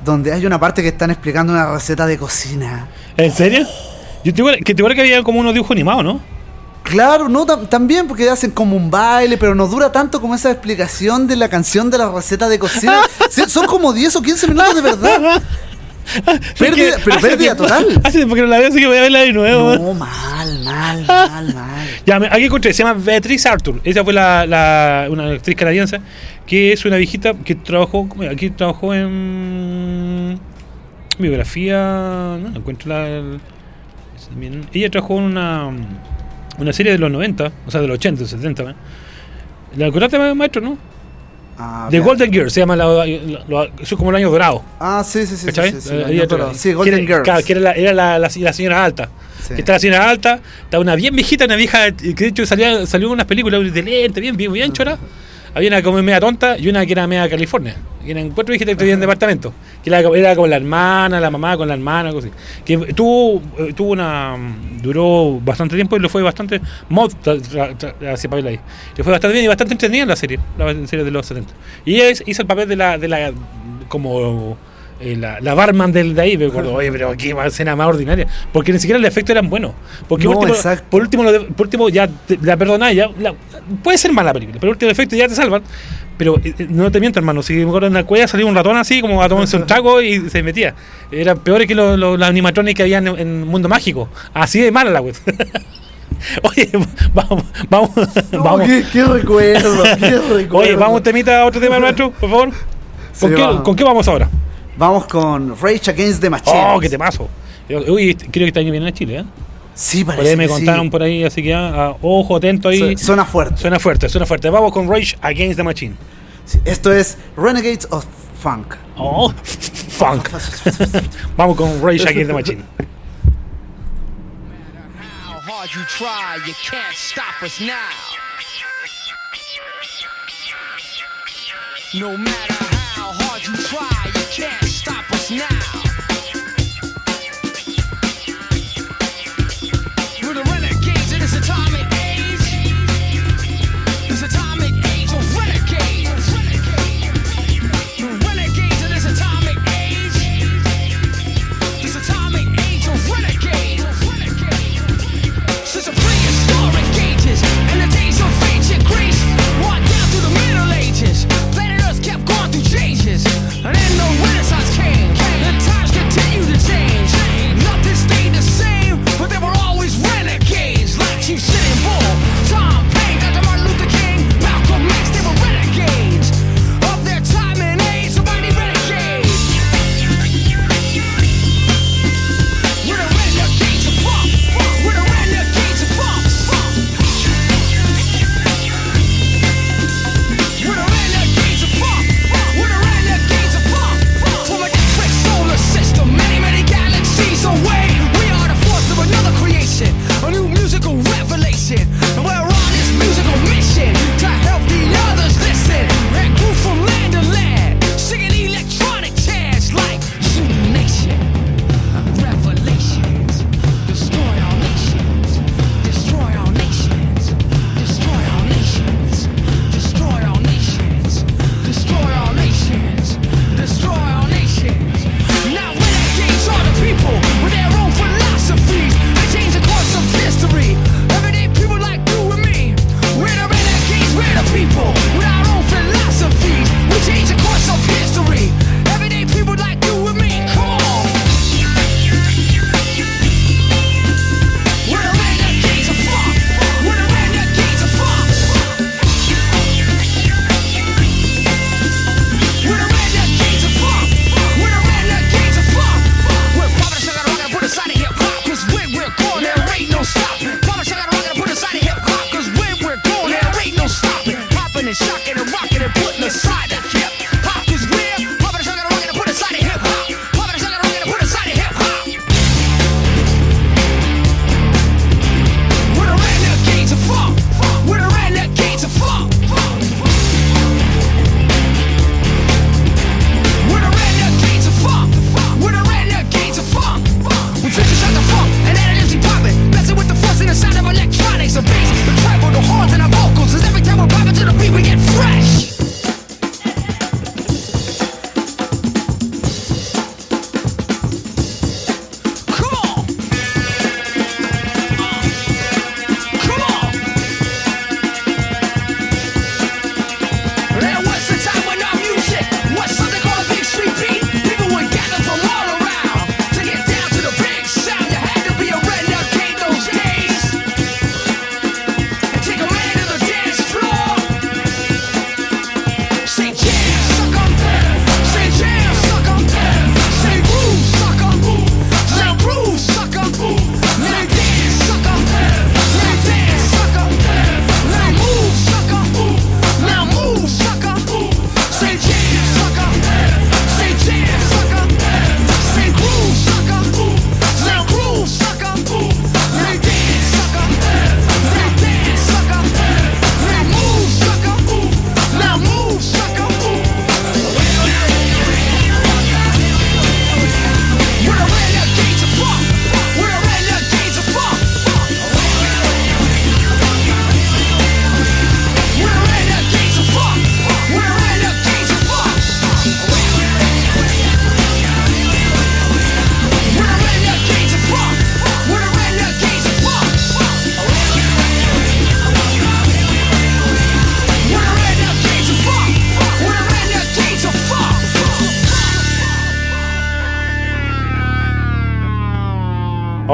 Speaker 2: donde hay una parte que están explicando una receta de cocina.
Speaker 3: ¿En serio? Yo te que, te que había como unos dibujos animados, ¿no?
Speaker 2: Claro, no, tam- también porque hacen como un baile, pero no dura tanto como esa explicación de la canción de la receta de cocina. Son como 10 o 15 minutos de verdad. Pérdida, pero total.
Speaker 3: Hace tiempo que no la veo, así que voy a verla de nuevo.
Speaker 2: No, mal, mal, mal, mal.
Speaker 3: Ya, aquí encontré, se llama Beatriz Arthur. Esa fue la, la- una actriz canadiense que es una viejita que trabajó, aquí trabajó en biografía, no, no encuentro la... el- también- ella trabajó en una, una serie de los 90, o sea, de los 80, 70. ¿eh? ¿La encontraste, maestro, no?
Speaker 2: Ah,
Speaker 3: The
Speaker 2: bien.
Speaker 3: Golden Girl, se llama, la, la- la- eso es como el año dorado.
Speaker 2: Ah, sí, sí, sí.
Speaker 3: ¿Cachai?
Speaker 2: sí, sí,
Speaker 3: Eh,
Speaker 2: no, sí, Golden Girls.
Speaker 3: claro, que era la, era la, la- señora alta. Que está la señora alta, está una bien viejita, una vieja que de hecho salía, salió en unas películas de lente, bien, bien, bien chora. Había una como media tonta y una que era media California. Y eran cuatro viejitas que en departamento. Que era, era como la hermana, la mamá con la hermana, algo así. Que tuvo, eh, tuvo una. duró bastante tiempo y le fue bastante. mod hacia papel ahí. Le fue bastante bien y bastante entretenida la serie, la serie de los 70. Y ella hizo el papel de la. De la como eh, la, la barman del de ahí, me acuerdo, oye, pero qué escena más ordinaria. Porque ni siquiera el efecto eran buenos. Porque
Speaker 2: No,
Speaker 3: por, último, por último, lo de- por último ya te- la perdonáis, ya, la- puede ser mala película, pero el último efecto ya te salvan. Pero eh, eh, no te miento, hermano, si me acuerdo en la cuella salió un ratón así, como a tomarse un trago y se metía. Era peor que los animatronics que había en, en Mundo Mágico. Así de mala la web. Oye, vamos, vamos,
Speaker 2: No,
Speaker 3: vamos.
Speaker 2: qué, qué recuerdo, qué recuerdo.
Speaker 3: Oye, vamos temita a otro tema, maestro, por favor.
Speaker 2: Sí,
Speaker 3: ¿Con, qué,
Speaker 2: vamos.
Speaker 3: ¿Con qué vamos ahora?
Speaker 2: Vamos con Rage Against the Machine.
Speaker 3: Oh, qué temazo. Uy, creo que este año viene a Chile, ¿eh?
Speaker 2: Sí,
Speaker 3: Por
Speaker 2: parece
Speaker 3: ahí me
Speaker 2: que sí.
Speaker 3: contaron por ahí, así que ah, ah, ojo, atento ahí.
Speaker 2: Su- Suena fuerte.
Speaker 3: Suena fuerte, suena fuerte. Vamos con Rage Against the Machine.
Speaker 2: Sí, Esto es Renegades of Funk.
Speaker 3: Oh, funk. Vamos con Rage Against the Machine.
Speaker 8: How hard you try, you can't stop us now. No matter how hard you try,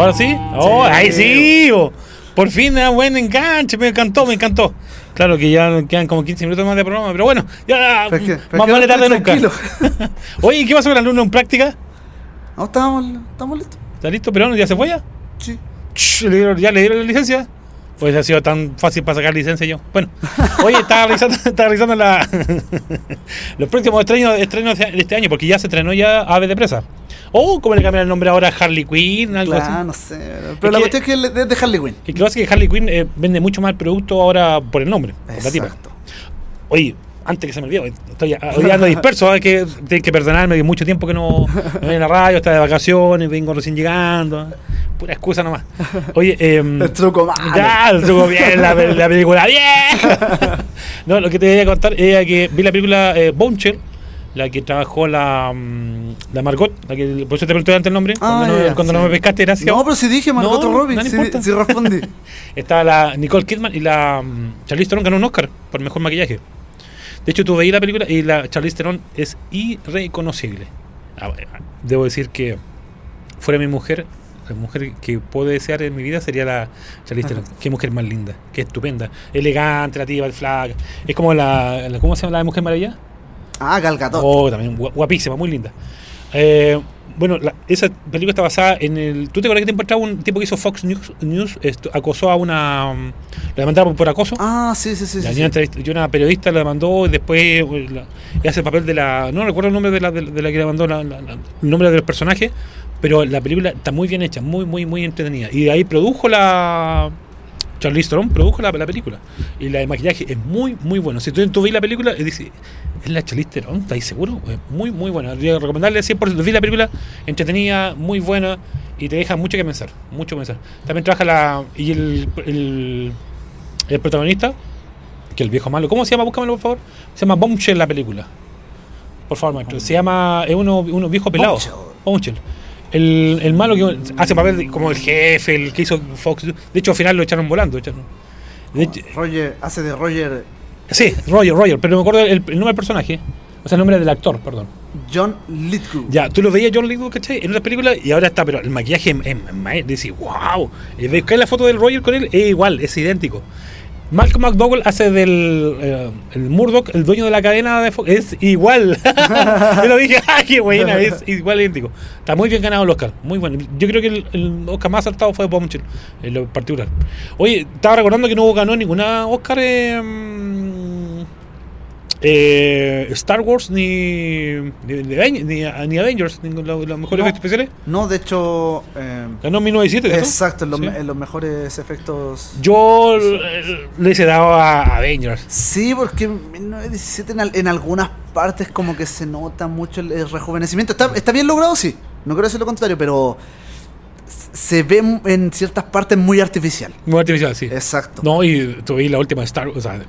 Speaker 3: ¿Ahora sí? Oh, ahí sí. Por fin, ah, buen enganche. Me encantó, me encantó. Claro que ya quedan como 15 minutos más de programa, pero bueno, ya
Speaker 2: Pero es que- pero
Speaker 3: más vale tarde nunca. Oye, ¿y ¿qué pasó con el alumno en práctica?
Speaker 2: No, estamos, estamos listos.
Speaker 3: ¿Está listo? ¿Pero? ¿Ya se fue ya?
Speaker 2: Sí.
Speaker 3: Ch, ¿le dieron- ¿Ya le dieron la licencia? Pues ha sido tan fácil para sacar licencia yo. Bueno, oye, estaba revisando, estaba revisando la, los próximos estrenos, estrenos de este año, porque ya se estrenó ya Ave de Presa. O, como le cambian el nombre ahora, Harley Quinn, algo
Speaker 2: Claro,
Speaker 3: así.
Speaker 2: no sé. Pero
Speaker 3: Es
Speaker 2: la
Speaker 3: que-
Speaker 2: cuestión es que es de Harley Quinn.
Speaker 3: Y que lo que es Harley Quinn eh, vende mucho más el producto ahora por el nombre, por la tipa. Oye, antes que se me olvide, estoy hoy ando disperso, hay que, tienen que perdonarme que mucho tiempo que no, no voy en la radio, está de vacaciones, vengo recién llegando. Pura excusa nomás. Oye, eh,
Speaker 2: El truco malo.
Speaker 3: Ya, el truco bien, la, la película bien. No, lo que te voy a contar era que vi la película eh, la que trabajó la, mm, la Margot, la que, por eso te pregunté antes el nombre,
Speaker 2: Ah,
Speaker 3: cuando, no, cuando
Speaker 2: sí.
Speaker 3: no me pescaste, gracias.
Speaker 2: No, pero si dije Margot
Speaker 3: No,
Speaker 2: Robbie,
Speaker 3: no importa.
Speaker 2: sí respondí.
Speaker 3: Estaba la Nicole Kidman y la mm, Charlize Theron ganó un Oscar por mejor maquillaje. De hecho, tú veías la película y la Charlize Theron es irreconocible. Ah, Debo decir que fuera mi mujer, la mujer que puedo desear en mi vida sería la Charlize Theron. Qué mujer más linda, qué estupenda, elegante, la tía, el flag. Es como la, la- ¿cómo se llama la de Mujer Maravilla?
Speaker 2: Ah, Gal Gadot.
Speaker 3: Oh, también gua- guapísima, muy linda. Eh, bueno, la- esa película está basada en el. ¿Tú te acuerdas que tiempo atrás un tipo que hizo Fox News, News esto, acosó a una. La demandaron por acoso?
Speaker 2: Ah, sí, sí, sí.
Speaker 3: Entrevista- y una periodista la demandó y después eh, la- y hace el papel de la. No recuerdo el nombre de la, de, de la que demandó, la- la- la- el nombre de los personajes, pero la película está muy bien hecha, muy, muy, muy entretenida. Y de ahí produjo la. Charlize Theron produjo la, la película. Y la de maquillaje es muy, muy bueno. Si tú, tú ves la película y dices, ¿es la Charlize Theron? ¿Estáis seguro? Es muy, muy buena. Yo recomendarle 100%. Vi la película entretenida, muy buena y te deja mucho que pensar. Mucho que pensar. También trabaja la. Y el, el, el protagonista, que el viejo malo, ¿cómo se llama? Búscamelo, por favor. Se llama Bombshell la película. Por favor, maestro. Se llama. Es uno, uno viejo pelado.
Speaker 2: Bombshell.
Speaker 3: Bombshell. El, el malo que hace papel como el jefe, el que hizo Fox. De hecho, al final lo echaron volando. echaron- de hecho-
Speaker 2: Roger, hace de Roger
Speaker 3: sí, Roger, Roger, pero me acuerdo el, el nombre del personaje. O sea, el nombre del actor, perdón.
Speaker 2: John Lithgow.
Speaker 3: Ya, tú lo veías John Lithgow, ¿cachai? En una película y ahora está, pero el maquillaje es, es, es- decís, wow. Y ves la foto del Roger con él es igual, es idéntico. Malcolm McDowell hace del eh, el Murdoch, el dueño de la cadena de Fox, es igual. Yo lo dije, ¡ay, qué buena! Es igual idéntico. Está muy bien ganado el Oscar, muy bueno. Yo creo que el, Oscar más acertado fue Bombshell, en lo particular. Oye, estaba recordando que no ganó ninguna Oscar eh, eh, Star Wars ni, ni, ni, ni- Avengers, ni los, los mejores
Speaker 2: No.
Speaker 3: efectos especiales.
Speaker 2: No, de hecho. eh,
Speaker 3: Ganó en 1997, ¿cierto?
Speaker 2: exacto, en los,
Speaker 3: Sí.
Speaker 2: me- en los mejores efectos.
Speaker 3: Yo le he dado a Avengers.
Speaker 2: Sí, porque en 1917 en, en algunas partes como que se nota mucho el, rejuvenecimiento. Está, está bien logrado, sí. No quiero decir lo contrario, pero se ve en ciertas partes muy artificial.
Speaker 3: Muy artificial, sí.
Speaker 2: Exacto.
Speaker 3: No, y tuve la última Star Wars, o sea,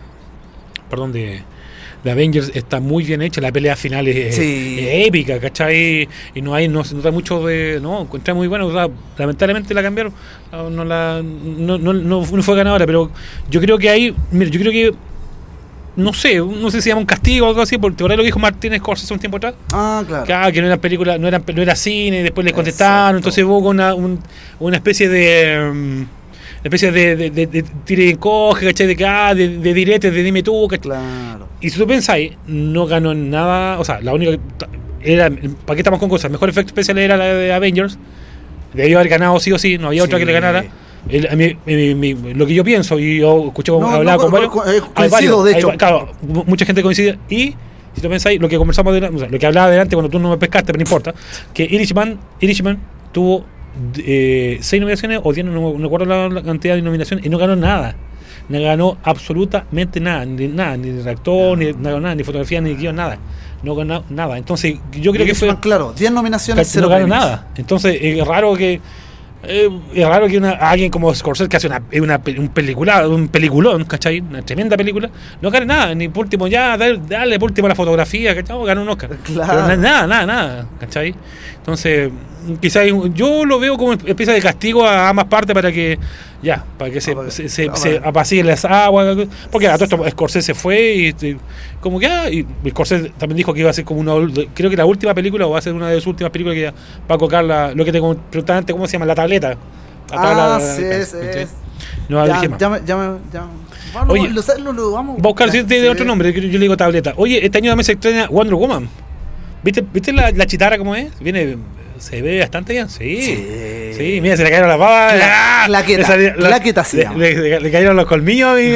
Speaker 3: perdón, de, de Avengers está muy bien hecha, la pelea final es,
Speaker 2: Sí.
Speaker 3: es épica, ¿cachai? Y no hay, no se nota mucho de, no, encontré muy bueno, o sea, lamentablemente la cambiaron, no, la, no, no, no fue ganadora, pero yo creo que ahí, mira, yo creo que, no sé, no sé si se llama un castigo o algo así, porque por ahí lo dijo Martínez Scorsese un tiempo atrás,
Speaker 2: Ah, claro.
Speaker 3: que, ah, que no era película, no era, no era cine, después le contestaron,
Speaker 2: Exacto.
Speaker 3: entonces hubo una, un- una especie de una especie de, de, de, de tire y encoge, ¿cachai? De ah, de, de diretes, de dime tú, ¿cachai?
Speaker 2: Claro.
Speaker 3: Y si tú pensáis, no ganó nada, o sea, la única era, ¿para qué estamos con cosas? Mejor efecto especial era la de Avengers, debió haber ganado sí o sí, no había otra
Speaker 2: Sí.
Speaker 3: que le ganara. El- a mí- mi- mi- lo que yo pienso, y yo escuché
Speaker 2: No,
Speaker 3: hablaba
Speaker 2: no,
Speaker 3: con
Speaker 2: co-
Speaker 3: varios,
Speaker 2: eh,
Speaker 3: hay
Speaker 2: coincido,
Speaker 3: varios,
Speaker 2: de hecho.
Speaker 3: claro, mu- mucha gente coincide. Y si tú pensáis, lo que conversamos, de, o sea, lo que hablaba delante cuando tú no me pescaste, pero no importa, que Irishman, Irishman tuvo eh, seis nominaciones o diez, no, no recuerdo la, la cantidad de nominaciones, y no ganó nada. No ganó absolutamente nada, ni nada, ni de actor, ni no ganó nada, ni fotografía, ni guion, nada. No ganó nada. Entonces, yo creo que fue.
Speaker 2: Claro, 10 nominaciones, cero
Speaker 3: no ganó
Speaker 2: premios.
Speaker 3: nada. Entonces es raro que eh, es raro que una, alguien como Scorsese que hace una, un película, un peliculón, ¿cachai? Una tremenda película, no gane nada, ni por último ya dale, dale por último la fotografía, ¿cachai? Oh, ganó un Oscar.
Speaker 2: Claro.
Speaker 3: Pero na- nada, nada, nada, ¿cachai? Entonces, quizás yo lo veo como especie de castigo a ambas partes para que ya, para que se,
Speaker 2: Ah,
Speaker 3: se, se,
Speaker 2: ah,
Speaker 3: se las aguas, porque a todo esto Scorsese fue y, y como que ah, y Scorsese también dijo que iba a ser como una creo que la última película o va a ser una de sus últimas películas que va a colocar la, lo que te preguntaste antes, ¿cómo se llama? La tableta. La tabla-
Speaker 2: Ah, sí,
Speaker 3: ¿sí?
Speaker 2: es.
Speaker 3: No,
Speaker 2: ya,
Speaker 3: dije más.
Speaker 2: ya, ya, ya. Bueno,
Speaker 3: Oye,
Speaker 2: lo, lo, lo vamos
Speaker 3: Va a buscar si tiene
Speaker 2: Sí.
Speaker 3: otro nombre, yo le digo tableta. Oye, este año también se estrena Wonder Woman. ¿Viste, ¿viste la, la chitara cómo es? Viene, se ve bastante bien, sí.
Speaker 2: Sí.
Speaker 3: Sí, mira, se le cayeron las babas.
Speaker 2: Cla-
Speaker 3: ¡Ah!
Speaker 2: claqueta,
Speaker 3: Le salió- la-
Speaker 2: claqueta se
Speaker 3: le, le- cayeron los colmillos a mi,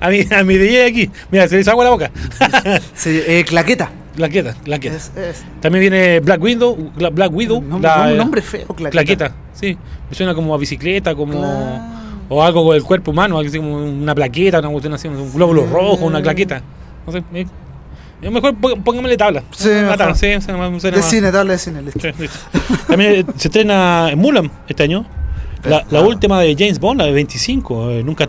Speaker 3: a mi, a mi DJ aquí. Mira, se le hizo agua a la boca.
Speaker 2: Sí, eh, claqueta.
Speaker 3: claqueta, claqueta.
Speaker 2: Es, es.
Speaker 3: También viene Black Widow, Bla- Black Widow.
Speaker 2: Un
Speaker 3: la-
Speaker 2: nombre, un nombre feo, claqueta.
Speaker 3: Claqueta, sí. Me suena como a bicicleta, como.
Speaker 2: Claro.
Speaker 3: O algo con el cuerpo humano, así como una plaqueta, una cuestión así, un glóbulo
Speaker 2: Sí.
Speaker 3: rojo, una claqueta. No sé. Yo mejor pó- póngamele tabla.
Speaker 2: Sí,
Speaker 3: Una tabla, sí, suena más- suena
Speaker 2: De cine, tabla de cine, listo.
Speaker 3: sí, listo. También eh, se estrena en Mulan este año. La, la
Speaker 2: Ah.
Speaker 3: última de James Bond, la de 25. eh, nunca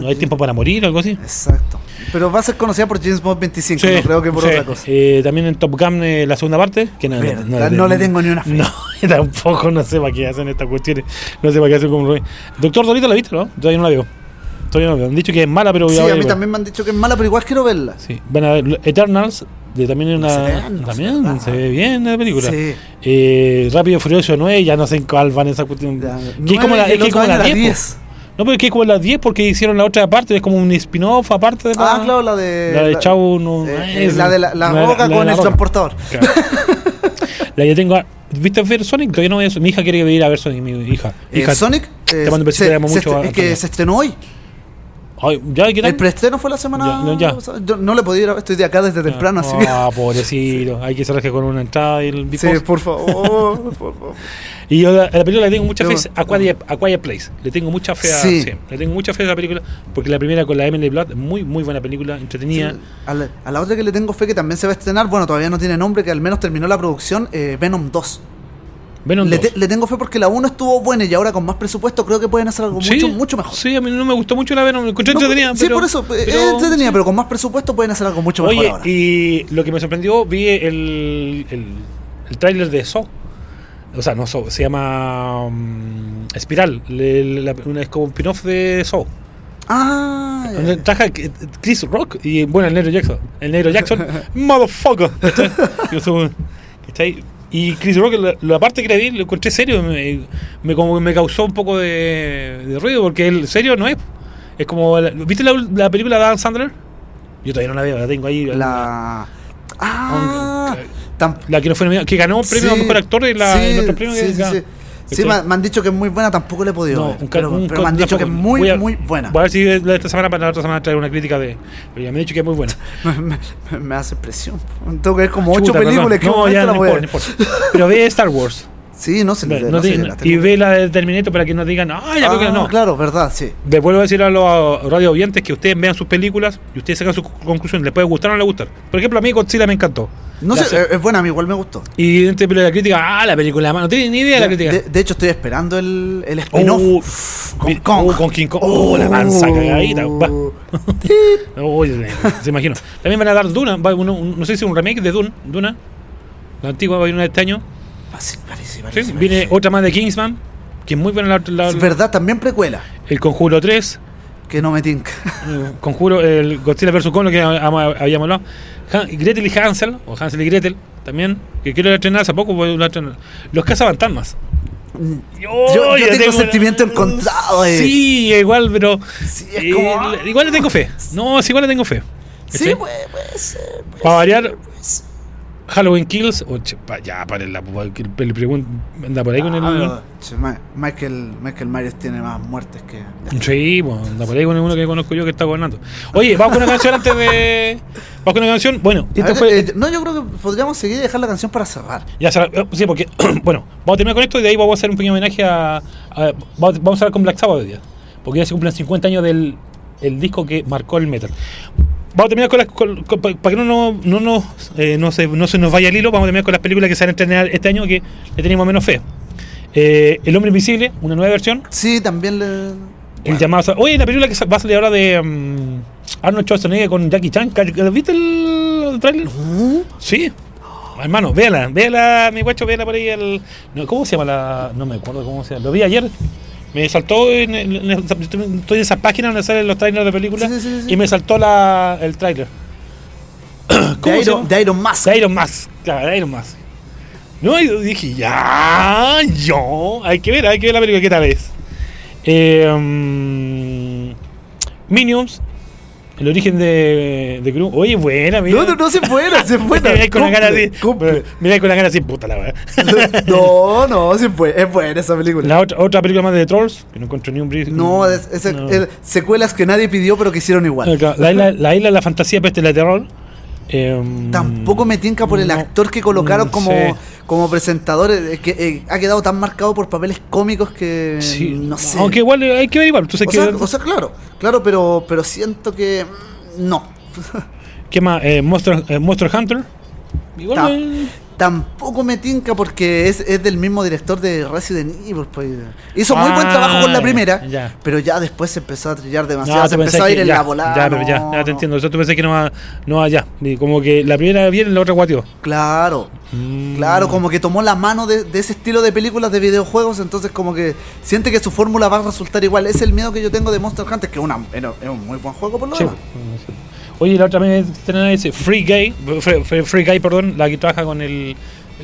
Speaker 3: no hay
Speaker 2: sí.
Speaker 3: tiempo para morir o algo así.
Speaker 2: Exacto. Pero va a ser conocida por James Bond 25,
Speaker 3: Sí,
Speaker 2: no creo que por
Speaker 3: sí.
Speaker 2: otra cosa.
Speaker 3: Eh, también en Top Gun eh, la segunda parte. Que no,
Speaker 2: Verdad, no le tengo ni una fe.
Speaker 3: No, tampoco, no sé para qué hacen estas cuestiones. No sé para qué hacen como. Doctor Dolito la viste, ¿no? Todavía no la veo. Todavía no veo. Han dicho que es mala, pero
Speaker 2: Sí,
Speaker 3: ya voy
Speaker 2: a mí
Speaker 3: ver.
Speaker 2: también me han dicho que es mala, pero igual quiero verla.
Speaker 3: Sí, van a ver Eternals, de también es una.
Speaker 2: Eternos,
Speaker 3: también se ve bien la película.
Speaker 2: Sí.
Speaker 3: Eh, Rápido y Furioso 9, ya no sé en cuál van esa cuestión.
Speaker 2: Ya,
Speaker 3: Que es como la, es que como la
Speaker 2: año
Speaker 3: 10. po.
Speaker 2: 10.
Speaker 3: No, pero es que es como la 10 porque hicieron la otra parte, es como un spin-off aparte de
Speaker 2: Ah,
Speaker 3: la-
Speaker 2: claro, la de.
Speaker 3: La de Chau no.
Speaker 2: eh,
Speaker 3: es-
Speaker 2: la de la, la roca con el transportador.
Speaker 3: Claro. la que tengo. a- ¿Viste ver Sonic? Todavía no es. Mi hija quiere ir a ver Sonic, mi hija.
Speaker 2: Eh,
Speaker 3: hija
Speaker 2: Sonic.
Speaker 3: te
Speaker 2: eh,
Speaker 3: mando un besito,
Speaker 2: se-
Speaker 3: te amo mucho,
Speaker 2: es que se estrenó hoy.
Speaker 3: Ay, ¿Ya? ¿Qué?
Speaker 2: El preestreno fue la semana.
Speaker 3: Ya, no, ya.
Speaker 2: Yo no le podía ir a estoy de acá desde temprano, así.
Speaker 3: Ah, pobrecito. Hay que cerrar con una entrada y el
Speaker 2: Sí, por favor, por favor.
Speaker 3: Y yo a la película le tengo mucha fe, A Quiet, A Quiet Place. Le tengo mucha fe a.
Speaker 2: Sí.
Speaker 3: sí, le tengo mucha fe a la película. Porque la primera con la Emily Blood, muy, muy buena película, entretenida.
Speaker 2: Sí, a, la, a la otra que le tengo fe que también se va a estrenar, bueno, todavía no tiene nombre, que al menos terminó la producción, eh, Venom 2.
Speaker 3: Venom
Speaker 2: Le,
Speaker 3: 2.
Speaker 2: te- le tengo fe porque la 1 estuvo buena y ahora con más presupuesto creo que pueden hacer algo
Speaker 3: Sí,
Speaker 2: mucho, mucho mejor.
Speaker 3: Sí, a mí no me gustó mucho la Venom. Me encontré
Speaker 2: No,
Speaker 3: entretenida.
Speaker 2: sí,
Speaker 3: pero-
Speaker 2: por eso, eh,
Speaker 3: pero-
Speaker 2: entretenida, pero con más presupuesto pueden hacer algo mucho mejor
Speaker 3: Oye,
Speaker 2: ahora.
Speaker 3: y lo que me sorprendió, vi el, el, el tráiler de Saw. O sea, no Saw, se llama mm, Espiral. Le- la- una- es como un spin-off de Saw.
Speaker 2: Ah,
Speaker 3: Donde
Speaker 2: ya.
Speaker 3: trabaja Chris Rock y bueno, el negro Jackson. El negro Jackson, motherfucker. ¿cachai? Y Chris Rock, la, la parte que le vi, lo encontré serio. Me, me, como me causó un poco de, de ruido porque el serio no es. Es como. la- ¿Viste la, la película de Adam Sandler? Yo todavía no la veo, la tengo ahí.
Speaker 2: la. Ah,
Speaker 3: La que no fue nominada- que ganó premio a
Speaker 2: sí,
Speaker 3: mejor actor y la,
Speaker 2: sí,
Speaker 3: otro premio
Speaker 2: sí,
Speaker 3: que
Speaker 2: sí, me, han- me han dicho que es muy buena, tampoco le he podido
Speaker 3: No,
Speaker 2: ver.
Speaker 3: un
Speaker 2: pero,
Speaker 3: un
Speaker 2: pero me han dicho que es muy,
Speaker 3: Voy a-
Speaker 2: muy buena.
Speaker 3: Voy a ver si de esta semana para la otra semana traer una crítica de. Pero ya me han dicho que es muy buena.
Speaker 2: me, me- me hace presión. Tengo que ver como ocho
Speaker 3: Chuta,
Speaker 2: películas
Speaker 3: perdón.
Speaker 2: que
Speaker 3: No, ya no
Speaker 2: la voy a
Speaker 3: importa, no importa. Pero ve Star Wars.
Speaker 2: Sí, no se
Speaker 3: Ve,
Speaker 2: le
Speaker 3: no
Speaker 2: no se la
Speaker 3: y ve la de Terminator para que no digan, ah, ya creo que
Speaker 2: Ah,
Speaker 3: no.
Speaker 2: claro, verdad, sí.
Speaker 3: Les vuelvo a decir a los radio oyentes que ustedes vean sus películas y ustedes sacan sus conclusiones. Les puede gustar o no les gustar. Por ejemplo, a mí Godzilla me encantó.
Speaker 2: No
Speaker 3: La
Speaker 2: sé,
Speaker 3: se-
Speaker 2: es, buena, a mí igual me gustó.
Speaker 3: Y dentro de la crítica, ah, la película, no tienen ni idea de la crítica.
Speaker 2: De, de hecho, estoy esperando el, el spin-off
Speaker 3: Oh,
Speaker 2: con Kong.
Speaker 3: oh, con King Kong. Oh, la mansa cagadita. Oh, se imagino. También van a dar Duna, no sé si un remake de Dune, Duna. La antigua va a ir una de este año.
Speaker 2: Ah, parece,
Speaker 3: Sí, viene
Speaker 2: parece.
Speaker 3: otra más de Kingsman, que es muy buena la, la-
Speaker 2: Es verdad, también precuela.
Speaker 3: el Conjuro 3,
Speaker 2: Que no me tinca.
Speaker 3: Conjuro, el Godzilla vs. Kong, lo que ha- ha- habíamos hablado. Han- Gretel y Hansel, o Hansel y Gretel, también, que quiero estrenar hace poco, voy a estrenar. Los cazafantasmas.
Speaker 2: Yo, yo
Speaker 3: ya
Speaker 2: tengo
Speaker 3: tengo-
Speaker 2: sentimiento encontrado. eh.
Speaker 3: Sí, igual, pero.
Speaker 2: Sí, es
Speaker 3: eh,
Speaker 2: como-
Speaker 3: le- igual le tengo fe. No, sí, igual le tengo fe.
Speaker 2: Sí, puede, puede ser. puede
Speaker 3: Para variar,
Speaker 2: ser, puede ser.
Speaker 3: Halloween Kills. o pa- ya, para la. que el- le Anda por ahí con el.
Speaker 2: Ah, pero, che, Michael, Michael Myers tiene más muertes que.
Speaker 3: Sí, pues, anda por ahí con uno que conozco yo que está gobernando. Oye, vamos con una canción antes de. Vamos con una canción. Bueno,
Speaker 2: ver,
Speaker 3: fue.
Speaker 2: eh, no, yo creo que podríamos seguir y dejar la canción para cerrar.
Speaker 3: Ya la- eh, sí, porque, bueno, vamos a terminar con esto y de ahí vamos a hacer un pequeño homenaje a. vamos a hablar con Black Sabbath hoy día. Porque ya se cumplen 50 años del el disco que marcó el metal. Vamos a terminar con las. Para que no, no, no, eh, no, se, no se nos vaya el hilo, vamos a terminar con las películas que se van a este año que le tenemos menos fe. Eh, el Hombre Invisible, una nueva versión.
Speaker 2: Sí, también le.
Speaker 3: El llamado. Oye, la película que va a salir ahora de mm, Arnold Schwarzenegger con Jackie Chan. ¿ca- ¿Viste el, trailer? Sí. Hermano, véala, véala, mi guacho, véala por ahí. El, no, ¿Cómo se llama la.? No me acuerdo cómo se llama. Lo vi ayer. Me saltó. En, en estoy en esa página donde salen los trailers de películas.
Speaker 2: Sí, sí, sí, sí.
Speaker 3: Y me saltó la, el trailer.
Speaker 2: De
Speaker 3: ¿Cómo se
Speaker 2: Iron, de Iron Mask.
Speaker 3: De Iron Mask. Claro, de Iron Mask. No, y dije, ya, yo. Hay que ver, hay que ver la película, ¿qué tal es? Eh, mm, Minions. El origen de, de Gru. Oye, buena, mira.
Speaker 2: No, no, no se buena, se buena.
Speaker 3: Mira con la cara así.
Speaker 2: Cumple, cumple.
Speaker 3: Mira con la cara así, puta la verdad.
Speaker 2: No, no, se fue. Es buena esa película.
Speaker 3: La otra, otra película más de Trolls, que no encontré ni un brillo.
Speaker 2: No, es, es-
Speaker 3: No.
Speaker 2: es- secuelas que nadie pidió pero que hicieron igual.
Speaker 3: La isla, la isla de la fantasía peste de terror. Eh,
Speaker 2: Tampoco me tinca por el
Speaker 3: no,
Speaker 2: actor que colocaron
Speaker 3: mm,
Speaker 2: como, como presentador, eh, que eh, ha quedado tan marcado por papeles cómicos que
Speaker 3: Sí,
Speaker 2: no sé.
Speaker 3: Aunque igual hay que ver igual. Sabes
Speaker 2: o, sea,
Speaker 3: que,
Speaker 2: o sea, claro, claro, pero, pero siento que no.
Speaker 3: ¿Qué más? Eh, Monster, eh, Monster Hunter. Igual.
Speaker 2: Ta- Tampoco me tinca porque es, es del mismo director de Resident Evil. Pues. Hizo muy buen
Speaker 3: Ah,
Speaker 2: trabajo con la primera,
Speaker 3: ya.
Speaker 2: pero ya después se empezó a trillar demasiado.
Speaker 3: No,
Speaker 2: se empezó a ir
Speaker 3: que
Speaker 2: en
Speaker 3: ya,
Speaker 2: la volada.
Speaker 3: Ya, pero ya,
Speaker 2: no,
Speaker 3: ya te
Speaker 2: no.
Speaker 3: entiendo. Yo tú pensé que no va, no va allá. Como que la primera viene y la otra guateó.
Speaker 2: Claro,
Speaker 3: Mm.
Speaker 2: claro, como que tomó la mano de, de ese estilo de películas de videojuegos, entonces como que siente que su fórmula va a resultar igual. Es el miedo que yo tengo de Monster Hunter, que es, una, es un muy buen juego por lo
Speaker 3: Sí.
Speaker 2: demás.
Speaker 3: Oye, la otra vez tenía ese Free Gay, Free, Free- Guy, perdón, la que trabaja con el.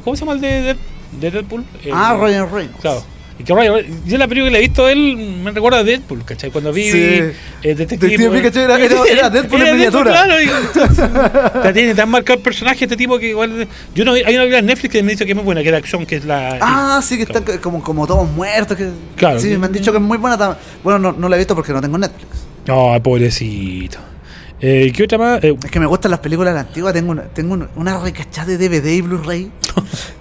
Speaker 3: ¿Cómo se llama el de, de, de Deadpool? El-
Speaker 2: Ah, Ryan Reynolds.
Speaker 3: Claro. Y que Ryan, yo la película que le he visto a él me recuerda a Deadpool, ¿cachai? Cuando vi
Speaker 2: Sí.
Speaker 3: eh, Detective,
Speaker 2: Detective Pikachu era- era- era Deadpool en miniatura.
Speaker 3: claro, y- tiene tan marcado el personaje este tipo que igual. Yo no, hay una película en Netflix que me dice que es muy buena, que es de acción, que es la.
Speaker 2: Ah, sí, que están c- como, como todos muertos. Que,
Speaker 3: Claro.
Speaker 2: Sí, me han dicho que es muy buena. Bueno, no, no la he visto porque no tengo Netflix.
Speaker 3: No, pobrecito. Eh, ¿Qué otra más? Eh,
Speaker 2: Es que me gustan las películas de la antigua. Tengo una, tengo una, recachada de DVD y Blu-ray.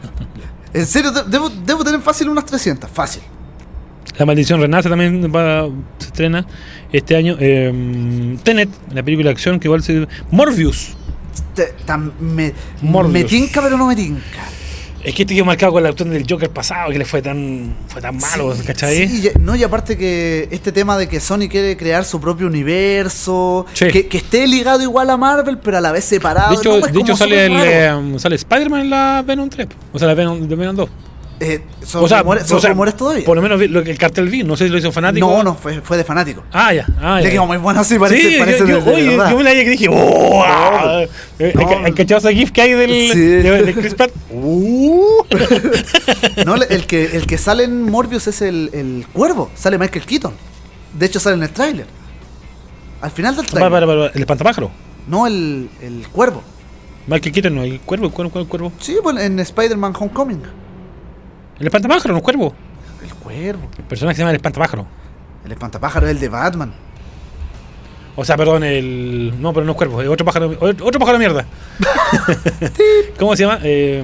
Speaker 2: en serio, de- debo, debo tener fácil unas 300. Fácil.
Speaker 3: La maldición renace también va, se estrena este año. Eh, Tenet, la película de acción que igual se. Morbius.
Speaker 2: Te- tam- me,
Speaker 3: Morbius.
Speaker 2: me tinca, pero no me tinca.
Speaker 3: Es que quedó marcado con la acción del Joker pasado, que le fue tan, fue tan malo,
Speaker 2: Sí,
Speaker 3: ¿cachai?
Speaker 2: sí, y- no, y aparte que este tema de que Sony quiere crear su propio universo,
Speaker 3: Sí.
Speaker 2: que, que esté ligado igual a Marvel, pero a la vez separado.
Speaker 3: de hecho,
Speaker 2: no, pues
Speaker 3: de hecho sale, el, eh, sale Spider-Man en la Venom 3, o sea, la Venom, Venom 2.
Speaker 2: Eh, son rumores, son
Speaker 3: o sea,
Speaker 2: rumores todavía.
Speaker 3: Por lo menos lo que el cartel vi, no sé si lo hizo fanático.
Speaker 2: no, no, fue, fue de fanático.
Speaker 3: Ah, ya. Ah,
Speaker 2: Le
Speaker 3: ya.
Speaker 2: quedó muy bueno, sí, parece,
Speaker 3: sí,
Speaker 2: parece
Speaker 3: yo, yo-
Speaker 2: de
Speaker 3: oye, yo me la que dije, ¡oh! ah". Eh,
Speaker 2: No.
Speaker 3: ¿Hay cachado ese GIF que hay del,
Speaker 2: Sí.
Speaker 3: de, de Chris Pratt? ¡Uh!
Speaker 2: No, le- el que, el que sale en Morbius es el, el cuervo, sale Michael Keaton. De hecho, sale en el tráiler. Al final del
Speaker 3: Para,
Speaker 2: tráiler.
Speaker 3: para, para, el espantapájaro.
Speaker 2: No, el, el cuervo.
Speaker 3: Michael Keaton, no, el cuervo, el cuervo, el cuervo.
Speaker 2: Sí, bueno, en Spider-Man Homecoming.
Speaker 3: El espantapájaro, no el cuervo.
Speaker 2: El cuervo.
Speaker 3: El personaje se llama el espantapájaro.
Speaker 2: El espantapájaro es el de Batman.
Speaker 3: O sea, perdón, el. No, pero no es cuervo, es otro pájaro, otro pájaro de mierda. ¿Cómo se llama? Eh,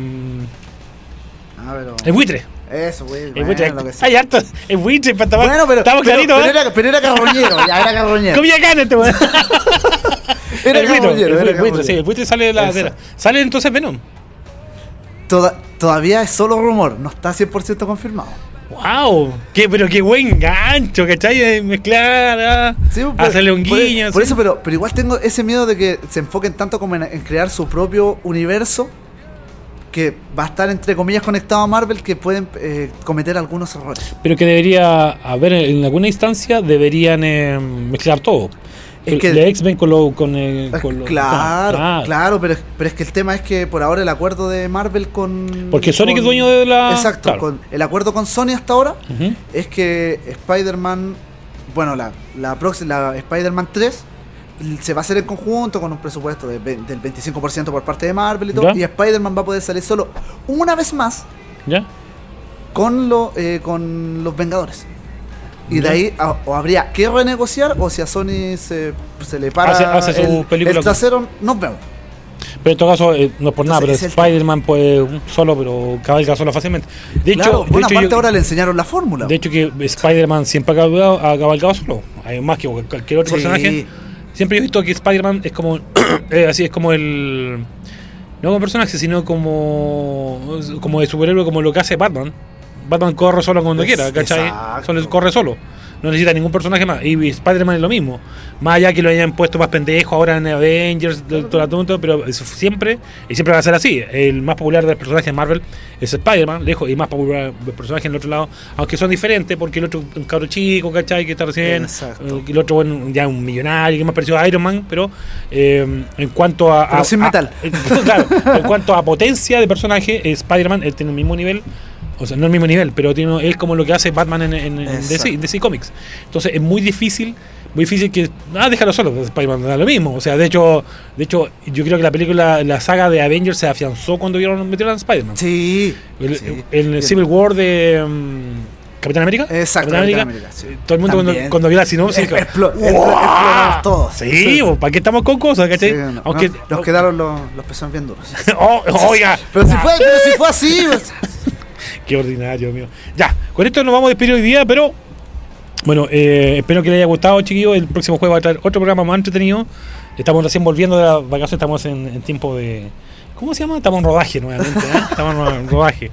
Speaker 2: Ah, pero...
Speaker 3: el buitre.
Speaker 2: Eso, güey.
Speaker 3: El
Speaker 2: bueno,
Speaker 3: buitre.
Speaker 2: sea.
Speaker 3: Hay harto. El buitre, el espantapájaro.
Speaker 2: Bueno, pero,
Speaker 3: Estamos
Speaker 2: pero,
Speaker 3: claritos,
Speaker 2: pero
Speaker 3: ¿eh?
Speaker 2: era, pero era carroñero, ya era carroñero.
Speaker 3: Comía carne este weón.
Speaker 2: Era
Speaker 3: el buitre, el buitre, sí, el buitre sale de la. De la- Sale entonces Venom.
Speaker 2: Toda- todavía es solo rumor, no está 100% confirmado.
Speaker 3: ¡Wow! Qué, pero qué buen gancho, ¿cachai? De Mezclar, ah,
Speaker 2: Sí, por-
Speaker 3: hacerle un
Speaker 2: por-
Speaker 3: guiño.
Speaker 2: Por,
Speaker 3: sí.
Speaker 2: eso, pero, pero igual tengo ese miedo de que se enfoquen tanto como en, en crear su propio universo que va a estar entre comillas conectado a Marvel que pueden eh, cometer algunos errores.
Speaker 3: Pero que debería haber, en alguna instancia, deberían eh, mezclar todo.
Speaker 2: Es
Speaker 3: El-
Speaker 2: que-
Speaker 3: de X-Men con lo. Con, con lo-
Speaker 2: claro,
Speaker 3: ah,
Speaker 2: claro, pero, pero es que el tema es que por ahora el acuerdo de Marvel con...
Speaker 3: Porque Sonic
Speaker 2: con-
Speaker 3: es dueño de la-
Speaker 2: Exacto,
Speaker 3: claro.
Speaker 2: con el acuerdo con Sony hasta ahora es que Spider-Man, bueno, la, la, próxima, la Spider-Man 3 se va a hacer en conjunto con un presupuesto de del 25% por parte de Marvel y todo,
Speaker 3: Ya.
Speaker 2: y Spider-Man va a poder salir solo una vez más
Speaker 3: ¿Ya?
Speaker 2: con, lo, eh, con los Vengadores. Y de ahí a- o habría que renegociar o si a Sony se, se le para
Speaker 3: Hace- hace su
Speaker 2: el,
Speaker 3: película
Speaker 2: el trasero, nos vemos.
Speaker 3: Pero en todo caso, eh, no es por nada, pero Spider-Man puede solo, pero cabalga solo fácilmente. De hecho,
Speaker 2: Claro,
Speaker 3: de
Speaker 2: bueno,
Speaker 3: hecho,
Speaker 2: aparte
Speaker 3: yo-
Speaker 2: ahora le enseñaron la fórmula.
Speaker 3: de hecho que Spider-Man siempre ha cabalgado, ha cabalgado solo. Hay más que cualquier otro
Speaker 2: Sí.
Speaker 3: personaje. Siempre he visto que Spider-Man es como. eh, así es como el. No como personaje, sino como. Como de superhéroe, como lo que hace Batman. Batman corre solo cuando
Speaker 2: Es-
Speaker 3: quiera, ¿cachai?
Speaker 2: exacto.
Speaker 3: Solo corre solo. no necesita ningún personaje más. Y Spider-Man es lo mismo. Más allá que lo hayan puesto más pendejo ahora en Avengers, todo el asunto, pero eso siempre, y siempre va a ser así. El más popular del personaje de Marvel es Spider-Man, lejos, y más popular del personaje en el otro lado, aunque son diferentes, porque el otro es un cabro chico, ¿cachai? Que está recién,
Speaker 2: Exacto.
Speaker 3: eh, el otro, bueno, ya un millonario, que más parecido a Iron Man, pero eh, en cuanto a.
Speaker 2: Pero
Speaker 3: a-
Speaker 2: sin
Speaker 3: a-
Speaker 2: metal.
Speaker 3: eh, claro, en cuanto a potencia de personaje, Spider-Man él tiene el mismo nivel. O sea, no el mismo nivel, pero tiene, es como lo que hace Batman en, en- en DC, Comics. Entonces es muy difícil, muy difícil que. Ah, déjalo solo, Spider-Man da lo mismo. O sea, de hecho, de hecho, yo creo que la película, la saga de Avengers se afianzó cuando vieron, metieron a Spider-Man.
Speaker 2: Sí.
Speaker 3: El,
Speaker 2: sí.
Speaker 3: el Civil War de mm, Capitán América.
Speaker 2: Exacto,
Speaker 3: Capitán América.
Speaker 2: América, sí.
Speaker 3: Todo el mundo cuando,
Speaker 2: También.
Speaker 3: cuando vio la sinopsis. "¡Wow!".
Speaker 2: exploramos todos.
Speaker 3: Sí, pues, ¿para qué estamos con cosas? ¿cachai?
Speaker 2: Sí, no,
Speaker 3: Aunque,
Speaker 2: no, nos quedaron los, los pezones bien duros.
Speaker 3: Oh, oiga,
Speaker 2: Pero si fue, pero si fue así.
Speaker 3: Qué ordinario, mío. Ya, con esto nos vamos a despedir hoy día, pero bueno, eh, espero que les haya gustado, chiquillos. El próximo jueves va a traer otro programa más entretenido. Estamos recién volviendo de las vacaciones, estamos en, tiempo de. ¿Cómo se llama? Estamos en rodaje nuevamente, ¿eh? Estamos en rodaje.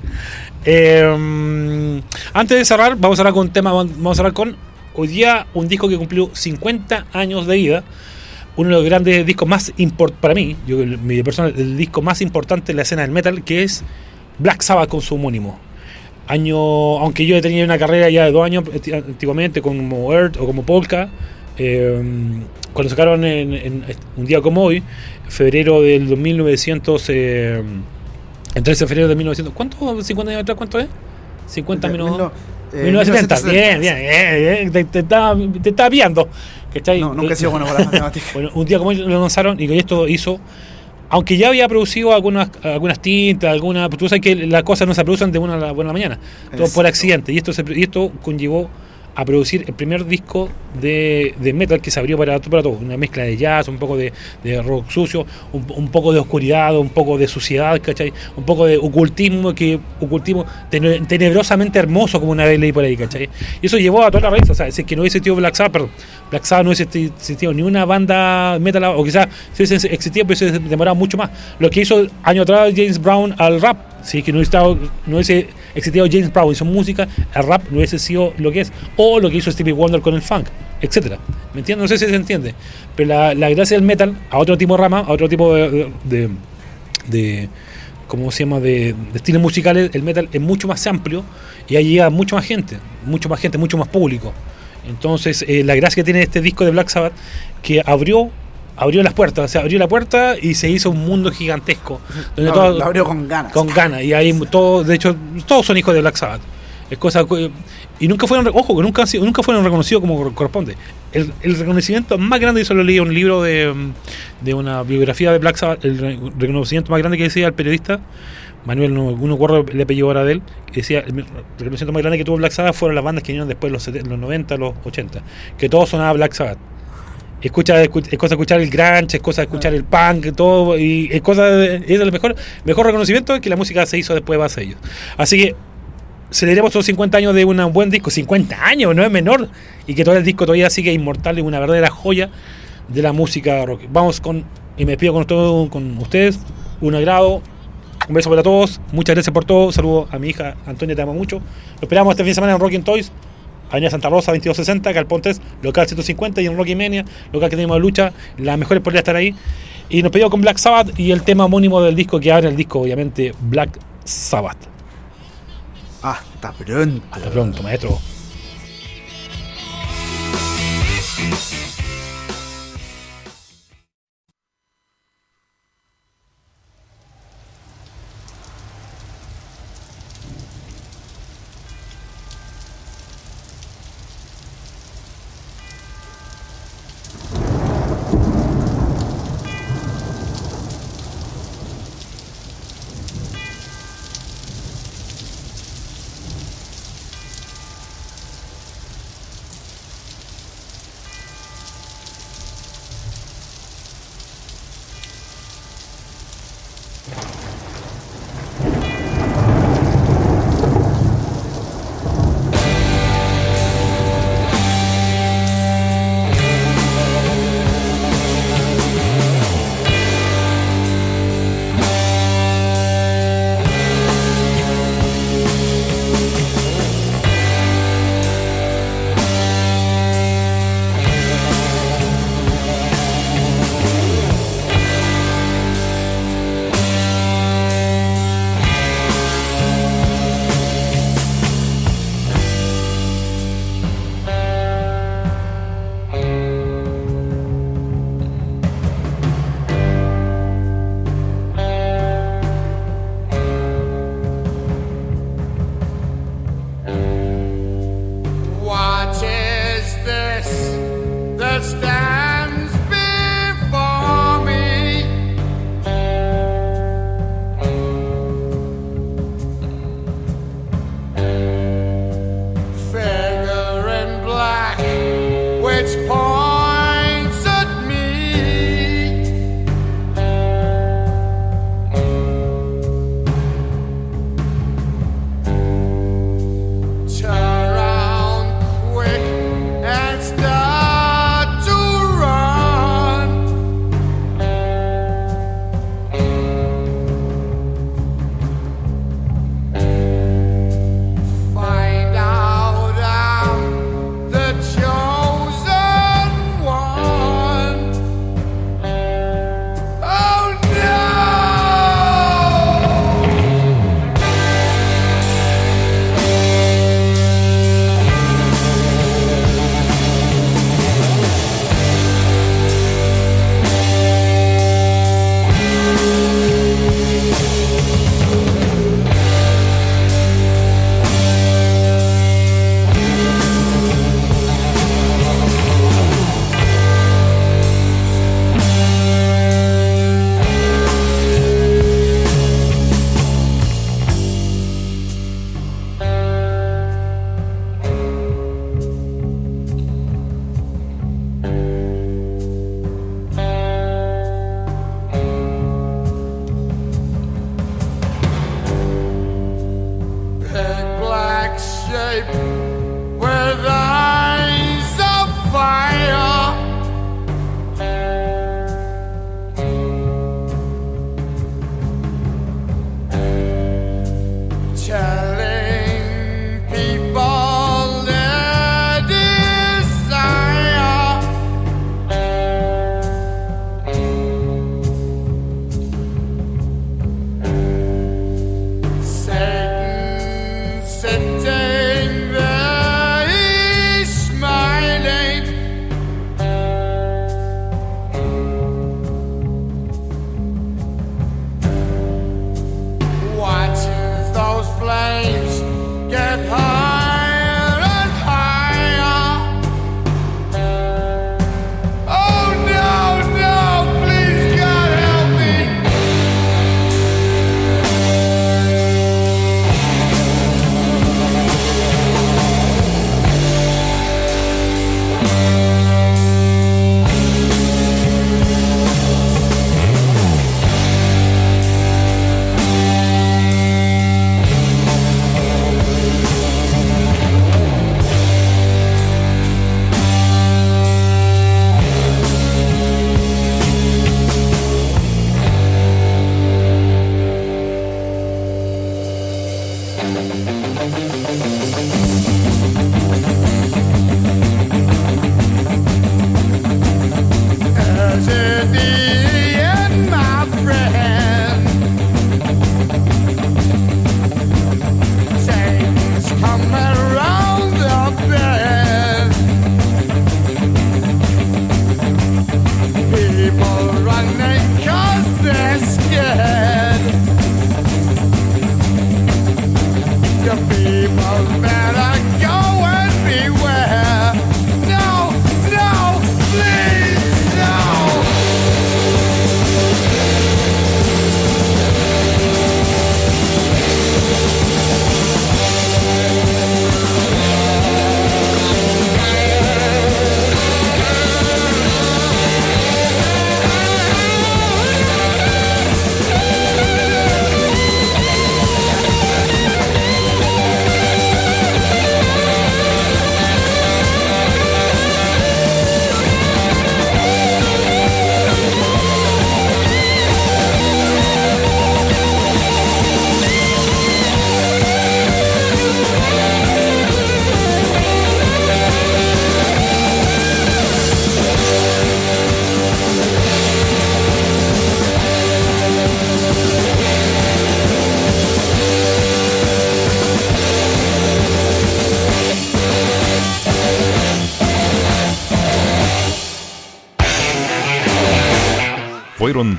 Speaker 3: Eh, antes de cerrar, vamos a hablar con un tema, vamos a hablar con hoy día un disco que cumplió 50 años de vida. Uno de los grandes discos más importantes para mí, yo, mi el disco más importante en la escena del metal, que es Black Sabbath con su homónimo año, aunque yo he tenido una carrera ya de dos años antiguamente como Earth o como Polka, eh, cuando sacaron en, en un día como hoy, febrero del 2900, eh, el 13 de febrero de 1900, ¿cuánto? 50 años atrás, ¿cuánto es? 50
Speaker 2: Mil
Speaker 3: menos...
Speaker 2: no- eh,
Speaker 3: 1970,
Speaker 2: 1970.
Speaker 3: bien, bien, bien, bien, te, te estaba, te estaba pillando. ¿cachai?
Speaker 2: No, nunca he sido bueno para las matemáticas.
Speaker 3: Bueno, un día como hoy lo lanzaron y esto hizo, aunque ya había producido algunas, algunas tintas, algunas, tú sabes que las cosas no se producen de una a la buena mañana, todo por accidente. Y esto, se, y esto conllevó a producir el primer disco de, de metal que se abrió para, para todo, una mezcla de jazz, un poco de, de rock sucio, un, poco de oscuridad, un poco de suciedad, ¿cachai? Un poco de ocultismo, que ocultismo tene- tenebrosamente hermoso como una vez leí por ahí, ¿cachai? Y eso llevó a toda la raíz, o sea, que no hubiese existido Black Sabbath, perdón, Black Sabbath no hubiese existi- existido ni una banda metal, o quizás si existido, pero se demorado mucho más. Lo que hizo año atrás James Brown al rap, si que no hubiese, no hubiese existido James Brown su música, el rap no hubiese sido lo que es, o lo que hizo Stevie Wonder con el funk, etcétera. ¿Me entiendes? No sé si se entiende. Pero la, la gracia del metal, a otro tipo de rama, a otro tipo de, de, ¿cómo se llama? De, de estilos musicales, el metal es mucho más amplio y ahí llega mucho más gente, mucho más gente, mucho más público. Entonces, eh, la gracia que tiene este disco de Black Sabbath, que abrió abrió las puertas, o sea, abrió la puerta y se hizo un mundo gigantesco. Donde
Speaker 2: Lo-
Speaker 3: todo-
Speaker 2: lo abrió con ganas.
Speaker 3: con ganas. Y ahí todo, de hecho, todos son hijos de Black Sabbath. Es cosa y nunca fueron, ojo, que nunca, han sido- nunca fueron reconocidos como cor- corresponde. El, el reconocimiento más grande, yo lo leí en un libro de, de una biografía de Black Sabbath, el re- reconocimiento más grande que decía el periodista, Manuel, no, no recuerdo el apellido ahora de él, que decía, el reconocimiento más grande que tuvo Black Sabbath fueron las bandas que vinieron después, los, 70, los 90, los 80, que todo sonaba Black Sabbath. Escucha, escu- es cosa escuchar el grunge, es cosa escuchar el punk, todo, y es cosa de, es el mejor, mejor reconocimiento que la música se hizo después de base ellos. Así que celebremos esos 50 años de un buen disco, 50 años, no es menor, y que todo el disco todavía sigue inmortal y una verdadera joya de la música rock. Vamos con, y me despido con, todo, con ustedes, un agrado, un beso para todos, muchas gracias por todo, saludo a mi hija Antonia, te amo mucho, lo esperamos este fin de semana en Rockin' Toys, Avenida Santa Rosa 2260, Galpón 3, local 150 y en Rocky Mania, local que tenemos de lucha, las mejores podría estar ahí. Y nos pedimos con Black Sabbath y el tema homónimo del disco que abre el disco, obviamente, Black Sabbath.
Speaker 2: Hasta pronto.
Speaker 3: Hasta pronto, maestro.